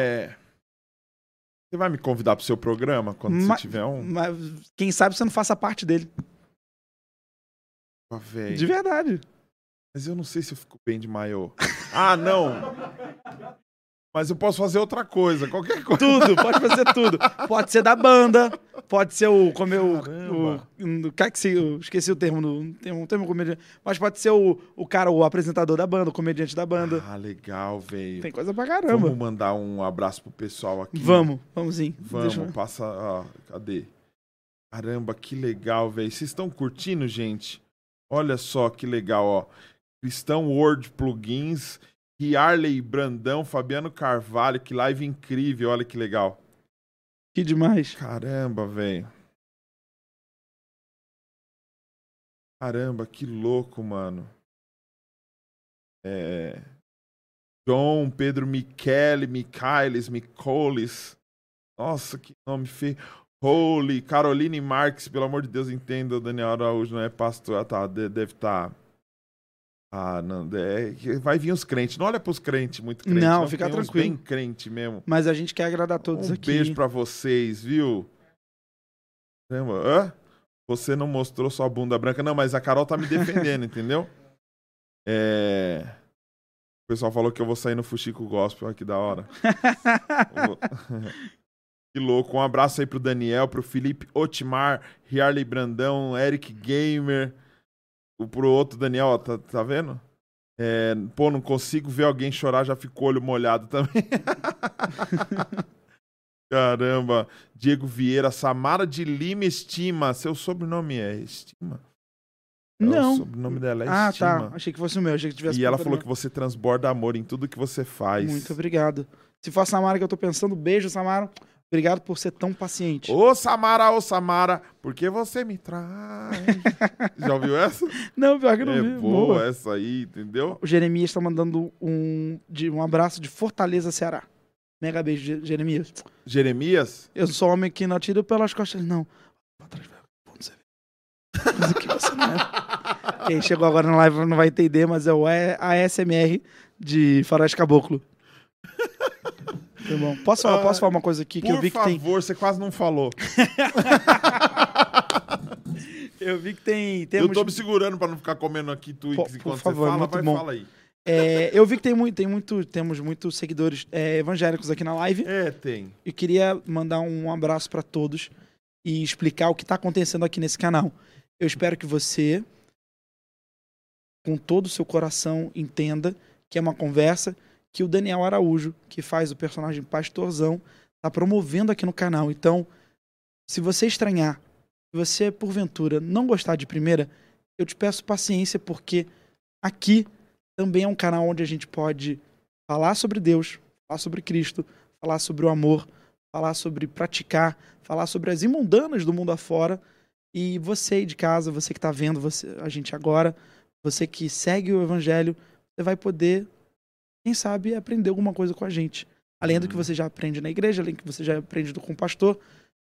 Você vai me convidar pro seu programa quando Ma- você tiver um? Mas quem sabe você não faça parte dele. Ah. De verdade. Mas eu não sei se eu fico bem de maiô. Ah, não! Mas eu posso fazer outra coisa, qualquer coisa. Tudo, pode fazer tudo. Pode ser da banda, pode ser o. Como eu. Caramba. O, o, que eu esqueci o termo, no, tem um termo comediante. Mas pode ser o, o cara, o apresentador da banda, o comediante da banda. Ah, legal, velho. Tem coisa pra caramba. Vamos mandar um abraço pro pessoal aqui. Vamos, vamos sim. Vamos, Deixa passa. ó, cadê? Caramba, que legal, velho. Vocês estão curtindo, gente? Olha só que legal, ó. Cristão Word Plugins, Harley Brandão, Fabiano Carvalho, que live incrível, olha que legal. Que demais. Caramba, velho. Caramba, que louco, mano. É. John, Pedro Michele, Michaelis, Micolis. Nossa, que nome feio. Holy, Caroline Marques, pelo amor de Deus, entenda, o Daniel Araújo não é pastor. Ah, tá, de- deve estar. Ah, não, é, que vai vir os crentes. Não olha pros crentes muito crentes. Não, fica tem uns tranquilo. bem crente mesmo. Mas a gente quer agradar todos Um aqui. beijo pra vocês, viu? Caramba, hã? Você não mostrou sua bunda branca. Não, mas a Carol tá me defendendo, entendeu? É... O pessoal falou que eu vou sair no Fuxico Gospel. Olha que da hora. Vou- que louco. Um abraço aí pro Daniel, pro Felipe Otmar, Harley Brandão, Eric Gamer. Pro outro Daniel, ó, tá, tá vendo? É, pô, não consigo ver alguém chorar, já fico olho molhado também. Caramba. Diego Vieira, Samara de Lima Estima. Seu sobrenome é Estima? É, Não. O sobrenome dela é ah, Estima. tá. Achei que fosse o meu. Achei que tivesse E ela falou que você transborda amor em tudo que você faz. Muito obrigado. Se for a Samara que eu tô pensando, beijo, Samara. Obrigado por ser tão paciente. Ô Samara, ô Samara, por que você me traz? Já ouviu essa? Não, pior que não é vi. boa, essa aí, entendeu? O Jeremias tá mandando um, de, um abraço de Fortaleza, Ceará. Mega beijo, Je- Jeremias. Jeremias? Eu sou homem que não atira pelas costas, não. Pra trás, você vê. Mas o que você não é. Quem chegou agora na live não vai entender, mas é o A- ASMR de Faroeste Caboclo. Tá bom. Posso falar, posso falar uma coisa aqui que Por eu vi que favor, tem. você quase não falou. Eu vi que tem. Eu tô me segurando pra não ficar comendo aqui Twix Por- por enquanto favor, você fala, muito vai, bom. fala aí. é, eu vi que tem muito, tem muito, temos muitos seguidores é, evangélicos aqui na live. É, tem. Eu queria mandar um abraço para todos e explicar o que está acontecendo aqui nesse canal. Eu espero que você, com todo o seu coração, entenda que é uma conversa que o Daniel Araújo, que faz o personagem Pastorzão, está promovendo aqui no canal. Então, se você estranhar, se você, porventura, não gostar de primeira, eu te peço paciência, porque aqui também é um canal onde a gente pode falar sobre Deus, falar sobre Cristo, falar sobre o amor, falar sobre praticar, falar sobre as imundanas do mundo afora E você aí de casa, você que tá vendo você, a gente agora, você que segue o evangelho, você vai poder, quem sabe, aprender alguma coisa com a gente. Além do que Uhum. você já aprende na igreja, além do que você já aprende com o pastor,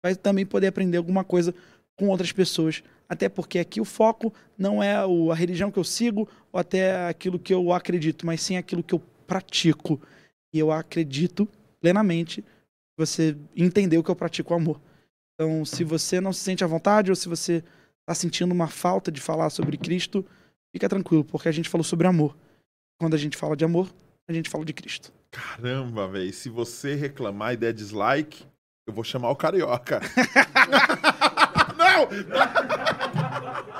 vai também poder aprender alguma coisa com outras pessoas. Até porque aqui o foco não é a religião que eu sigo ou até aquilo que eu acredito, mas sim aquilo que eu pratico. E eu acredito plenamente que você entendeu que eu pratico o amor. Então, se você não se sente à vontade ou se você está sentindo uma falta de falar sobre Cristo, fica tranquilo, porque a gente falou sobre amor. Quando a gente fala de amor, a gente fala de Cristo. Caramba, velho. Se você reclamar e der dislike, eu vou chamar o carioca. não!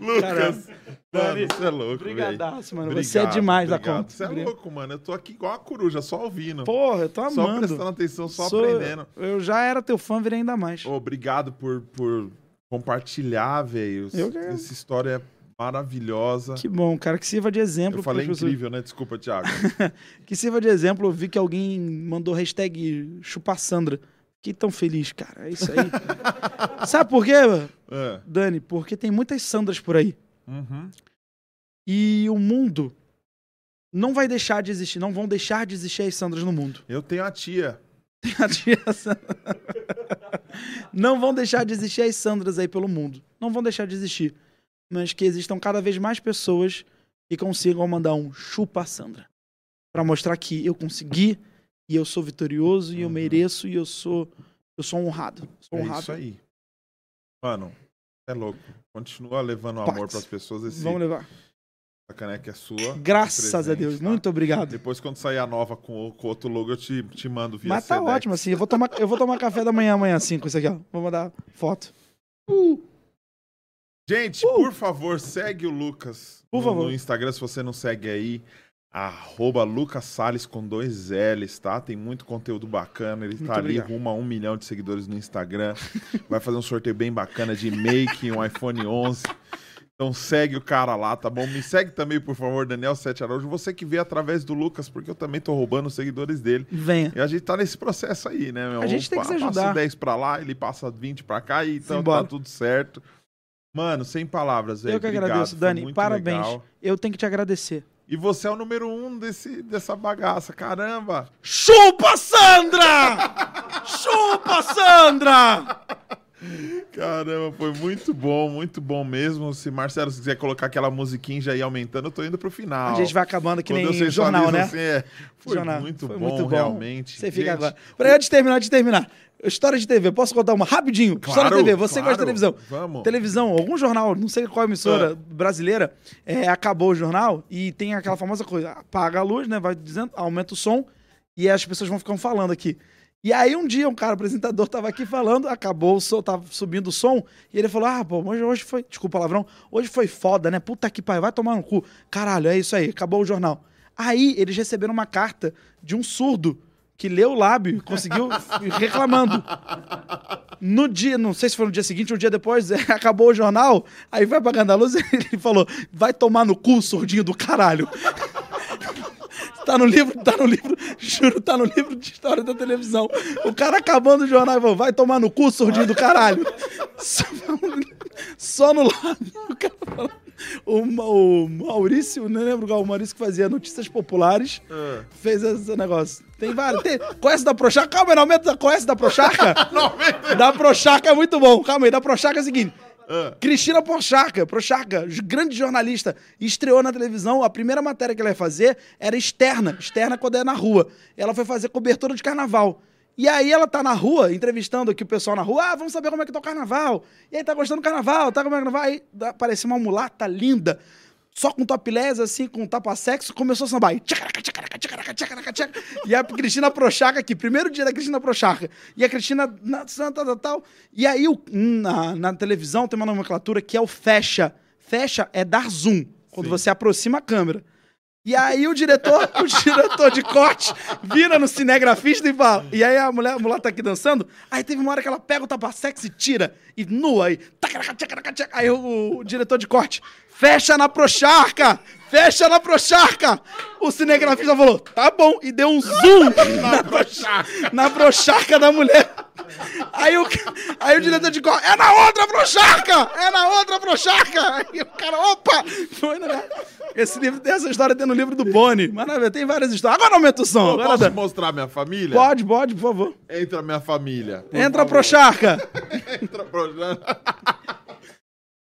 Lucas. Mano, você é louco, velho. Brigadaço, mano. você é demais da conta. Você é louco, mano. Eu tô aqui igual uma coruja, só ouvindo. Porra, eu tô só amando. prestando atenção, só Sou- aprendendo. Eu já era teu fã, virei ainda mais. Obrigado por, por compartilhar, velho. Eu Essa história é maravilhosa. Que bom, cara, que sirva de exemplo. Eu falei pessoas. incrível, né? Desculpa, Thiago. Que sirva de exemplo. Eu vi que alguém mandou hashtag chupar Sandra. Fiquei tão feliz, cara. É isso aí. Sabe por quê, É. Dani? Porque tem muitas Sandras por aí. Uhum. E o mundo não vai deixar de existir. Não vão deixar de existir as Sandras no mundo. Eu tenho a tia. Tem a tia Sandra. Não vão deixar de existir as Sandras aí pelo mundo. Não vão deixar de existir. Mas que existam cada vez mais pessoas que consigam mandar um chupa Sandra. Pra mostrar que eu consegui e eu sou vitorioso e eu Uhum. mereço e eu sou eu sou honrado. Sou É honrado. isso aí. Mano, é louco. Continua levando Pax. amor pras pessoas. Esse, Vamos levar. essa caneca é sua. Graças a presente, Deus. tá? Muito obrigado. Depois, quando sair a nova com, o- com outro logo, eu te, te mando via Mas tá Sedex. ótimo assim. Eu vou tomar eu vou tomar café da manhã amanhã assim com isso aqui, ó. Vou mandar foto. Gente, Uh! por favor, segue o Lucas Por no, favor. no Instagram, se você não segue aí. Arroba Lucas Salles com dois L's, tá? Tem muito conteúdo bacana. Ele Muito tá ali rumo a um milhão de seguidores no Instagram. Vai fazer um sorteio bem bacana de make, um iPhone 11. Então segue o cara lá, tá bom? Me segue também, por favor, Daniel Sete Araújo. Você que vê através do Lucas, porque eu também tô roubando os seguidores dele. Venha. E a gente tá nesse processo aí, né, meu? A gente tem que se ajudar. Passa 10 pra lá, ele passa 20 pra cá e então Simbora. tá tudo certo. Mano, sem palavras, velho. Eu que Obrigado, agradeço, Dani. Parabéns. legal. Eu tenho que te agradecer. E você é o número um desse, dessa bagaça, caramba! Chupa, Sandra! Chupa, Sandra! Caramba, foi muito bom, muito bom mesmo. Se Marcelo se quiser colocar aquela musiquinha já ir aumentando, eu tô indo pro final. A gente vai acabando que Quando nem jornal, né? assim, é, foi, Jornal. muito, Foi bom, muito bom. realmente. Você fica agora. Pra antes de terminar, de terminar. História de TV, posso contar uma rapidinho? História Claro, de TV, você claro, gosta de televisão. Vamos. Televisão, algum jornal, não sei qual emissora Ah. brasileira, é, acabou o jornal e tem aquela famosa coisa: apaga a luz, né? Vai dizendo, aumenta o som e as pessoas vão ficando falando aqui. E aí um dia um cara apresentador tava aqui falando, acabou o som, tava subindo o som, e ele falou: Ah, pô, hoje, hoje foi, desculpa palavrão, hoje foi foda, né? Puta que pariu, vai tomar no cu. Caralho, é isso aí, acabou o jornal. Aí eles receberam uma carta de um surdo que leu o lábio, e conseguiu reclamando. No dia, não sei se foi no dia seguinte ou um dia depois, acabou o jornal, aí vai apagando a luz e ele falou: vai tomar no cu, surdinho do caralho. Tá no livro, tá no livro, juro, tá no livro de história da televisão. O cara acabando o jornal e falou: vai tomar no cu, surdinho do caralho. Só, só no lábio. O cara falou. O, o Maurício, não lembro qual, o Maurício que fazia notícias populares, Ah. fez esse negócio. Tem vários. Tem, conhece da Prochaca? Calma aí, não aumenta. Conhece da Prochaca? da Prochaca é muito bom. Calma aí, da Prochaca é o seguinte. Ah. Cristina Prochaca, Prochaca, grande jornalista, estreou na televisão. A primeira matéria que ela ia fazer era externa, externa quando é na rua. Ela foi fazer cobertura de carnaval. E aí ela tá na rua, entrevistando aqui o pessoal na rua. Ah, vamos saber como é que tá o carnaval. E aí, tá gostando do carnaval? Tá como é que? Aí dá- apareceu uma mulata linda, só com topless, assim, com tapa-sexo, começou a sambar. E, tchacaraca, tchacaraca, tchacaraca, tchacaraca, tchaca. e a Cristina Prochaca aqui, primeiro dia da Cristina Prochaca. E a Cristina, na, tal, tal, tal. E aí, na, na televisão tem uma nomenclatura que é o fecha. Fecha é dar zoom, quando Sim. você aproxima a câmera. E aí o diretor, o diretor de corte, vira no cinegrafista e fala. E aí a mulher, a mulher tá aqui dançando. Aí teve uma hora que ela pega o tapa-sexo e tira. E nua aí. Aí o, o diretor de corte, fecha na procharca! Fecha na procharca! O cinegrafista falou, tá bom. E deu um zoom na, procharca, na procharca da mulher. Aí o, aí o diretor de escola, é na outra Prochaska! É na outra Prochaska! Aí o cara, opa! Foi na... Esse livro, essa história tem no livro do Boni. Maravilha, tem várias histórias. Agora aumenta o som. Agora posso dá. mostrar minha família? Pode, pode, por favor. Entra minha família. Entra favor. Prochaska! Entra pro...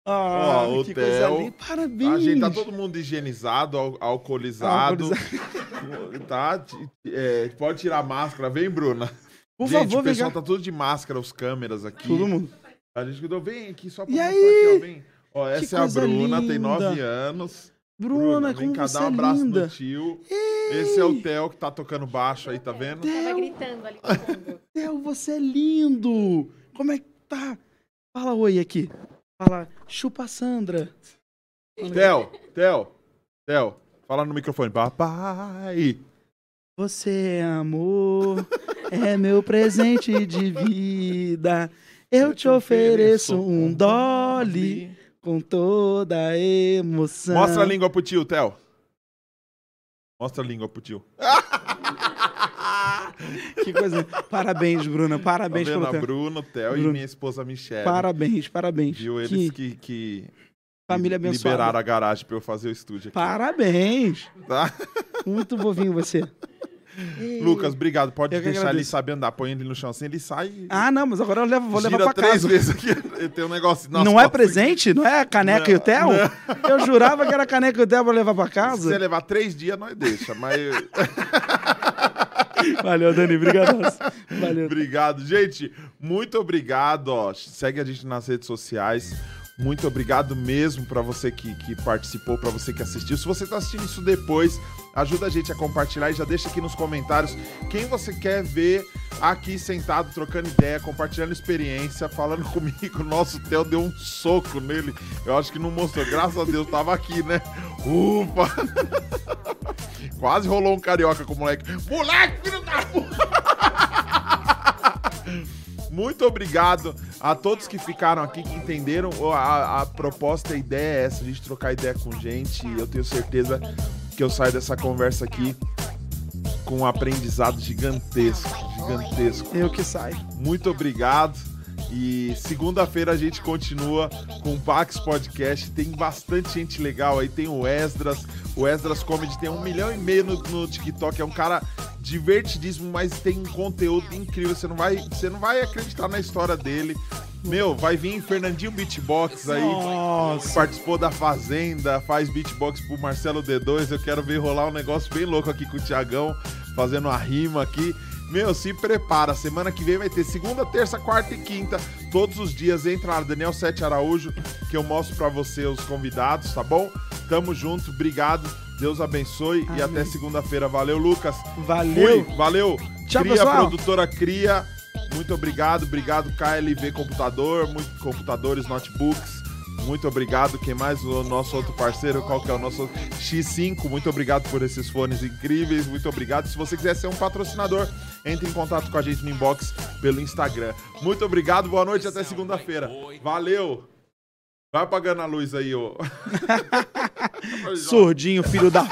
Ah, Ó, o que coisa Theo. linda. Parabéns. A gente tá todo mundo higienizado, al- alcoolizado. tá? É, pode tirar a máscara. Vem, Bruna. Por gente, favor, o vem pessoal cá. tá tudo de máscara, os câmeras aqui. Todo mundo. A gente cuidou, vem aqui só pra E mostrar aí? aqui, ó. Vem. Ó, essa é a coisa Bruna, tem linda. nove anos. Bruna, vem como cá você dar um é abraço linda. no tio. Esse é o Theo que tá tocando baixo aí, tá vendo? Tava Theo, gritando ali no fundo. Theo, você é lindo. Como é que tá? Fala oi aqui. Fala, chupa Sandra. Theo, Theo, Theo, fala no microfone. Papai. Você é amor, é meu presente de vida. Eu te ofereço um dolly com toda a emoção. Mostra a língua pro tio, Theo. Mostra a língua pro tio. Que coisa. Parabéns, Bruna. Tá Parabéns vendo pelo a. Bruno, Theo e Bruno. minha esposa Michelle. Parabéns, parabéns. Viu? Que Eles que, que família abençoada. liberaram a garagem pra eu fazer o estúdio aqui. Parabéns. Tá? Muito bovinho você. Lucas, obrigado. Pode Eu deixar ele agradeço. sabe andar. Põe ele no chão assim, ele sai Ah, não, mas agora eu levo, vou levar pra três casa. vezes aqui. Tem um negócio nas não é presente? Não é a caneca Não, e o Theo? Eu jurava que era a caneca e o Theo pra levar pra Se você casa. levar três dias, nós deixa. Mas Valeu, Dani. Obrigado. Valeu. obrigado. Gente, muito obrigado. Ó. Segue a gente nas redes sociais. Muito obrigado mesmo pra você que, que participou, pra você que assistiu. Se você tá assistindo isso depois, ajuda a gente a compartilhar e já deixa aqui nos comentários quem você quer ver aqui sentado, trocando ideia, compartilhando experiência, falando comigo. Nosso Theo deu um soco nele. Eu acho que não mostrou. Graças a Deus, tava aqui, né? Ufa! Quase rolou um carioca com o moleque. Moleque, filho da puta! Muito obrigado a todos que ficaram aqui, que entenderam a, a- proposta, a ideia é essa, a gente trocar ideia com gente. Eu tenho certeza que eu saio dessa conversa aqui com um aprendizado gigantesco, gigantesco. Eu que saio. Muito obrigado. E segunda-feira a gente continua com o Pax Podcast. Tem bastante gente legal aí. Tem o Esdras. O Esdras Comedy tem um milhão e meio no, no TikTok. É um cara divertidíssimo, mas tem um conteúdo incrível. Você não vai, você não vai acreditar na história dele. Meu, vai vir Fernandinho Beatbox aí. Nossa. Participou da Fazenda, faz beatbox pro Marcelo D2. Eu quero ver rolar um negócio bem louco aqui com o Tiagão, fazendo uma rima aqui. Meu, se prepara. Semana que vem vai ter segunda, terça, quarta e quinta. Todos os dias. Entra lá, Daniel Sete Araújo, que eu mostro pra você os convidados, tá bom? Tamo junto, obrigado. Deus abençoe e Amém. até segunda-feira. Valeu, Lucas. Valeu. Fui, valeu. Tchau, Cria, pessoal. produtora Cria. Muito obrigado. Obrigado, KLV Computador, muito, computadores, notebooks. Muito obrigado. Quem mais? O nosso outro parceiro, qual que é o nosso X5? Muito obrigado por esses fones incríveis. Muito obrigado. Se você quiser ser um patrocinador, entre em contato com a gente no inbox pelo Instagram. Muito obrigado. Boa noite. Até segunda-feira. Valeu. Vai apagando a luz aí, ô. Surdinho, filho da.